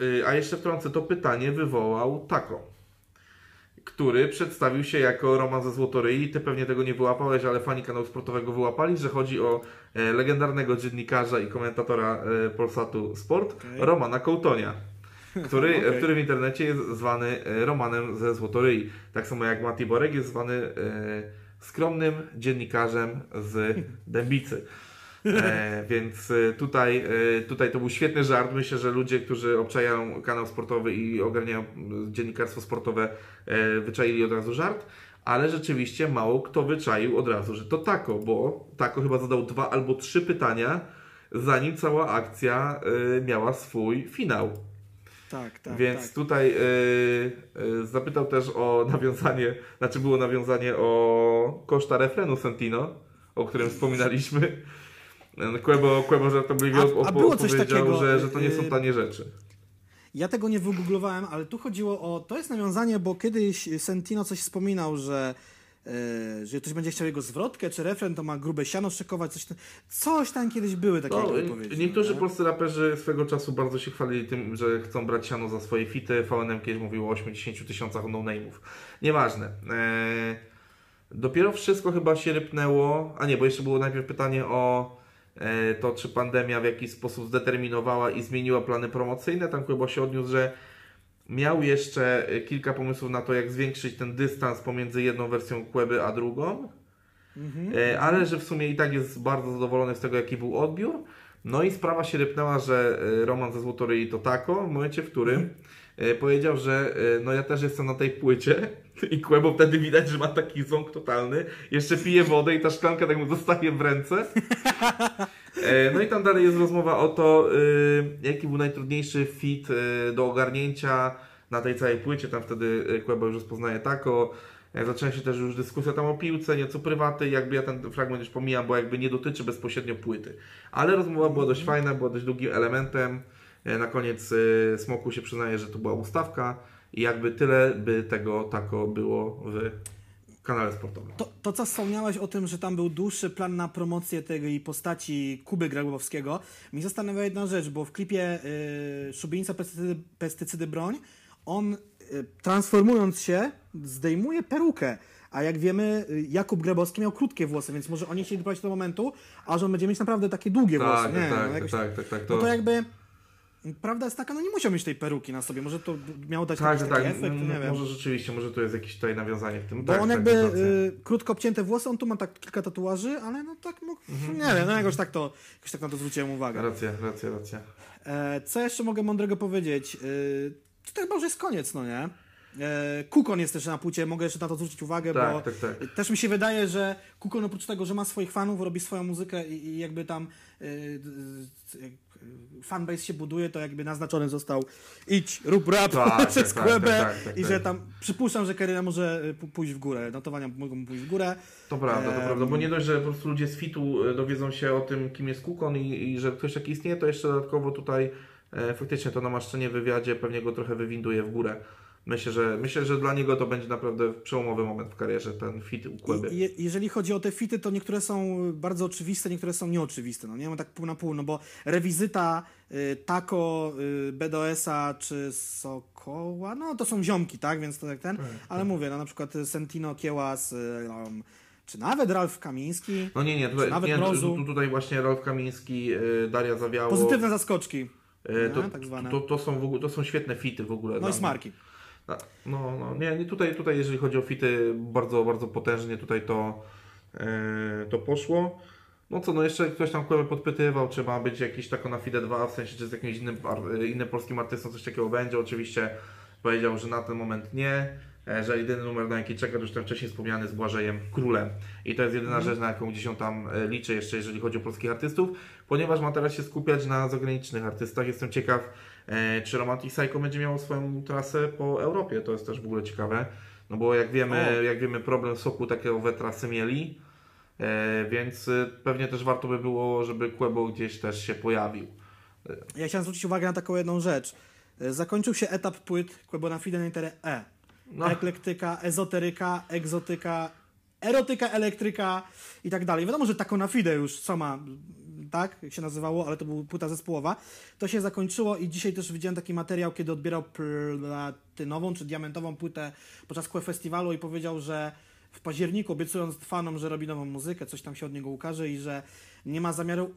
E, A jeszcze wtrącę, to pytanie wywołał Tako, który przedstawił się jako Roman ze Złotoryi. Ty pewnie tego nie wyłapałeś, ale fani kanału sportowego wyłapali, że chodzi o e, legendarnego dziennikarza i komentatora e, Polsatu Sport, Okej. Romana Kołtonia. Który, Okej. który w internecie jest zwany e, Romanem ze Złotoryi. Tak samo jak Mati Borek jest zwany e, skromnym dziennikarzem z Dębicy. E, więc e, tutaj, e, tutaj to był świetny żart. Myślę, że ludzie, którzy obczajają kanał sportowy i ogarniają dziennikarstwo sportowe, e, wyczaili od razu żart. Ale rzeczywiście mało kto wyczaił od razu, że to Tako, bo Tako chyba zadał dwa albo trzy pytania, zanim cała akcja e, miała swój finał. Tak, tak. Więc tak. tutaj y, y, zapytał też o nawiązanie, znaczy było nawiązanie o koszta refrenu Sentino, o którym wspominaliśmy. Quebo, Quebo żartobliwie A- a było coś powiedział, takiego, że, że to nie są y, tanie rzeczy. Ja tego nie wygooglowałem, ale tu chodziło o. To jest nawiązanie, bo kiedyś Sentino coś wspominał, że. E, że ktoś będzie chciał jego zwrotkę, czy refren, to ma grube siano szykować, coś tam, coś tam kiedyś były takie No, wypowiedzi. niektórzy nie? polscy raperzy swego czasu bardzo się chwalili tym, że chcą brać siano za swoje fity. VNM kiedyś mówił o 80 tysiącach no-name'ów. Nieważne. Eee, dopiero wszystko chyba się rypnęło. A nie, bo jeszcze było najpierw pytanie o e, to, czy pandemia w jakiś sposób zdeterminowała i zmieniła plany promocyjne. Tam chyba się odniósł, że miał jeszcze e, kilka pomysłów na to, jak zwiększyć ten dystans pomiędzy jedną wersją Queby a drugą. Mhm. E, ale że w sumie i tak jest bardzo zadowolony z tego, jaki był odbiór. No i sprawa się rypnęła, że e, Roman ze Złotoryi to tako, w momencie, w którym e, powiedział, że e, no ja też jestem na tej płycie i Kłebo wtedy widać, że ma taki ząg totalny, jeszcze pije wodę i ta szklanka tak mu zostaje w ręce. E, No i tam dalej jest rozmowa o to, jaki był najtrudniejszy fit do ogarnięcia na tej całej płycie. Tam wtedy Kłebo już rozpoznaje tako. E, Zaczęła się też już dyskusja tam o piłce, nieco prywaty, jakby ja ten fragment już pomijam, bo jakby nie dotyczy bezpośrednio płyty. Ale rozmowa była dość fajna, była dość długim elementem. E, Na koniec y, Smoku się przyznaje, że to była ustawka i jakby tyle by tego tako było w kanale sportowym. To, to, co wspomniałeś o tym, że tam był dłuższy plan na promocję tej postaci Kuby Grabowskiego, mi zastanawia jedna rzecz, bo w klipie y, Szubienica pestycydy, pestycydy Broń, on y, transformując się, zdejmuje perukę. A jak wiemy, Jakub Grabowski miał krótkie włosy, więc może oni chcieli doprowadzić do momentu, a że on będzie mieć naprawdę takie długie Tak, włosy. tak, Nie, tak, no, jakoś- tak, tak, tak. No to jakby... Prawda jest taka, no nie musiał mieć tej peruki na sobie, może to miało dać Tak, tak, taki tak. efekt, nie wiem. Może rzeczywiście, może tu jest jakieś tutaj nawiązanie w tym. Bo tak, on tak, jakby masz rację. y, krótko obcięte włosy, on tu ma tak kilka tatuaży, ale no tak, no, Mhm. nie wiem, no jakoś tak, to, jakoś tak na to zwróciłem uwagę. Racja, racja, racja. E, co jeszcze mogę mądrego powiedzieć? Y, to chyba już jest koniec, no nie? E, Kukon jest też na płcie, mogę jeszcze na to zwrócić uwagę, Tak, bo tak, tak. też mi się wydaje, że Kukon oprócz tego, że ma swoich fanów, robi swoją muzykę i, i jakby tam y, fanbase się buduje, to jakby naznaczony został idź, rób rap Tak, przez tak, Kłebę tak, tak, tak, i tak. że tam przypuszczam, że kariera może p- pójść w górę, notowania mogą pójść w górę. To prawda, to prawda, bo nie dość, że po prostu ludzie z fitu e, dowiedzą się o tym, kim jest Kukon i, i że ktoś taki istnieje, to jeszcze dodatkowo tutaj e, faktycznie to namaszczenie w wywiadzie pewnie go trochę wywinduje w górę. Myślę, że myślę, że dla niego to będzie naprawdę przełomowy moment w karierze, ten fit u Kłeby. I, je, jeżeli chodzi o te fity, to niektóre są bardzo oczywiste, niektóre są nieoczywiste. No nie mam tak pół na pół, no bo rewizyta y, Taco, y, BDS-a czy Sokoła, no to są ziomki, tak? Więc to jak ten. Ale mówię, no na przykład y, Sentino Kiełas, y, um, czy nawet Ralf Kamiński. No nie, nie, tutaj, nawet nie tu, tutaj właśnie Rolf Kamiński, e, Daria Zawiało. Pozytywne zaskoczki. e, to, nie, tak to, to, są w ogóle, to są świetne fity w ogóle. No i mnie. smarki. Tak, No, no, nie, nie tutaj, tutaj jeżeli chodzi o fity, bardzo, bardzo potężnie tutaj to, e, to poszło. No co, no jeszcze ktoś tam Kłebę podpytywał, czy ma być jakiś tako na FIDE 2, w sensie czy z jakimś innym, innym polskim artystą coś takiego będzie. Oczywiście powiedział, że na ten moment nie, e, że jedyny numer na jaki czeka już ten wcześniej wspomniany z Błażejem Królem. I to jest jedyna rzecz, na jaką gdzieś on tam e, liczy jeszcze, jeżeli chodzi o polskich artystów, ponieważ ma teraz się skupiać na zagranicznych artystach. Jestem ciekaw, czy Romantic Psycho będzie miało swoją trasę po Europie, to jest też w ogóle ciekawe. No bo jak wiemy, O. jak wiemy problem soku takiego we trasy mieli, e, więc e, pewnie też warto by było, żeby Quebo gdzieś też się pojawił. Ja chciałem zwrócić uwagę na taką jedną rzecz. Zakończył się etap płyt Fide na literę E. No. eklektyka, ezoteryka, egzotyka, erotyka, elektryka i tak dalej. Wiadomo, że taką na fide już sama, tak, się nazywało, ale to była płyta zespołowa. To się zakończyło i dzisiaj też widziałem taki materiał, kiedy odbierał platynową czy diamentową płytę podczas Kłe Festiwalu i powiedział, że w październiku, obiecując fanom, że robi nową muzykę, coś tam się od niego ukaże i że nie ma zamiaru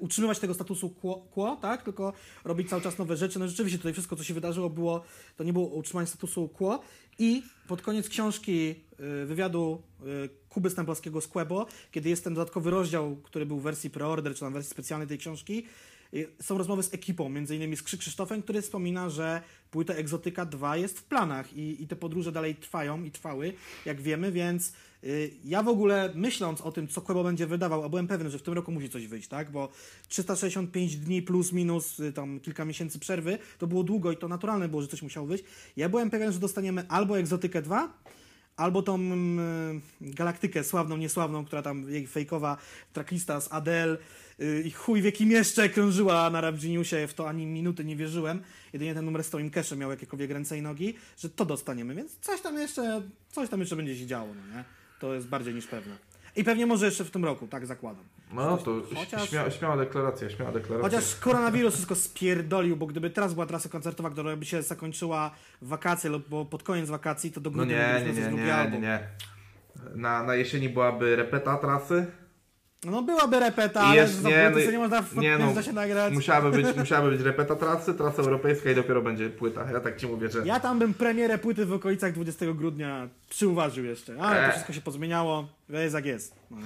utrzymywać tego statusu quo, quo, tak? Tylko robić cały czas nowe rzeczy. No rzeczywiście tutaj wszystko, co się wydarzyło, było, to nie było utrzymanie statusu quo. I pod koniec książki y, wywiadu y, Kuby Stemplowskiego z Quebo, kiedy jest ten dodatkowy rozdział, który był w wersji preorder, czy tam wersji specjalnej tej książki, są rozmowy z ekipą, między innymi z Krzy Krzysztofem, który wspomina, że płyta Egzotyka 2 jest w planach i, i te podróże dalej trwają i trwały, jak wiemy, więc y, ja w ogóle myśląc o tym, co Quebo będzie wydawał, a byłem pewny, że w tym roku musi coś wyjść, tak, bo 365 dni plus minus y, tam kilka miesięcy przerwy, to było długo i to naturalne było, że coś musiało wyjść. Ja byłem pewien, że dostaniemy albo Egzotykę 2, albo tą mm, galaktykę sławną, niesławną, która tam jej fejkowa tracklista z Adele y, i chuj wie kim jeszcze krążyła na Rap Geniusie, w to ani minuty nie wierzyłem. Jedynie ten numer z Towim Cashem miał jakiekolwiek ręce i nogi, że to dostaniemy, więc coś tam jeszcze, coś tam jeszcze będzie się działo, no nie? To jest bardziej niż pewne. I pewnie może jeszcze w tym roku, tak zakładam. No to Chociaż- śmia, śmiała deklaracja, śmiała deklaracja. Chociaż koronawirus wszystko spierdolił, bo gdyby teraz była trasa koncertowa, która by się zakończyła w wakacje lub bo pod koniec wakacji, to do No grudnia nie, nie, nie, nie, album. nie, nie. Na, na jesieni byłaby repeta trasy. No byłaby repeta, ale jest- nie, no- nie można w nie, no, się nagrać. Musiałaby być, musiałaby być repeta trasy, trasa europejska i dopiero będzie płyta. Ja tak ci mówię, że... Ja tam bym premierę płyty w okolicach 20 grudnia przyuważył jeszcze, ale to Eee. wszystko się pozmieniało, jest jak jest. No?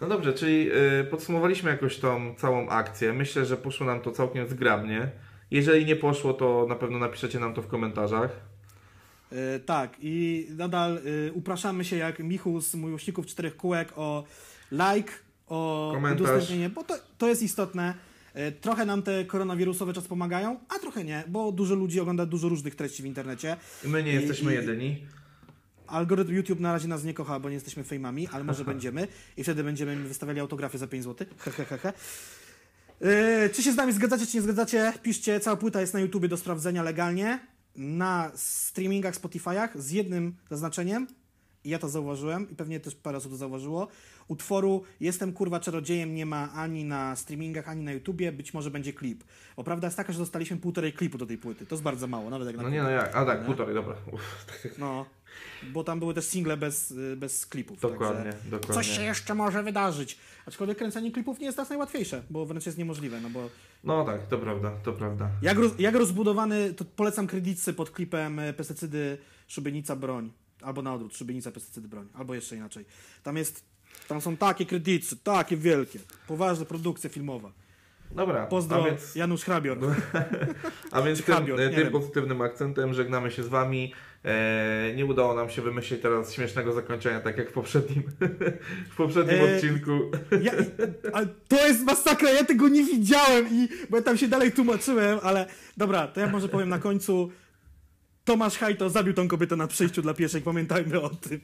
No dobrze, czyli y, podsumowaliśmy jakoś tą całą akcję. Myślę, że poszło nam to całkiem zgrabnie. Jeżeli nie poszło, to na pewno napiszecie nam to w komentarzach. E, tak, i nadal e, upraszamy się jak Michu z Miłośników Czterech Kółek o like, o Komentarz. udostępnienie, bo to, to jest istotne. E, Trochę nam te koronawirusowe czas pomagają, a trochę nie, bo dużo ludzi ogląda dużo różnych treści w internecie. I my nie jesteśmy i- jedyni. Algorytm YouTube na razie nas nie kocha, bo nie jesteśmy fejmami, ale może będziemy i wtedy będziemy wystawiali autografy za 5 zł. Hehehe. Yy, czy się z nami zgadzacie, czy nie zgadzacie? Piszcie, cała płyta jest na YouTubie do sprawdzenia legalnie, na streamingach, Spotify'ach, z jednym zaznaczeniem, i ja to zauważyłem i pewnie też parę osób to zauważyło, utworu Jestem kurwa czarodziejem nie ma ani na streamingach, ani na YouTubie, być może będzie klip. Bo prawda jest taka, że dostaliśmy półtorej klipu do tej płyty, to jest bardzo mało, nawet jak na No nie, no jak? A tak, Nie? półtorej, dobra. No, bo tam były też single bez, y, bez klipów. dokładnie, Także dokładnie. coś się jeszcze może wydarzyć. Aczkolwiek kręcenie klipów nie jest teraz najłatwiejsze, bo wręcz jest niemożliwe, no bo No tak, to prawda, to prawda. jak, roz, jak rozbudowany, to polecam kredycy pod klipem y, pestycydy, szubienica, broń. Albo na odwrót, szubienica, pestycydy, broń. Albo jeszcze inaczej. Tam jest, tam są takie kredycy, takie wielkie. Poważna produkcja filmowa. Dobra, Pozdro, a więc, Janusz Hrabior. a więc tym, Hrabior, nie tym pozytywnym akcentem żegnamy się z Wami. E, nie udało nam się wymyślić teraz śmiesznego zakończenia, tak jak w poprzednim, w poprzednim E, odcinku. Ja, to jest masakra, ja tego nie widziałem i bo ja tam się dalej tłumaczyłem, ale dobra, to ja może powiem na końcu. Tomasz Hajto zabił tą kobietę na przejściu dla pieszych, pamiętajmy o tym.